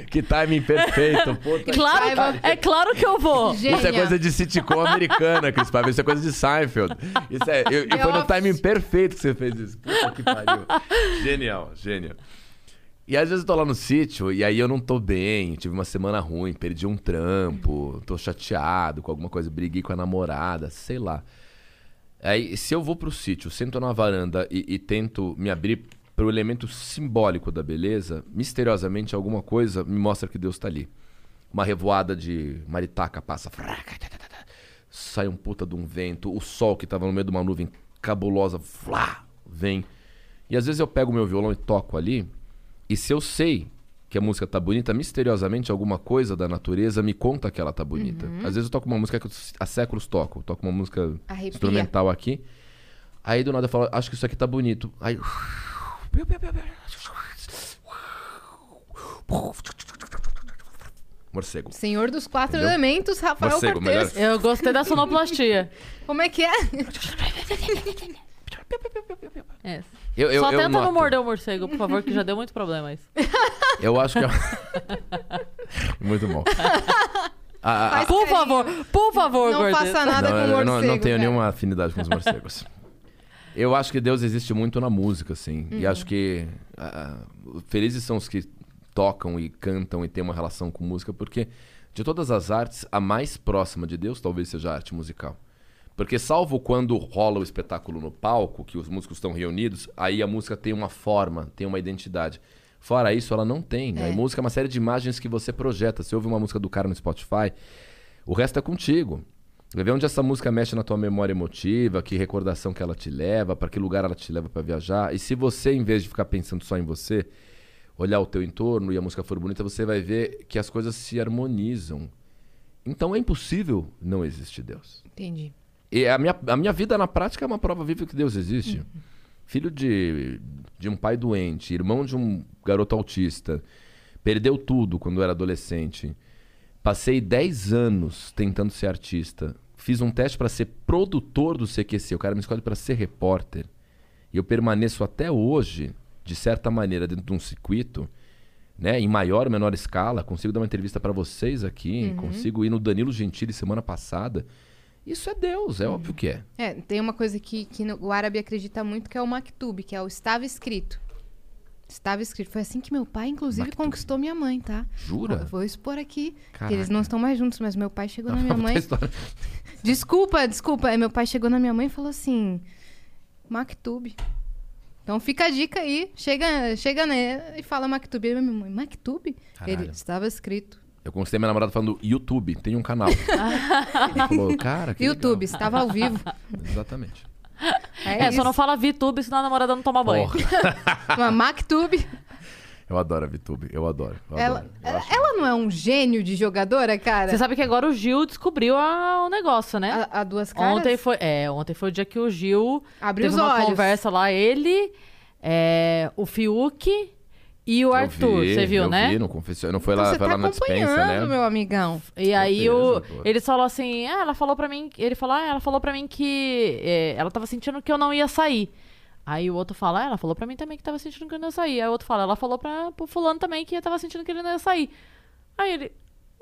que timing perfeito, [laughs] puta. Claro, Paiva. é claro que eu vou. Gênia. Isso é coisa de sitcom americana, Cris Paiva. Isso é coisa de Seinfeld. Isso é, eu- e The foi no timing perfeito que você fez isso. Puta que pariu. Genial, genial. E às vezes eu tô lá no sítio e aí eu não tô bem, tive uma semana ruim, perdi um trampo, tô chateado com alguma coisa, briguei com a namorada, sei lá. Aí, se eu vou pro sítio, sento na varanda e, e tento me abrir pro elemento simbólico da beleza, misteriosamente alguma coisa me mostra que Deus tá ali. Uma revoada de maritaca passa, fraca, sai um puta de um vento, o sol que tava no meio de uma nuvem cabulosa, flá, vem. E às vezes eu pego meu violão e toco ali, e se eu sei que a música tá bonita, misteriosamente alguma coisa da natureza me conta que ela tá bonita. Às vezes eu toco uma música que eu há séculos toco, eu toco uma música Arrepia. instrumental aqui. Aí do nada eu falo, acho que isso aqui tá bonito. Aí. Morcego. Senhor dos quatro Entendeu? elementos, Rafael Morcego, Cortez. Eu gostei da sonoplastia. Como é que é? [laughs] É. Eu, eu, Só eu tenta não noto. morder o morcego, por favor, que já deu muito problema isso. [laughs] Eu acho que. é- [laughs] Muito bom. [laughs] A- a- Faz Por carinho. favor, por favor, Não Gordeta. faça nada não, com eu morcego. não, não tenho cara. nenhuma afinidade com os morcegos. Eu acho que Deus existe muito na música, assim. Uhum. E acho que ah, felizes são os que tocam e cantam e têm uma relação com música, porque de todas as artes, a mais próxima de Deus talvez seja a arte musical. Porque salvo quando rola o espetáculo no palco, que os músicos estão reunidos, aí a música tem uma forma, tem uma identidade. Fora isso, ela não tem. A música é uma série de imagens que você projeta. Você ouve uma música do cara no Spotify, o resto é contigo. Ver onde essa música mexe na tua memória emotiva, que recordação que ela te leva, para que lugar ela te leva para viajar. E se você, em vez de ficar pensando só em você, olhar o teu entorno e a música for bonita, você vai ver que as coisas se harmonizam. Então é impossível não existir Deus. Entendi. E a minha, a minha vida na prática é uma prova viva que Deus existe. Filho de, de um pai doente, irmão de um garoto autista, perdeu tudo quando era adolescente. Passei 10 anos tentando ser artista. Fiz um teste para ser produtor do CQC. O cara me escolhe para ser repórter. E eu permaneço até hoje, de certa maneira, dentro de um circuito, né, em maior ou menor escala. Consigo dar uma entrevista para vocês aqui. Consigo ir no Danilo Gentili semana passada. Isso é Deus, é óbvio que é. É, tem uma coisa que, que no- o árabe acredita muito que é o maktub, que é o estava escrito. Estava escrito. Foi assim que meu pai, inclusive, Maktub. conquistou minha mãe, tá? Jura? Eu vou expor aqui. Que eles não estão mais juntos, mas meu pai chegou na minha [laughs] mãe. [laughs] Desculpa, desculpa. Meu pai chegou na minha mãe e falou assim: Maktub. Então fica a dica aí. Chega, chega né, e fala Maktub. Aí minha mãe, Maktub? Caralho. Ele estava escrito. Eu conquistei minha namorada falando YouTube, tem um canal. [laughs] Ela falou, cara, que YouTube, legal. estava ao vivo. [laughs] Exatamente. É, É, só não fala VTube, senão a namorada não toma banho. Porra. [laughs] Uma Maktub. Eu adoro a VTube, eu adoro. Eu Ela, adoro. Eu ela, acho- ela não é um gênio de jogadora, cara? Você sabe que agora o Gil descobriu a- o negócio, né? A, a duas caras? Ontem foi, é, ontem foi o dia que o Gil Abriu teve os uma olhos. conversa lá, ele, é, o Fiuk e o Eu Arthur. vi, Você viu, eu né? Vi, não, confessou, não foi Então lá, você foi tá lá na dispensa, acompanhando, né? meu amigão. E aí o, ele falou assim, ah, ela falou pra mim, ele falou, ah, ela falou para mim que é, ela tava sentindo que eu não ia sair. Aí o outro fala, ah, ela falou pra mim também que tava sentindo que eu não ia sair. Aí o outro fala, ela falou pra, pro fulano também que tava sentindo que ele não ia sair. Aí ele,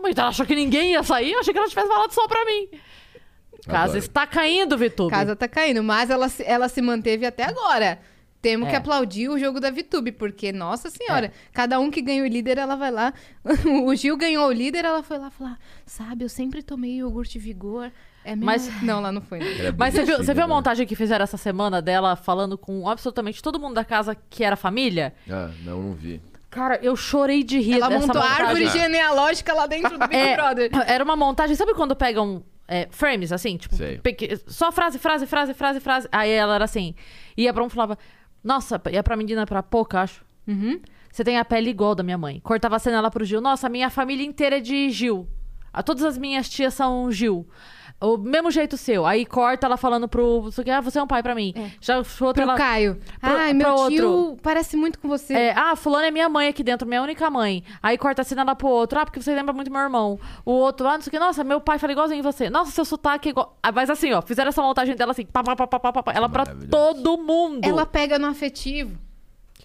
mas ela achou que ninguém ia sair? Eu achei que ela tivesse falado só pra mim. Casa Adoro. está caindo, Vitube. Casa tá caindo, mas ela, ela se manteve até agora. Temos É. que aplaudir o jogo da VTube, porque, nossa senhora, cada um que ganha o líder, ela vai lá. [laughs] o Gil ganhou o líder, ela foi lá falar: Sabe, eu sempre tomei iogurte vigor. É mesmo? Mas- Não, lá não foi. né? É Mas você viu, você viu a montagem que fizeram essa semana dela falando com absolutamente todo mundo da casa que era família? Ah, não, não vi. Cara, eu chorei de rir Ela dessa montou a montagem. árvore genealógica lá dentro do Big É, Brother. [laughs] Era uma montagem, sabe quando pegam é, frames, assim? Tipo, Sei. só frase, frase, frase, frase, frase. Aí ela era assim. Ia pra um e falava, nossa, ia pra menina, pra pouca, acho. Uhum. Você tem a pele igual da minha mãe. Cortava a cena lá pro Gil. Nossa, minha família inteira é de Gil. Ah, Todas as minhas tias são Gil. O mesmo jeito seu. Aí corta ela falando pro. você que, Ah, você é um pai pra mim. Já outra Pro ela. Caio. Pro- Ai, meu pro tio outro. parece muito com você. É, ah, fulano é minha mãe aqui dentro, minha única mãe. Aí corta a cena lá pro outro. Ah, porque você lembra muito meu irmão. O outro, ah, não sei o que. Nossa, meu pai fala igualzinho você. Nossa, seu sotaque é igual. Ah, mas assim, ó, fizeram essa montagem dela assim, pá, pá, pá, pá, pá, pá, ela pra maravilhoso. todo mundo. Ela pega no afetivo.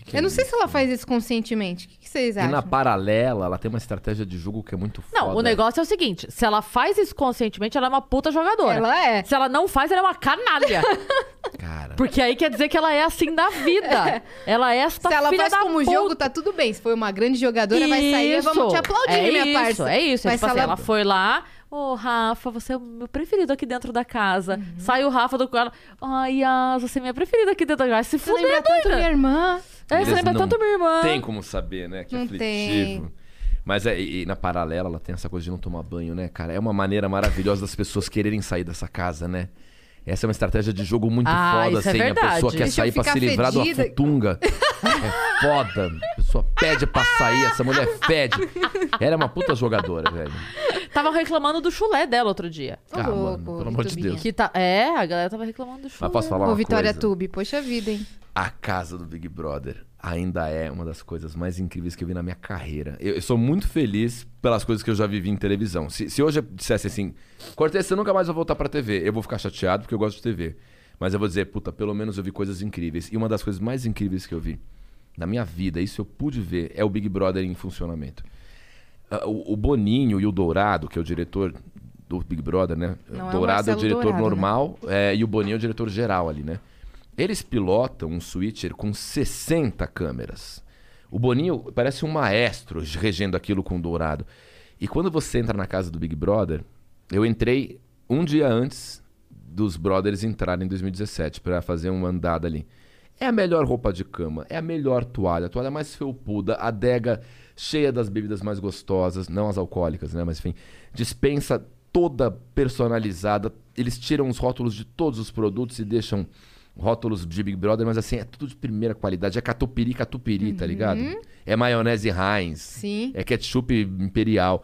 Que Eu é não sei isso? se ela faz isso conscientemente. O que, que vocês E acham? na paralela, ela tem uma estratégia de jogo que é muito Não, foda. o negócio é o seguinte: se ela faz isso conscientemente, ela é uma puta jogadora. Ela é. Se ela não faz, ela é uma canalha. [laughs] Cara, Porque aí quer dizer que ela é assim da vida. [laughs] Ela é esta Se ela filha faz da como puta. jogo, tá tudo bem. Se foi uma grande jogadora, vai sair, Isso. vamos te aplaudir, é minha isso, parça. É isso, é Mas tipo assim, ela foi lá, ô Rafa, você é o meu preferido aqui dentro da casa. Uhum. Sai o Rafa do quarto, ai, Yas, você é minha preferida aqui dentro da casa. Se Você fuder, lembra tanto minha irmã. É, você lembra tanto minha irmã. Tem como saber, né? Que Não aflitivo. tem. Mas é, e, e na paralela, ela tem essa coisa de não tomar banho, né, cara? É uma maneira maravilhosa das pessoas quererem sair dessa casa, né? Essa é uma estratégia de jogo muito Ah, foda, é assim. a verdade. pessoa quer Deixa sair pra se livrar de uma futunga. É foda. A pessoa pede pra sair, essa mulher fede. Ela é uma puta jogadora, velho. Tava reclamando do chulé dela outro dia. Ô, Ah, mano, louco, pelo amor de. Deus. Que tá... É, a galera tava reclamando do chulé. Mas posso falar Ô, uma Vitória coisa? Tube, poxa vida, hein? A casa do Big Brother ainda é uma das coisas mais incríveis que eu vi na minha carreira. Eu, eu sou muito feliz pelas coisas que eu já vivi em televisão. Se, se hoje eu dissesse assim, Cortez, você nunca mais vai voltar pra TV, eu vou ficar chateado porque eu gosto de TV. Mas eu vou dizer, puta, pelo menos eu vi coisas incríveis. E uma das coisas mais incríveis que eu vi na minha vida, isso eu pude ver, é o Big Brother em funcionamento. Ah, O, o Boninho e o Dourado, que é o diretor do Big Brother, né? Não é o o Dourado é o Marcelo diretor Dourado, né? normal é, e o Boninho é o diretor geral ali, né? Eles pilotam um switcher com 60 câmeras. O Boninho parece um maestro regendo aquilo com o Dourado. E quando você entra na casa do Big Brother, eu entrei um dia antes dos brothers entrarem em 2017 para fazer uma andada ali. É a melhor roupa de cama, é a melhor toalha, a toalha mais felpuda, adega cheia das bebidas mais gostosas, não as alcoólicas, né? Mas enfim, dispensa toda personalizada. Eles tiram os rótulos de todos os produtos e deixam rótulos de Big Brother, mas assim, é tudo de primeira qualidade. É catupiry, catupiry, tá ligado? É maionese Heinz. Sim. É ketchup imperial.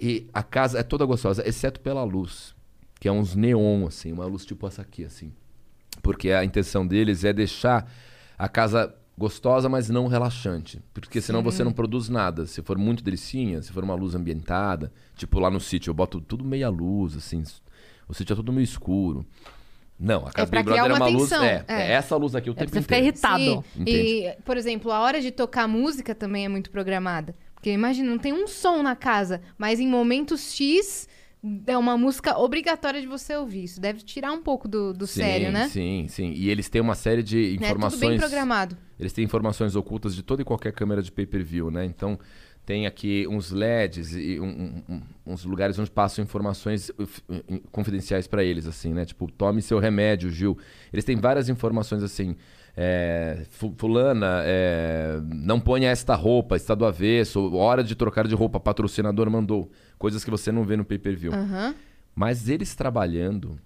E a casa é toda gostosa, exceto pela luz, que é uns neon, assim, uma luz tipo essa aqui, assim. Porque a intenção deles é deixar a casa gostosa, mas não relaxante. Porque senão você não produz nada. Se for muito delicinha, se for uma luz ambientada, tipo lá no sítio, eu boto tudo meia luz, assim. O sítio é tudo meio escuro. Não, a casa pra do Big Brother é uma uma luz. É, é. é essa luz aqui o É pra tempo você ficar inteiro. irritado. Sim. Entende? E, por exemplo, a hora de tocar música também é muito programada. Porque imagina, não tem um som na casa, mas em momentos X é uma música obrigatória de você ouvir. Isso deve tirar um pouco do, do Sim, sério, né? Sim, sim. E eles têm uma série de informações. Tudo bem programado. Eles têm informações ocultas de toda e qualquer câmera de pay-per-view, né? Então, tem aqui uns LEDs e um- um- uns lugares onde passam informações f- uh, confidenciais pra eles, assim, né? Tipo, tome seu remédio, Gil. Eles têm várias informações assim. é, fu- fulana, é, não ponha esta roupa, está do avesso, hora de trocar de roupa, patrocinador mandou. Coisas que você não vê no pay-per-view. Aham. Mas eles trabalhando,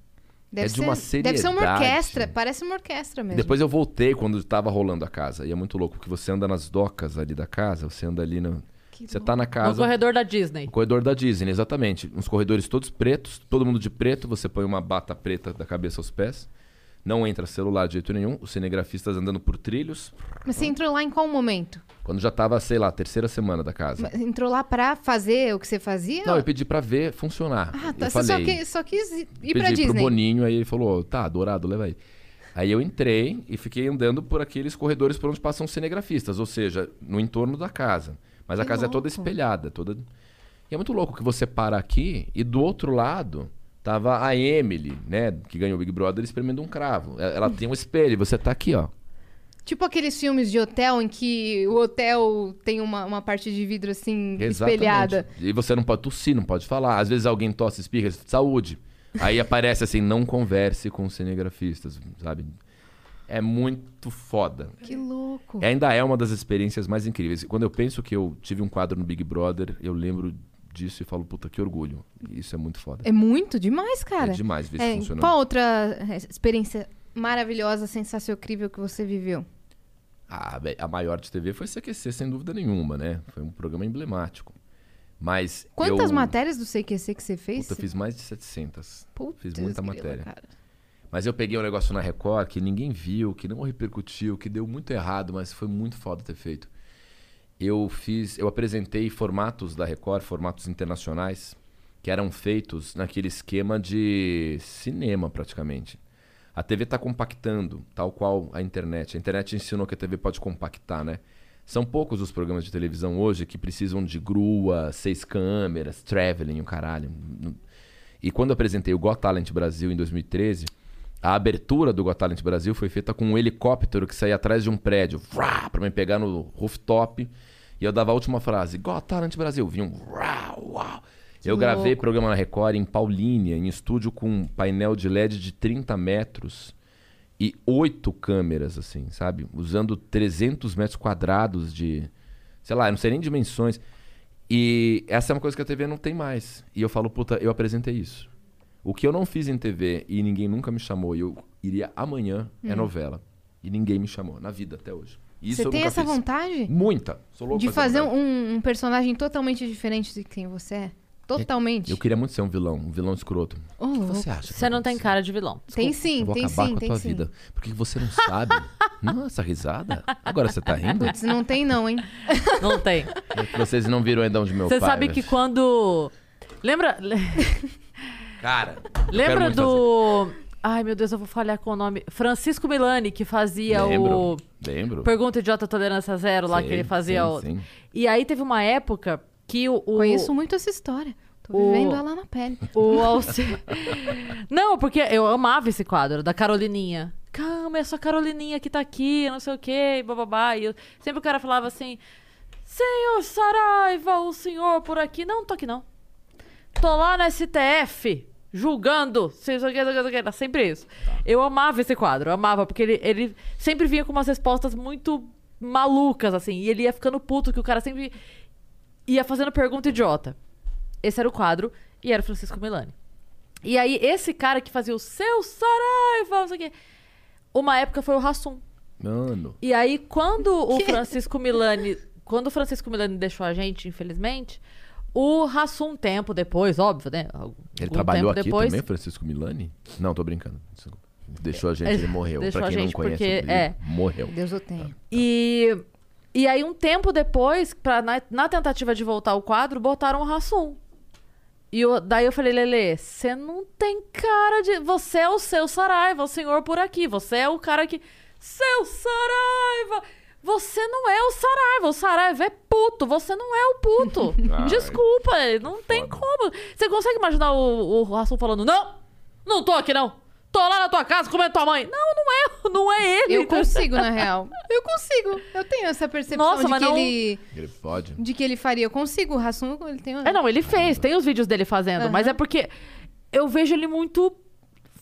Deve É de ser, uma Deve ser uma seriedade. orquestra. Parece uma orquestra mesmo. Depois eu voltei quando tava rolando a casa. E é muito louco, porque você anda nas docas ali da casa, você anda ali no. Que Você tá na No casa. corredor da Disney. O corredor da Disney, exatamente. Uns corredores todos pretos, todo mundo de preto, você põe uma bata preta da cabeça aos pés. Não entra celular de jeito nenhum. Os cinegrafistas andando por trilhos. Mas você entrou lá em qual momento? Quando já tava, sei lá, terceira semana da casa. Mas Entrou lá pra fazer o que você fazia? Não, eu pedi pra ver funcionar. Ah, tá. Eu Você falei, só, que- só quis ir pedi pra pro Disney. Boninho, aí ele falou, tá, dourado, leva aí. Aí eu entrei e fiquei andando por aqueles corredores por onde passam cinegrafistas, ou seja, no entorno da casa. Mas a Que casa é toda louco. espelhada, toda. E é muito louco que você para aqui e do outro lado Tava a Emily, né, que ganhou o Big Brother, espremendo um cravo. Ela tem um espelho, e você tá aqui, ó. Tipo aqueles filmes de hotel em que o hotel tem uma, uma parte de vidro assim espelhada. E você não pode tossir, não pode falar. Às vezes alguém tosse, espirra, saúde. Aí aparece assim, não converse com cinegrafistas, sabe? É muito foda. Que louco. Ainda é uma das experiências mais incríveis. Quando eu penso que eu tive um quadro no Big Brother, eu lembro disso e falo, puta, que orgulho. Isso é muito foda. É muito demais, cara. É demais ver É, isso funcionando. qual outra é, experiência maravilhosa, sensacional, incrível que você viveu? A, a maior de TV foi CQC, sem dúvida nenhuma, né? Foi um programa emblemático. Mas Quantas eu, matérias do CQC que você fez? Puta, eu fiz mais de 700. Putz, fiz muita grila, matéria. cara. Mas eu peguei um negócio na Record que ninguém viu, que não repercutiu, que deu muito errado, mas foi muito foda ter feito. Eu fiz, eu apresentei formatos da Record, formatos internacionais, que eram feitos naquele esquema de cinema praticamente. A TV está compactando, tal qual a internet. A internet ensinou que a TV pode compactar, né? São poucos os programas de televisão hoje que precisam de grua, seis câmeras, traveling, o caralho. E quando eu apresentei o Got Talent Brasil em 2013, a abertura do Got Talent Brasil foi feita com um helicóptero que saía atrás de um prédio, pra me pegar no rooftop. E eu dava a última frase, Got Talent Brasil. Vinha um vrá, uau. Eu gravei programa na Record em Paulínia, em estúdio com um painel de LED de 30 metros e oito câmeras, assim, sabe? Usando 300 metros quadrados de... Sei lá, não sei nem dimensões. E essa é uma coisa que a TV não tem mais. E eu falo, puta, eu apresentei isso. O que eu não fiz em TV e ninguém nunca me chamou e eu iria amanhã é novela. E ninguém me chamou, na vida até hoje. Isso Hum. você tem essa fiz. vontade? Muita. Sou louco De fazer um, um personagem totalmente diferente de quem você é? Totalmente. Eu queria muito ser um vilão, um vilão escroto. Ô, O que louco. você acha? Você não tem ser? cara de vilão. Tem Eu sim, vou tem acabar sim, com a tem tua sim. vida. Porque você não sabe. [laughs] Nossa, risada. Agora você tá rindo? Putz, não tem não, hein? [laughs] Não tem. É Vocês não viram ainda onde meu Você pai... sabe que quando. Lembra. [laughs] Cara, eu quero Lembra muito fazer. do. Ai, meu Deus, eu vou falhar com o nome. Francisco Milani, que fazia Lembro, o. lembro. Pergunta Idiota Tolerância Zero, lá que Sei, ele fazia sim, o. sim. E aí teve uma época que o. o Conheço muito essa história. Tô o- vivendo ela na pele. O Alci... [laughs] Não, porque eu amava esse quadro da Carolininha. Calma, é só a Carolininha que tá aqui, não sei o quê, bababá. E eu... sempre o cara falava assim: Senhor Saraiva, o senhor por aqui. Não, não tô aqui não. Tô lá no STF, julgando. Era sempre isso. Eu amava esse quadro, eu amava, porque ele, ele sempre vinha com umas respostas muito malucas, assim. E ele ia ficando puto, que o cara sempre ia fazendo pergunta idiota. Esse era o quadro e era o Francisco Milani. E aí, esse cara que fazia o seu Saraiva, não sei o quê, uma época foi o Rassum. Mano. E aí, quando [laughs] o Francisco Milani. Quando o Francisco Milani deixou a gente, infelizmente, o Rassum, um tempo depois, óbvio, né? Algum Ele trabalhou aqui depois, também, Francisco Milani? Não, tô brincando. Desculpa. Deixou a gente, ele morreu. Deixou pra a quem gente não conhece porque- é. morreu. Deus o tenha. E, e aí, um tempo depois, pra, na, na tentativa de voltar o quadro, botaram o Rassum. E eu- daí eu falei, Lele, você não tem cara de. Você é o seu Saraiva, o senhor por aqui. Você é o cara que. Seu Saraiva! Você não é o Saraiva. O Saraiva é puto. Você não é o puto. [laughs] Ai, Desculpa, não tem foda. como. Você consegue imaginar o, o Rassum falando: Não, não tô aqui não. Tô lá na tua casa comendo tua mãe. Não, não é, [laughs] não é ele. Eu consigo, na real. [laughs] Eu consigo. Eu tenho essa percepção Nossa, de mas que não- ele. Ele pode. De que ele faria. Eu consigo. O Rassum, ele tem. É, não, ele fez, tem os vídeos dele fazendo, mas é porque eu vejo ele muito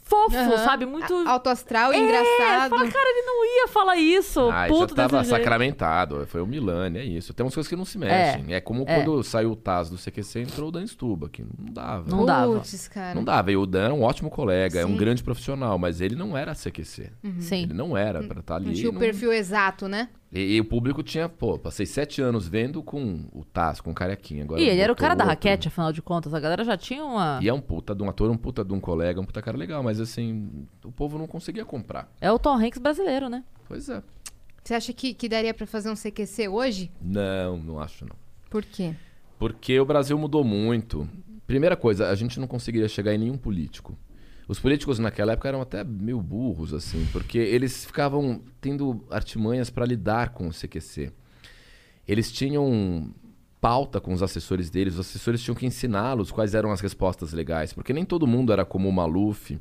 fofo, Aham. sabe? Muito. Alto astral, É, engraçado. Fala, cara, ele não ia falar isso. Ah, puto já tava desse jeito. sacramentado. Foi o Milani, é isso. Tem umas coisas que não se mexem. É, como é. quando saiu o Taz do CQC entrou o Dan Stuba, que não dava. Não dava. Putz, cara. Não dava. E o Dan é um ótimo colega, é um Sim. grande profissional, mas ele não era CQC. Sim. Ele não era pra estar ali. Não tinha o não- perfil exato, né? E, e o público tinha, pô, passei sete anos vendo com o Taz, com o Carequinha. Agora E ele era o cara da outro. raquete, afinal de contas. A galera já tinha uma. E é um puta de um ator, um puta de um colega, um puta cara legal, mas assim, o povo não conseguia comprar. É o Tom Hanks brasileiro, né? Pois é. Você acha que, que daria pra fazer um CQC hoje? Não, não acho não. Por quê? Porque o Brasil mudou muito. Primeira coisa, a gente não conseguiria chegar em nenhum político. Os políticos naquela época eram até meio burros, assim, porque eles ficavam tendo artimanhas para lidar com o CQC. Eles tinham pauta com os assessores deles. Os assessores tinham que ensiná-los quais eram as respostas legais. Porque nem todo mundo era como o Maluf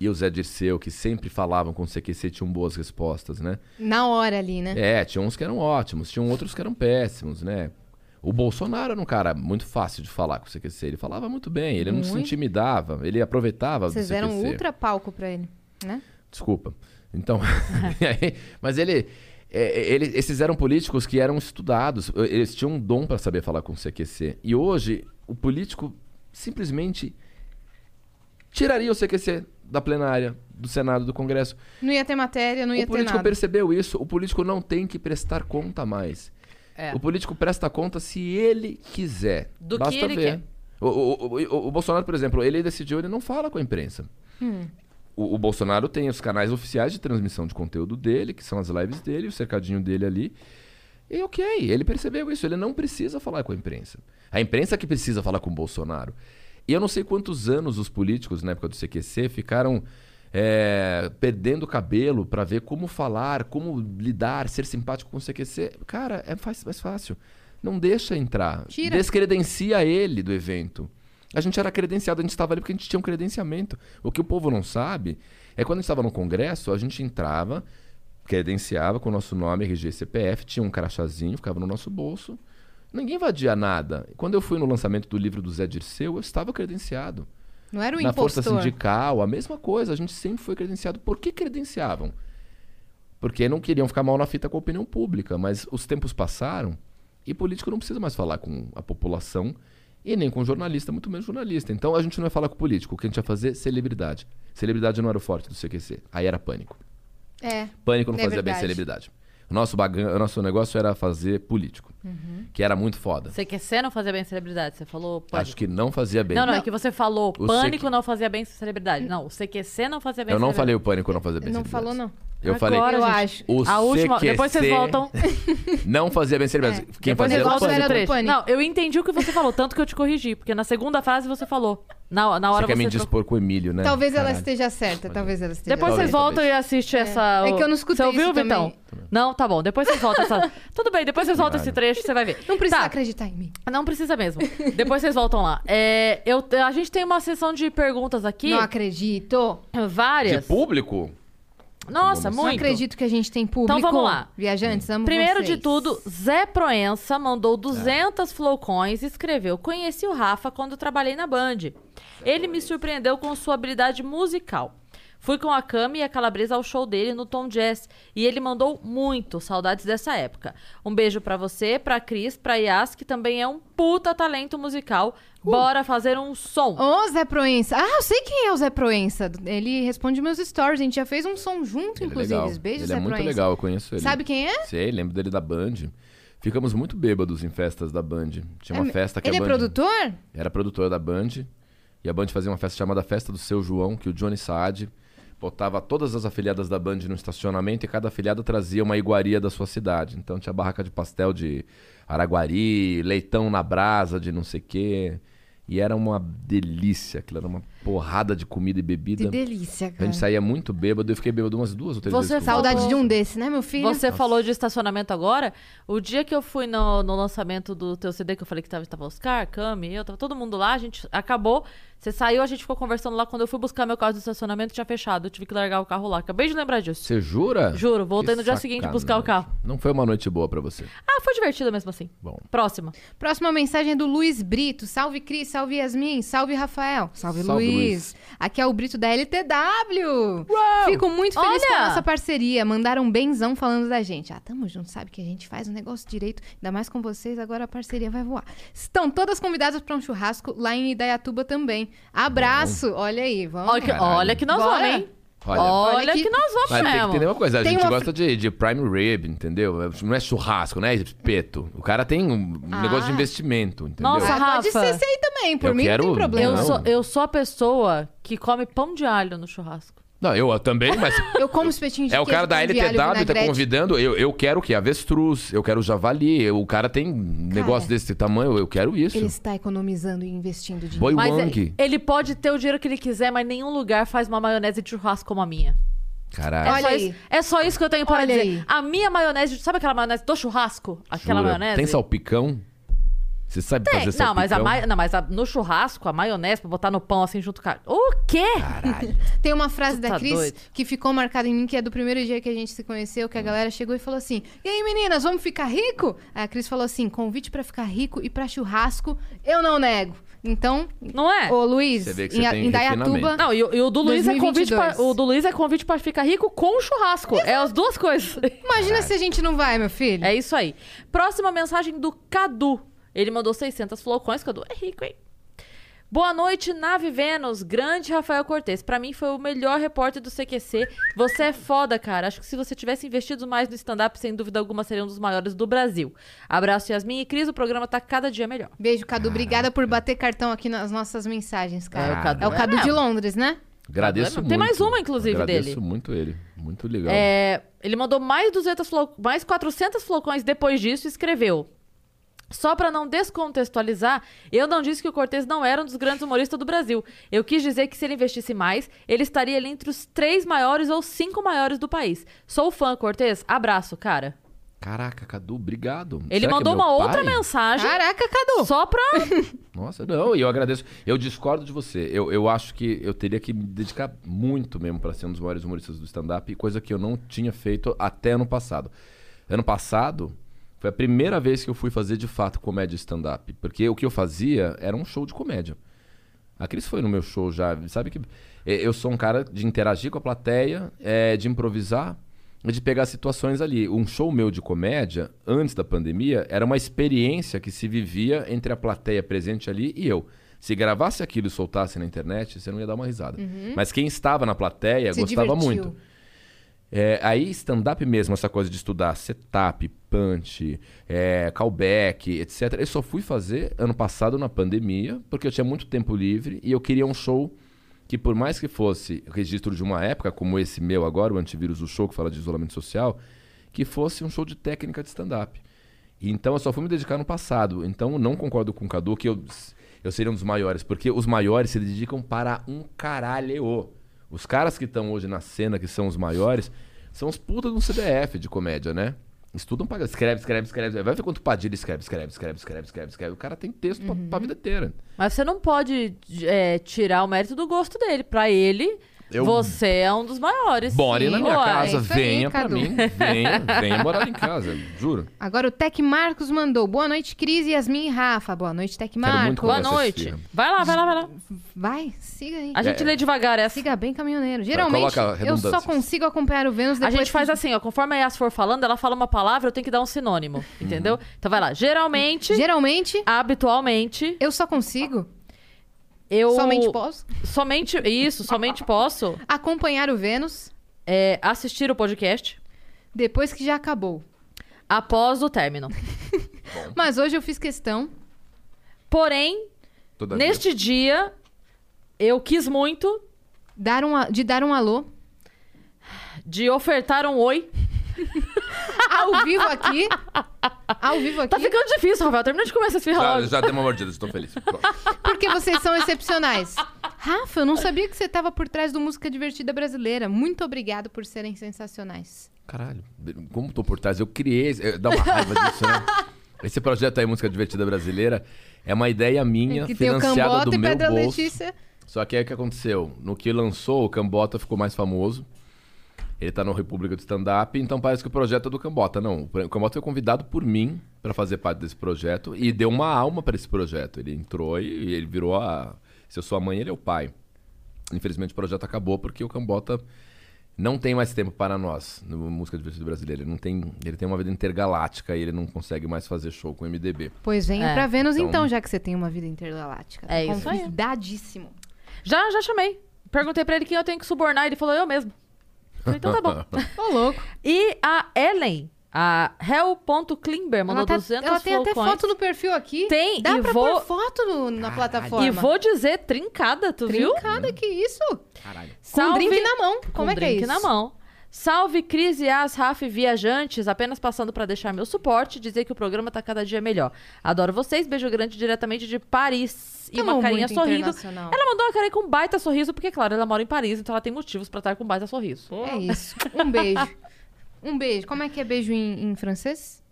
e o Zé Dirceu, que sempre falavam com o CQC tinham boas respostas, né? Na hora ali, né? É, tinha uns que eram ótimos, tinham outros que eram péssimos, né? O Bolsonaro era um cara muito fácil de falar com o CQC. Ele falava muito bem, ele não se Muito. intimidava, ele aproveitava Vocês do deram CQC. um ultra palco pra ele, né? Desculpa. Então, [laughs] [laughs] aí- mas ele, é, ele- esses eram políticos que eram estudados, eles tinham um dom para saber falar com o CQC. E hoje o político simplesmente tiraria o CQC da plenária, do Senado, do Congresso. Não ia ter matéria, não ia o ter político nada. percebeu isso. O político não tem que prestar conta mais. É. O político presta conta se ele quiser. Do que Basta ele ver. quer. O, o- o- o- Bolsonaro, por exemplo, ele decidiu, ele não fala com a imprensa. Hum. O, o Bolsonaro tem os canais oficiais de transmissão de conteúdo dele, que são as lives dele, o cercadinho dele ali. E ok, ele percebeu isso, ele não precisa falar com a imprensa. A imprensa que precisa falar com o Bolsonaro. E eu não sei quantos anos os políticos, na época do CQC, ficaram é, perdendo o cabelo para ver como falar, como lidar, ser simpático com o CQC. Cara, é mais, mais fácil. Não deixa entrar. Tira. Descredencia ele do evento. A gente era credenciado, a gente estava ali porque a gente tinha um credenciamento. O que o povo não sabe é quando a gente estava no Congresso, a gente entrava, credenciava com o nosso nome, RG CPF, tinha um crachazinho, ficava no nosso bolso. Ninguém invadia nada. Quando eu fui no lançamento do livro do Zé Dirceu, eu estava credenciado. Não era o Na força sindical, a mesma coisa, a gente sempre foi credenciado. Por que credenciavam? Porque não queriam ficar mal na fita com a opinião pública, mas os tempos passaram e político não precisa mais falar com a população e nem com jornalista, muito menos jornalista. Então a gente não ia falar com político, o que a gente ia fazer? Celebridade. Celebridade não era o forte do CQC, aí era pânico. É. Pânico não É fazia bem verdade. celebridade. O nosso, bagan... o nosso negócio era fazer político, Uhum. que era muito foda. CQC não fazia bem celebridade. Você falou pânico. Acho que não fazia bem. Não, não, é que você falou O pânico CQ não fazia bem celebridade. Não, o CQC não fazia bem Eu não falei o pânico não fazia bem Não celebridade. falou, não. Eu Agora, falei. Eu acho. O A última. CQC Depois vocês voltam. [laughs] Não fazia bem celebridade. Quem Depois fazia vocês era do pânico. Não, eu entendi o que você falou, tanto que eu te corrigi. Porque na segunda frase você falou. Na, na hora Você quer me você trocou. dispor com o Emílio, né? Talvez ela Caralho. esteja certa, talvez ela esteja Depois Talvez, vocês voltam talvez. e assistem essa. É que eu não escutei Você ouviu, Vitão? Não, tá bom. Depois vocês voltam essa. [laughs] Tudo bem, depois vocês voltam esse trecho, você vai ver. Não precisa Tá. acreditar em mim. Não precisa mesmo. Depois vocês voltam lá. É, eu, a gente tem uma sessão de perguntas aqui. Não acredito. De Várias. público? Nossa, Não muito. acredito que a gente tem público. Então vamos lá. Viajantes, amo Primeiro vocês. de tudo, Zé Proença mandou 200 flowcoins e escreveu: Conheci o Rafa quando trabalhei na Band. Ele me surpreendeu com sua habilidade musical. Fui com a Cami e a Calabresa ao show dele no Tom Jazz e ele mandou muito, saudades dessa época. Um beijo pra você, pra Cris, pra Yas, que também é um puta talento musical. Bora fazer um som. Ô, Zé Proença. Ah, eu sei quem é o Zé Proença. Ele responde meus stories. A gente já fez um som junto, Ele é inclusive. legal. Beijos, Ele Zé é muito Proença. legal, eu conheço ele. Sabe quem é? Sei, lembro dele da Band. Ficamos muito bêbados em festas da Band. Tinha uma É, festa que Ele a é Band... produtor? Era produtora da Band. E a Band fazia uma festa chamada Festa do Seu João, que o Johnny Saad botava todas as afiliadas da Band no estacionamento e cada afiliada trazia uma iguaria da sua cidade. Então tinha barraca de pastel de Araguari, leitão na brasa de não sei o quê. E era uma delícia, aquilo era uma porrada de comida e bebida. Que delícia, A cara. gente saía muito bêbado, eu fiquei bêbado umas duas ou três Você vezes. falou- Saudade de um desse, né, meu filho? Você falou de estacionamento agora. O dia que eu fui no, no lançamento do teu CD, que eu falei que tava, tava Oscar, Cami, eu, tava todo mundo lá, a gente acabou. Você saiu, a gente ficou conversando lá. Quando eu fui buscar meu carro do estacionamento, tinha fechado. Eu tive que largar o carro lá. Acabei de lembrar disso. Você jura? Juro, voltei Que no dia seguinte buscar o carro. Não foi uma noite boa pra você. Ah, foi divertido mesmo assim. Bom. Próxima. Próxima mensagem é do Luiz Brito. Salve, Cris. Salve, Yasmin. Salve, Rafael. Salve, Salve, Luiz. Luiz. Aqui é o Brito da LTW. Fico muito feliz com Olha! a nossa parceria. Mandaram um benzão falando da gente. Ah, tamo junto. Sabe que a gente faz o negócio direito. Ainda mais com vocês. Agora a parceria vai voar. Estão todas convidadas para um churrasco lá em Idaiatuba também. Abraço. Olha aí. Vamos. Olha que, olha que nós Bora. vamos, hein? Olha, Olha, que... que- nós vamos Mas tem que mesmo. entender uma coisa, a Tem gente uma- gosta de, de prime rib, entendeu? Não é churrasco, não é espeto. O cara tem um Ah. negócio de investimento, entendeu? Nossa, Ah, pode Rafa. ser esse aí também. Por Eu mim quero- não tem problema. Eu Não. sou, eu sou a pessoa que come pão de alho no churrasco. Não, eu também, mas [laughs] Eu como espetinho de é o cara da LTW tá convidando, eu, eu quero o quê? Avestruz, eu quero javali, o cara tem um negócio desse tamanho, eu quero isso. Ele está economizando e investindo dinheiro. Boi Mas Wang. é- ele pode ter o dinheiro que ele quiser, mas nenhum lugar faz uma maionese de churrasco como a minha. É, Caralho. Olha só aí. isso, é só isso que eu tenho para Olha dizer. aí. A minha maionese, sabe aquela maionese do churrasco? Aquela Jura? maionese? Tem salpicão? Você sabe Tem. fazer Não, mas, a não, mas a- no churrasco, a maionese pra botar no pão assim junto com a... O quê? Caralho. [laughs] Tem uma frase Tu da tá Cris doido? que ficou marcada em mim, que é do primeiro dia que a gente se conheceu, que a galera chegou e falou assim: E aí, meninas, vamos ficar rico? Aí a Cris falou assim: convite pra ficar rico e pra churrasco, eu não nego. Então, Não é? ô Luiz, Você vê que em, você a- tem em Dayatuba. Não, e, o- e o do Luiz é convite 2022. pra, o do Luiz é convite pra ficar rico com churrasco. É as duas coisas. Imagina se a gente não vai, meu filho. É isso aí. Próxima mensagem do Cadu. Ele mandou 600 flocões. Cadu é rico, hein? Boa noite, Nave Vênus. Grande Rafael Cortez. Pra mim foi o melhor repórter do CQC. Você é foda, cara. Acho que se você tivesse investido mais no stand-up, sem dúvida alguma, seria um dos maiores do Brasil. Abraço, Yasmin e Cris. O programa tá cada dia melhor. Beijo, Cadu. Obrigada por bater cartão aqui nas nossas mensagens, cara. É, o Cadu É o é Cadu de mesmo. Londres, né? Agradeço Tem muito. mais uma, inclusive, Agradeço dele. muito ele. Muito legal. É, ele mandou mais 200 flo... mais 400 flocões depois disso e escreveu. Só pra não descontextualizar, eu não disse que o Cortez não era um dos grandes humoristas do Brasil. Eu quis dizer que se ele investisse mais, ele estaria ali entre os três maiores ou cinco maiores do país. Sou fã, Cortez. Abraço, cara. Caraca, Cadu, obrigado. Ele Será é mandou meu uma outra pai? mensagem Caraca, Cadu! só pra. [laughs] Nossa, não, e eu agradeço. Eu discordo de você. Eu, eu acho que eu teria que me dedicar muito mesmo para ser um dos maiores humoristas do stand-up, coisa que eu não tinha feito até ano passado. Ano passado foi a primeira vez que eu fui fazer de fato comédia stand-up, porque o que eu fazia era um show de comédia. A Cris foi no meu show já, sabe que eh, eu sou um cara de interagir com a plateia, eh, de improvisar e de pegar situações ali. Um show meu de comédia, antes da pandemia, era uma experiência que se vivia entre a plateia presente ali e eu. Se gravasse aquilo e soltasse na internet, você não ia dar uma risada. Mas quem estava na plateia Se gostava divertiu. muito. É, aí, stand-up mesmo, essa coisa de estudar setup, punch, é, callback, etc. Eu só fui fazer ano passado na pandemia, porque eu tinha muito tempo livre e eu queria um show que, por mais que fosse registro de uma época, como esse meu agora, o Antivírus do Show, que fala de isolamento social, que fosse um show de técnica de stand-up. Então eu só fui me dedicar no passado. Então não concordo com o Cadu que eu, eu seria um dos maiores, porque os maiores se dedicam para um caralho. Os caras que estão hoje na cena, que são os maiores, são os putas do CDF de comédia, né? Estudam pra... Escreve, escreve, escreve. Vai ver quanto Padilha escreve, escreve, escreve, escreve, escreve, escreve. O cara tem texto pra, pra vida inteira. Mas você não pode é, tirar o mérito do gosto dele. Pra ele, Eu- você é um dos maiores. More na minha Uai. casa, é isso aí, venha pra Cadu. mim. Venha, venha morar em casa, [laughs] juro. Agora o Tec Marcos mandou. Boa noite, Cris, Yasmin e Rafa. Boa noite, Tec Marcos. Boa noite. Vai lá, vai lá, vai lá. Vai, siga aí. A gente É. lê devagar essa. Siga bem, caminhoneiro. Geralmente, coloca eu só consigo acompanhar o Vênus A depois gente faz que... assim, ó. Conforme a Yas for falando, ela fala uma palavra, eu tenho que dar um sinônimo. Entendeu? Então vai lá. Geralmente, Geralmente, habitualmente, eu só consigo, eu. somente posso, Somente. Isso, somente posso acompanhar o Vênus é, assistir o podcast depois que já acabou. após o término. [laughs] Mas hoje eu fiz questão Porém, Todavia. neste dia, eu quis muito dar um de dar um alô de ofertar um oi. [laughs] ao vivo aqui. Ao vivo aqui. Tá ficando difícil, Rafael. Termina de começar esse Já, relógio. já dei uma mordida, estou feliz. [laughs] Porque vocês são excepcionais. Rafa, eu não sabia que você estava por trás do Música Divertida Brasileira. Muito obrigado por serem sensacionais. Caralho, como tô por trás? Eu criei. esse- Dá uma raiva disso, né? [laughs] Esse projeto aí, Música Divertida Brasileira, é uma ideia minha, que tem o financiada Cambota do e meu Pedra bolso. Letícia. Só que aí o que aconteceu? No que lançou, o Cambota ficou mais famoso. Ele tá no República do Stand-Up, então parece que o projeto é do Cambota. Não, o Cambota foi convidado por mim para fazer parte desse projeto e deu uma alma para esse projeto. Ele entrou e ele virou a. Se eu sou a mãe, ele é o pai. Infelizmente o projeto acabou porque o Cambota não tem mais tempo para nós no Música Divertida Brasileira. Ele, não tem, ele tem uma vida intergaláctica e ele não consegue mais fazer show com o MDB. Pois venha É. pra Vênus então, Então- já que você tem uma vida intergaláctica. É isso aí. Convidadíssimo. Já, já chamei. Perguntei pra ele quem eu tenho que subornar. Ele falou, eu mesmo. Falei, então tá bom. [laughs] Ô, louco. E a Ellen, a Hel.Klimber, mandou Ela, tá- 200 ela tem até flocões. foto no perfil aqui. Tem, Dá e pra vou- pôr foto no- na plataforma. E vou dizer trincada, tu viu? Trincada, que isso? Caralho. Com um drink na mão. Com Como é que é drink isso? na mão. Salve Cris e As, Rafa e viajantes, apenas passando pra deixar meu suporte e dizer que o programa tá cada dia melhor. Adoro vocês, beijo grande diretamente de Paris. E Tamo uma carinha muito sorrindo. Ela mandou uma carinha com um baita sorriso, porque, claro, ela mora em Paris, então ela tem motivos pra estar com um baita sorriso. É isso. Um beijo. Um beijo. Como é que é beijo em, em francês?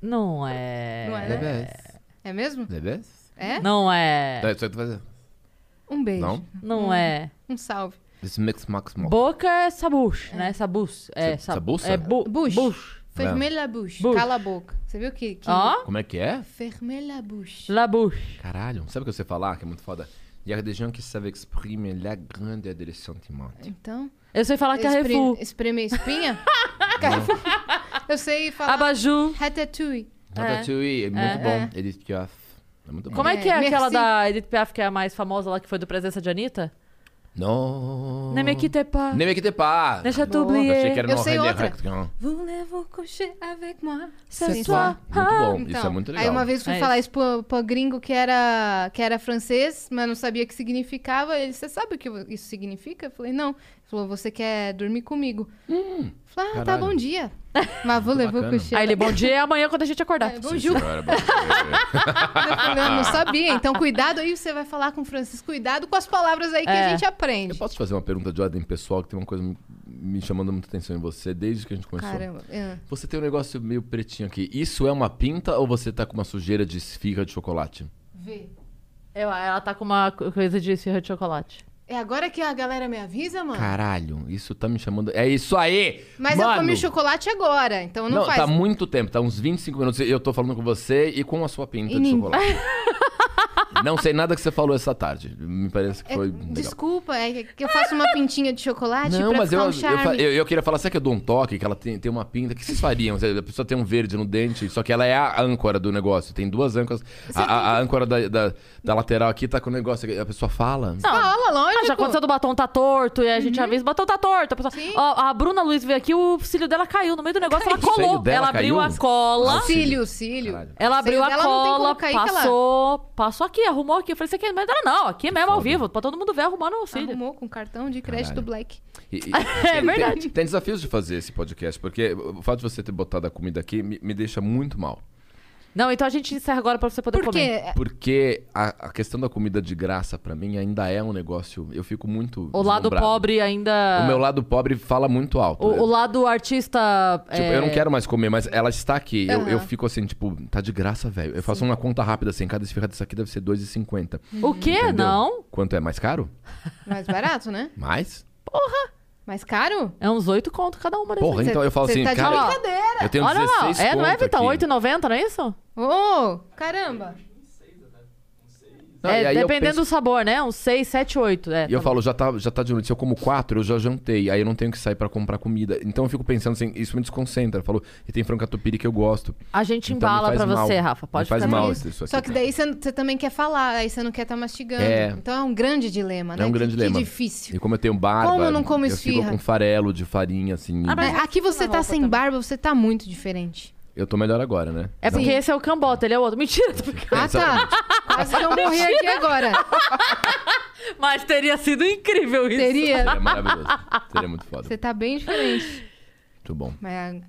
Não é. Não é? Bebês. É mesmo? Bebês? É? Não é. Tá, isso tu faz- Um beijo. Não? Não é. Um salve. This mix max. Boca é sabuche, né? Sabus. É, Sa- sab... sabuça? É bu... Bush. Bush. Fermez la bouche. Bouche. Cala a boca. Você viu que... que... Ó, Como é que é? Fermez la bouche. la bouche. Caralho, sabe o que eu sei falar? Que é muito foda. Il y a des gens qui savent exprimer la grandeur des sentiments. Então... Eu sei falar Carrefour. Espremer espinha? [laughs] Carrefour. [laughs] Eu sei falar... Abajur. Ratatouille. Ratatouille é muito bom. Edith Piaf. É muito bom. Como é que é, É, aquela merci. da Edith Piaf, que é a mais famosa lá, que foi do Presença de Anitta? Non. Ne me quitte pas. Ne me quitte pas. Deixa tu oublier. Achei que era Eu sei outra. Rectran. Voulez-vous coucher avec moi? Sim, toi. Muito bom. Então, Isso é muito legal. Aí uma vez fui É falar isso pro, pro gringo que era, que era francês, mas não sabia o que significava. Ele, você sabe o que isso significa? Eu falei, não. Falou, você quer dormir comigo? Eu falei, ah, tá, caralho. bom dia. [laughs] Mas vou levar bacana. coucher. Aí ele, bom dia, é amanhã quando a gente acordar. É, bom. Eu falei, "Ah, não sabia. Então, cuidado aí, você vai falar com o Francisco. Cuidado com as palavras aí que É. a gente aprende. Eu posso te fazer uma pergunta de ordem pessoal que tem uma coisa me- chamando muita atenção em você desde que a gente começou. Caramba. é. Você tem um negócio meio pretinho aqui. Isso é uma pinta ou você tá com uma sujeira de esfirra de chocolate? Vê. Eu- ela tá com uma co- coisa de esfirra de chocolate. É agora que a galera me avisa, mano? Caralho, isso tá me chamando. É isso aí! Mas Mano! eu comi chocolate agora, então não, Não, faz. tá muito tempo, tá uns 25 minutos. Eu tô falando com você e com a sua pinta E de nin- chocolate. [laughs] Não sei nada que você falou essa tarde. Me parece que É, foi legal. desculpa, é que eu faço uma pintinha de chocolate Não, pra mas ficar eu, um eu, eu, eu queria falar, será que eu dou um toque, que ela tem, tem uma pinta? O que vocês fariam? A pessoa tem um verde no dente, só que ela é a âncora do negócio. Tem duas âncoras. A, a- a âncora da, da, da lateral aqui tá com o negócio. A pessoa fala. Fala, lógico. Ah, já aconteceu do batom tá torto e a gente avisa, o batom tá torto. A, pessoa, a Bruna Luiz veio aqui, o cílio dela caiu no meio do negócio, ela O cílio colou. Ela abriu caiu? a cola. Cílio, cílio. Caralho. Ela abriu a cola, ela- passou, passou aqui, arrumou aqui. Eu falei, você quer mais dela? Não, aqui mesmo, ao foda. vivo, pra todo mundo ver arrumando o cílio. Arrumou com cartão de crédito Caralho. Black. E- e- [laughs] É tem- verdade. Tem, tem desafios de fazer esse podcast, porque o fato de você ter botado a comida aqui me, me deixa muito mal. Não, então a gente encerra agora pra você poder Por comer. quê? Porque a, a questão da comida de graça, pra mim, ainda é um negócio. Eu fico muito. O lado pobre ainda... O meu lado pobre fala muito alto. O, o lado artista... Tipo, é, eu não quero mais comer, mas ela está aqui. Eu, Aham. eu fico assim, tipo, tá de graça, velho. Eu faço uma conta rápida assim, cada esfirra dessa aqui deve ser 2,50. O quê? Entendeu? Não. Quanto é? Mais caro? Mais barato, né? Mais? Mais caro? É uns oito conto cada uma. desse Porra, então eu falo Cê assim, tá de cara. brincadeira. Eu tenho Olha lá, 16 é, não é, conto Vitão? aqui. 8,90, não é isso? Ô, caramba. Não, é, e dependendo penso- do sabor, né? Uns 6, 7, 8. É, E eu tá falo, já tá, já tá de noite. Se eu como quatro, eu já jantei. Aí eu não tenho que sair pra comprar comida. Então eu fico pensando assim, isso me desconcentra. Eu falo, e tem frango catupiry que eu gosto. A gente Então embala mal. você, Rafa. Pode me faz ficar mal isso, isso aqui. Só que daí você você também quer falar, aí você não quer estar mastigando. É. Então é um grande dilema, né? É um grande que, dilema. Que difícil. E como eu tenho barba, Como eu não como eu fico esfirra? com farelo de farinha, assim. Ah, mas- É, aqui você tá sem também. barba, você tá muito diferente. Eu tô melhor agora, né? É porque Sim. esse é o cambota, ele é o outro. Mentira, tô brincando. Ah, tá. Quase que eu morri aqui agora. [laughs] Mas teria sido incrível isso. Teria. Seria maravilhoso. Seria muito foda. Você tá bem diferente. Muito bom. Mas não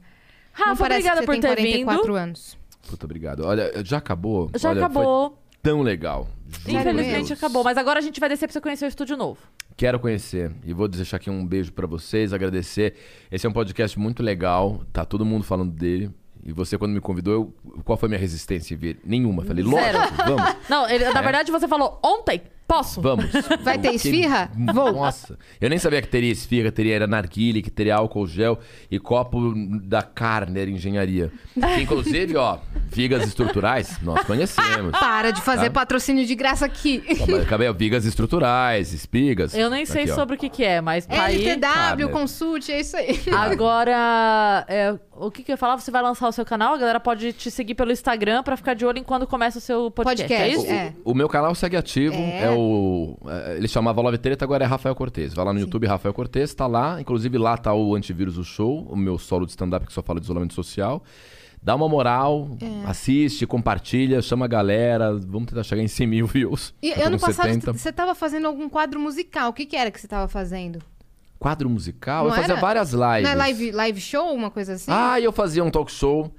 Rafa, parece obrigada que você por tem ter 44 vindo. anos. Puta, obrigado. Olha, já acabou? Já Olha, acabou. Foi tão legal. Juro Infelizmente Deus. acabou. Mas agora a gente vai descer pra você conhecer o estúdio novo. Quero conhecer. E vou deixar aqui um beijo pra vocês, agradecer. Esse é um podcast muito legal. Tá todo mundo falando dele. E você, quando me convidou, eu- qual foi a minha resistência em vir? Nenhuma. Falei, lógico, vamos. [laughs] Não, ele- na verdade você falou ontem. Posso? Vamos. [laughs] Vai ter esfirra? Vou. Nossa. Eu nem sabia que teria esfirra, teria era narguile, que teria álcool gel e copo da Carner Engenharia. Que, inclusive, ó, vigas estruturais, nós conhecemos. [laughs] Para de fazer Tá. patrocínio de graça aqui. [laughs] Acabei, ó, vigas estruturais, espigas. Eu nem sei Aqui. É sobre o que que é, mas tá aí. LTW, consulte, é isso aí. Agora, é, o que que eu ia falar? Você vai lançar o seu canal, a galera pode te seguir pelo Instagram pra ficar de olho em quando começa o seu podcast. Podcast, é isso? é. O meu canal segue ativo, É. é, o. é, ele chamava Love Treta, agora é Rafael Cortez. Vai lá no YouTube, Rafael Cortez, tá lá. Inclusive lá tá o Antivírus o Show, o meu solo de stand-up que só fala de isolamento social. Dá uma moral, É. assiste, compartilha, chama a galera. Vamos tentar chegar em 100 mil views. E ano passado 70. você tava fazendo algum quadro musical. O que, que era que você tava fazendo? Quadro musical? Não eu fazia era? várias lives. Não é live, live show, uma coisa assim? Ah, eu fazia um talk show.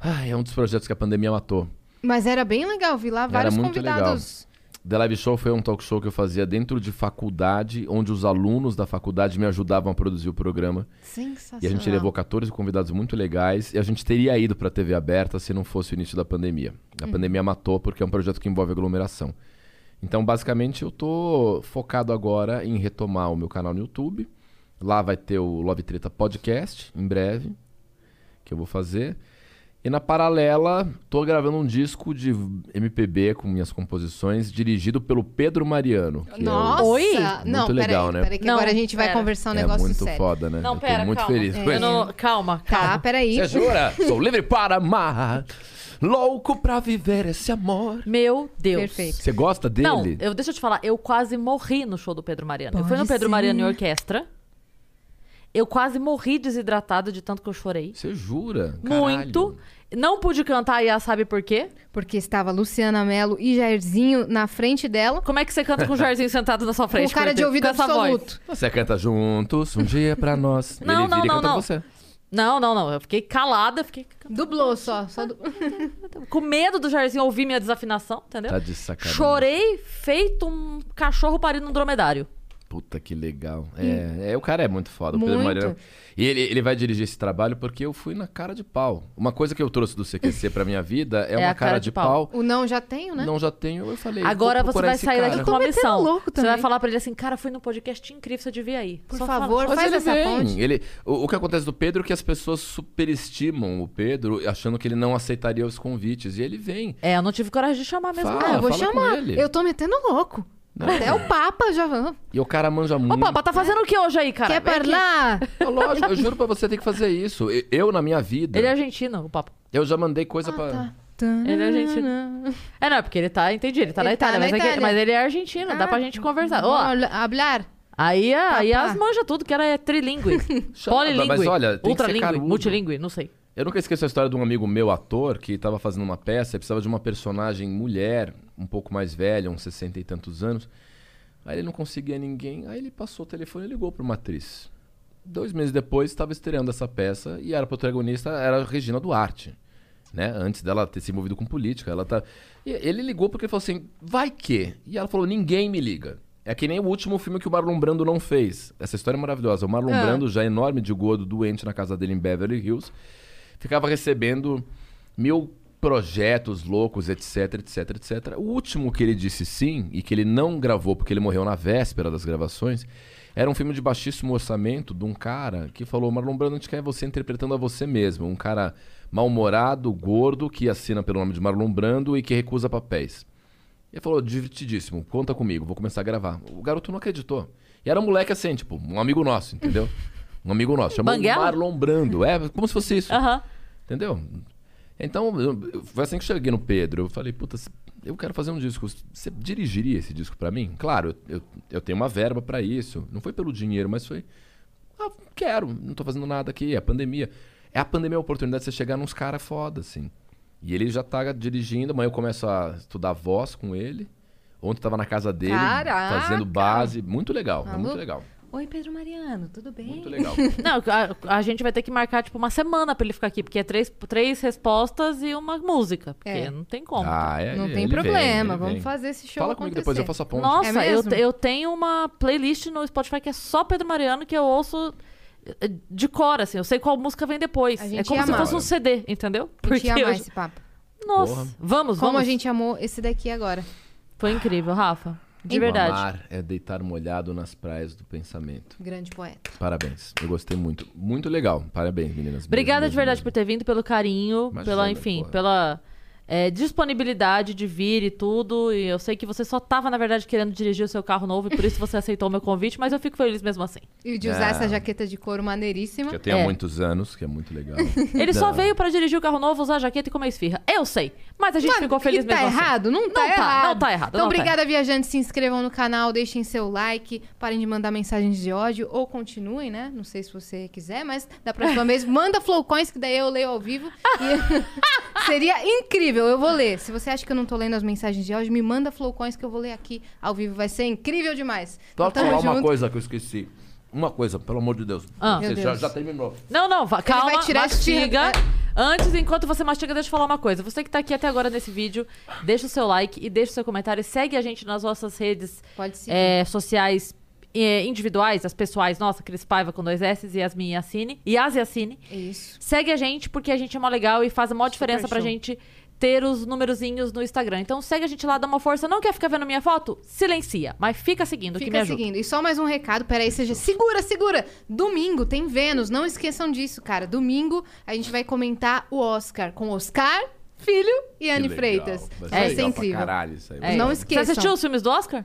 Ai, é um dos projetos que a pandemia matou. Mas era bem legal, vi lá vários convidados. The Live Show foi um talk show que eu fazia dentro de faculdade, onde os alunos da faculdade me ajudavam a produzir o programa. Sensacional. E a gente levou 14 convidados muito legais. E a gente teria ido pra TV aberta se não fosse o início da pandemia. A pandemia matou porque é um projeto que envolve aglomeração. Então, basicamente, eu tô focado agora em retomar o meu canal no YouTube. Lá vai ter o Love Treta Podcast, em breve, que eu vou fazer. E na paralela, tô gravando um disco de MPB com minhas composições, dirigido pelo Pedro Mariano. Que Nossa! Oi? Não, Muito peraí, legal, né? peraí, que Não, agora a gente vai pera. conversar um é, é negócio muito sério. foda, né? Não, eu pera, tô muito calma. feliz com Eu não- calma, Tá, calma. peraí. Você jura? Sou livre para amar, louco pra viver esse amor. Meu Deus. Perfeito. Você gosta dele? Não, eu, deixa eu te falar, eu quase morri no show do Pedro Mariano. eu fui no Pode Pedro ser. Mariano em orquestra. Eu quase morri desidratado de tanto que eu chorei. Você jura? Caralho. Muito. Não pude cantar e sabe por quê? Porque estava Luciana Mello e Jairzinho na frente dela. Como é que você canta com o Jairzinho sentado na sua Com frente? cara de com ouvido absoluto. Você canta juntos, um dia pra nós. Não, Ele não, vira e não, canta não. você. Não, não, não. Eu fiquei calada, fiquei Dublou só. só du- [laughs] com medo do Jairzinho ouvir minha desafinação, entendeu? Tá de sacanagem. Chorei feito um cachorro parido num dromedário. Puta que legal. É, é, o cara é muito foda, o Pedro Muito. Mariano. E ele, ele vai dirigir esse trabalho porque eu fui na cara de pau. Uma coisa que eu trouxe do CQC pra minha vida é, [laughs] uma a cara, de pau. O não já tenho, né? Não já tenho, eu falei. Agora vou você vai sair cara. daqui Eu com uma missão. louco Você vai falar pra ele assim, cara, fui no podcast incrível, você devia ir. Por Só favor, fala. Faz ele essa vem. ponte. Ele, o, o que acontece do Pedro é que as pessoas superestimam o Pedro, achando que ele não aceitaria os convites. E ele vem. É, eu não tive coragem de chamar mesmo. Fala. Ah, eu vou chamar. ele. Eu tô metendo louco. Até o Papa já. E o cara manja muito. Ô, Papa, tá fazendo o que hoje aí, cara? Quer falar? É Lógico, eu juro pra você, tem que fazer isso. Eu, na minha vida, Ele é argentino, o Papa. eu já mandei coisa pra. tá. Ele é argentino. É, não, é porque ele tá, entendi, ele tá na Ele tá Itália, na mas, é que- Itália. mas ele é argentino, dá pra gente conversar. Ó, hablar? aí, aí as manja tudo, que ela é trilingue, polilingue, mas olha, tem que ser ultralingue, multilingue, não sei. Eu nunca esqueço a história de um amigo meu, ator, que tava fazendo uma peça e precisava de uma personagem mulher, um pouco mais velha, uns 60 e tantos anos. Aí ele não conseguia ninguém, aí ele passou o telefone e ligou pra uma atriz. Dois meses depois, estava estreando essa peça e era protagonista, era Regina Duarte. Né? Antes dela ter se envolvido com política. Ela tá... E ele ligou porque falou assim: vai que? E ela falou: ninguém me liga. É que nem o último filme que o Marlon Brando não fez. Essa história é maravilhosa. O Marlon Ah. Brando, já enorme de gordo, doente na casa dele em Beverly Hills, ficava recebendo mil projetos loucos, etc, etc, etc. O último que ele disse sim, e que ele não gravou porque ele morreu na véspera das gravações, era um filme de baixíssimo orçamento de um cara que falou: Marlon Brando, a gente quer você interpretando a você mesmo. Um cara mal-humorado, gordo, que assina pelo nome de Marlon Brando e que recusa papéis. Ele falou: divertidíssimo, conta comigo, vou começar a gravar. O garoto não acreditou. E era um moleque assim, tipo, um amigo nosso, entendeu? [laughs] Um amigo nosso. Chamou Banguela? Marlon Brando. É, como se fosse isso. Entendeu? Então, eu- foi assim que eu cheguei no Pedro. Eu falei, puta, eu quero fazer um disco. Você dirigiria esse disco pra mim? Claro, eu, eu, tenho uma verba pra isso. Não foi pelo dinheiro, mas foi. Ah, quero, não tô fazendo nada aqui, é a pandemia. É a pandemia a oportunidade de você chegar nos caras foda, assim. E ele já tá dirigindo, amanhã eu começo a estudar voz com ele. Ontem eu tava na casa dele, Caraca! fazendo base. Muito legal, é muito legal. Oi, Pedro Mariano, tudo bem? Muito legal. [laughs] Não, a, a gente vai ter que marcar, tipo, uma semana pra ele ficar aqui, porque é três, três respostas e uma música. Porque É. não tem como. Ah, é, Não ele tem vem, problema, ele vamos vem. fazer esse show Fala comigo acontecer. depois, eu faço a ponte. Nossa, É eu, eu tenho uma playlist no Spotify que é só Pedro Mariano que eu ouço eh, de cor, assim. Eu sei qual música vem depois. É como se amar. fosse um CD, entendeu? A gente ia amar eu- esse papo. Nossa, Porra. vamos, Como vamos. a gente amou esse daqui agora. Foi incrível, Rafa. De Em- verdade. Amar é deitar molhado nas praias do pensamento. Grande poeta. Parabéns. Eu gostei muito. Muito legal. Parabéns, meninas. Obrigada Mesmo, de verdade mesmo, por ter vindo, pelo carinho, Imagina, pela, enfim, porra. pela é, disponibilidade de vir e tudo. E eu sei que você só tava, na verdade, querendo dirigir o seu carro novo e por isso você aceitou o meu convite, mas eu fico feliz mesmo assim. E de usar Ah. essa jaqueta de couro maneiríssima. Que eu tenho há É. muitos anos, que é muito legal. [laughs] Ele só Não. veio pra dirigir o carro novo, usar a jaqueta e comer esfirra. Eu sei. Mas a gente Mano, ficou feliz tá mesmo assim. errado? Não tá Não tá, errado. não tá errado, Então, não tá obrigada, viajantes. Se inscrevam no canal, deixem seu like, parem de mandar mensagens de ódio ou continuem, né? Não sei se você quiser, mas da próxima vez, manda flowcoins que daí eu leio ao vivo. E [laughs] [laughs] seria incrível, eu vou ler. Se você acha que eu não tô lendo as mensagens de ódio, me manda flowcoins que eu vou ler aqui ao vivo. Vai ser incrível demais. Só Então, falar tamo uma junto. coisa que eu esqueci. Uma coisa, pelo amor de Deus. Ah. Você Meu já, Deus. já terminou. Não, não, calma, vai tirar mastiga. esfirra- Antes, enquanto você mastiga, deixa eu falar uma coisa. Você que tá aqui até agora nesse vídeo, deixa o seu like e deixa o seu comentário. Segue a gente nas nossas redes é, sociais é, individuais, as pessoais. Nossa, Cris Paiva com dois S, Yasmin Yassine. Yas Yassine. Isso. Segue a gente porque a gente é mó legal e faz a maior diferença pra show. gente ter os numerozinhos no Instagram. Então segue a gente lá, dá uma força. Não quer ficar vendo minha foto? Silencia. Mas fica seguindo que me Fica ajuda. seguindo. E só mais um recado, peraí, seja. Segura, segura! Domingo tem Vênus, não esqueçam disso, cara. Domingo a gente vai comentar o Oscar com Oscar, Filho e Anne. Freitas. Vai ser ser legal pra incrível. caralho isso aí. É. Não Você esqueçam. assistiu os filmes do Oscar?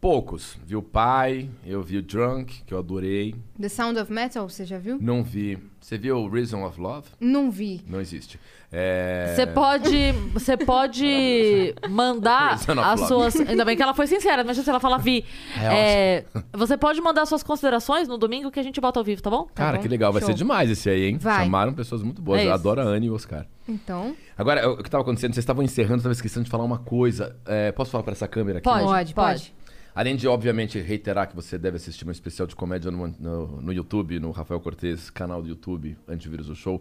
Poucos. Vi o Pai, eu vi o Drunk, que eu adorei. The Sound of Metal, você já viu? Não vi. Você viu Reason of Love? Não vi. Não existe. É... Você pode, você pode mandar [laughs] as suas. Ainda bem que ela foi sincera, mas se ela fala vi. É É, você pode mandar suas considerações no domingo que a gente bota ao vivo, tá bom? Cara, bom. que legal. Vai Show. ser demais esse aí, hein? Vai. Chamaram pessoas muito boas. É eu adoro a Anne e o Oscar. Então, Agora, o que estava acontecendo? Vocês estavam encerrando, eu estava esquecendo de falar uma coisa. É, posso falar para essa câmera aqui? Pode, Pode, pode. Além de, obviamente, reiterar que você deve assistir um especial de comédia no, no, no YouTube, no Rafael Cortez, canal do YouTube, Antivírus o Show.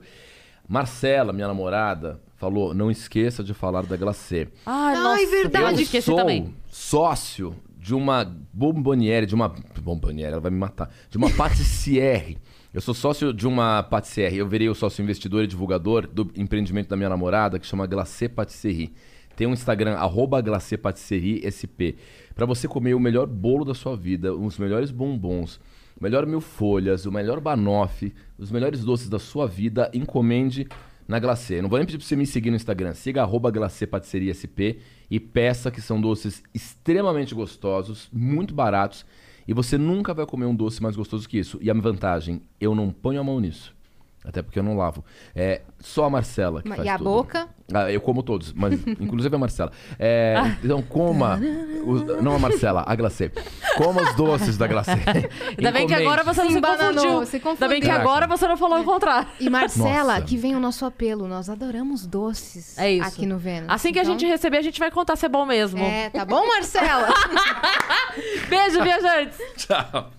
Marcela, minha namorada, falou: não esqueça de falar da Glacê. Ai, Ai, nossa, verdade. eu Eu esqueci sou também. sócio de uma bomboniere, de uma. Bomboniere, ela vai me matar. De uma patissiere. Eu sou sócio de uma patissiere. Eu virei o sócio investidor e divulgador do empreendimento da minha namorada, que chama Glacê Patisserie. Tem um Instagram, arroba Glacê Patisserie SP. Pra você comer o melhor bolo da sua vida, os melhores bombons, o melhor mil folhas, o melhor banoffee, os melhores doces da sua vida, encomende na Glacê. Não vou nem pedir pra você me seguir no Instagram. Siga arroba Glacê SP e peça que são doces extremamente gostosos, muito baratos. E você nunca vai comer um doce mais gostoso que isso. E a vantagem, eu não ponho a mão nisso. Até porque eu não lavo. É só a Marcela que Ma- faz e a tudo. boca? Ah, eu como todos, mas [laughs] inclusive a Marcela. É, Então coma. os- não a Marcela, a Glacê. Coma os doces da Glacê. [laughs] Ainda bem que agora você não Se confundiu. se Ainda bem que confundiu. agora você não falou o contrário. E Marcela, Nossa. que vem o nosso apelo. Nós adoramos doces É isso. aqui no Vênus. Assim que a Então, gente receber, a gente vai contar se é bom mesmo. É, tá bom, Marcela? [laughs] Beijo, viajantes! Tchau.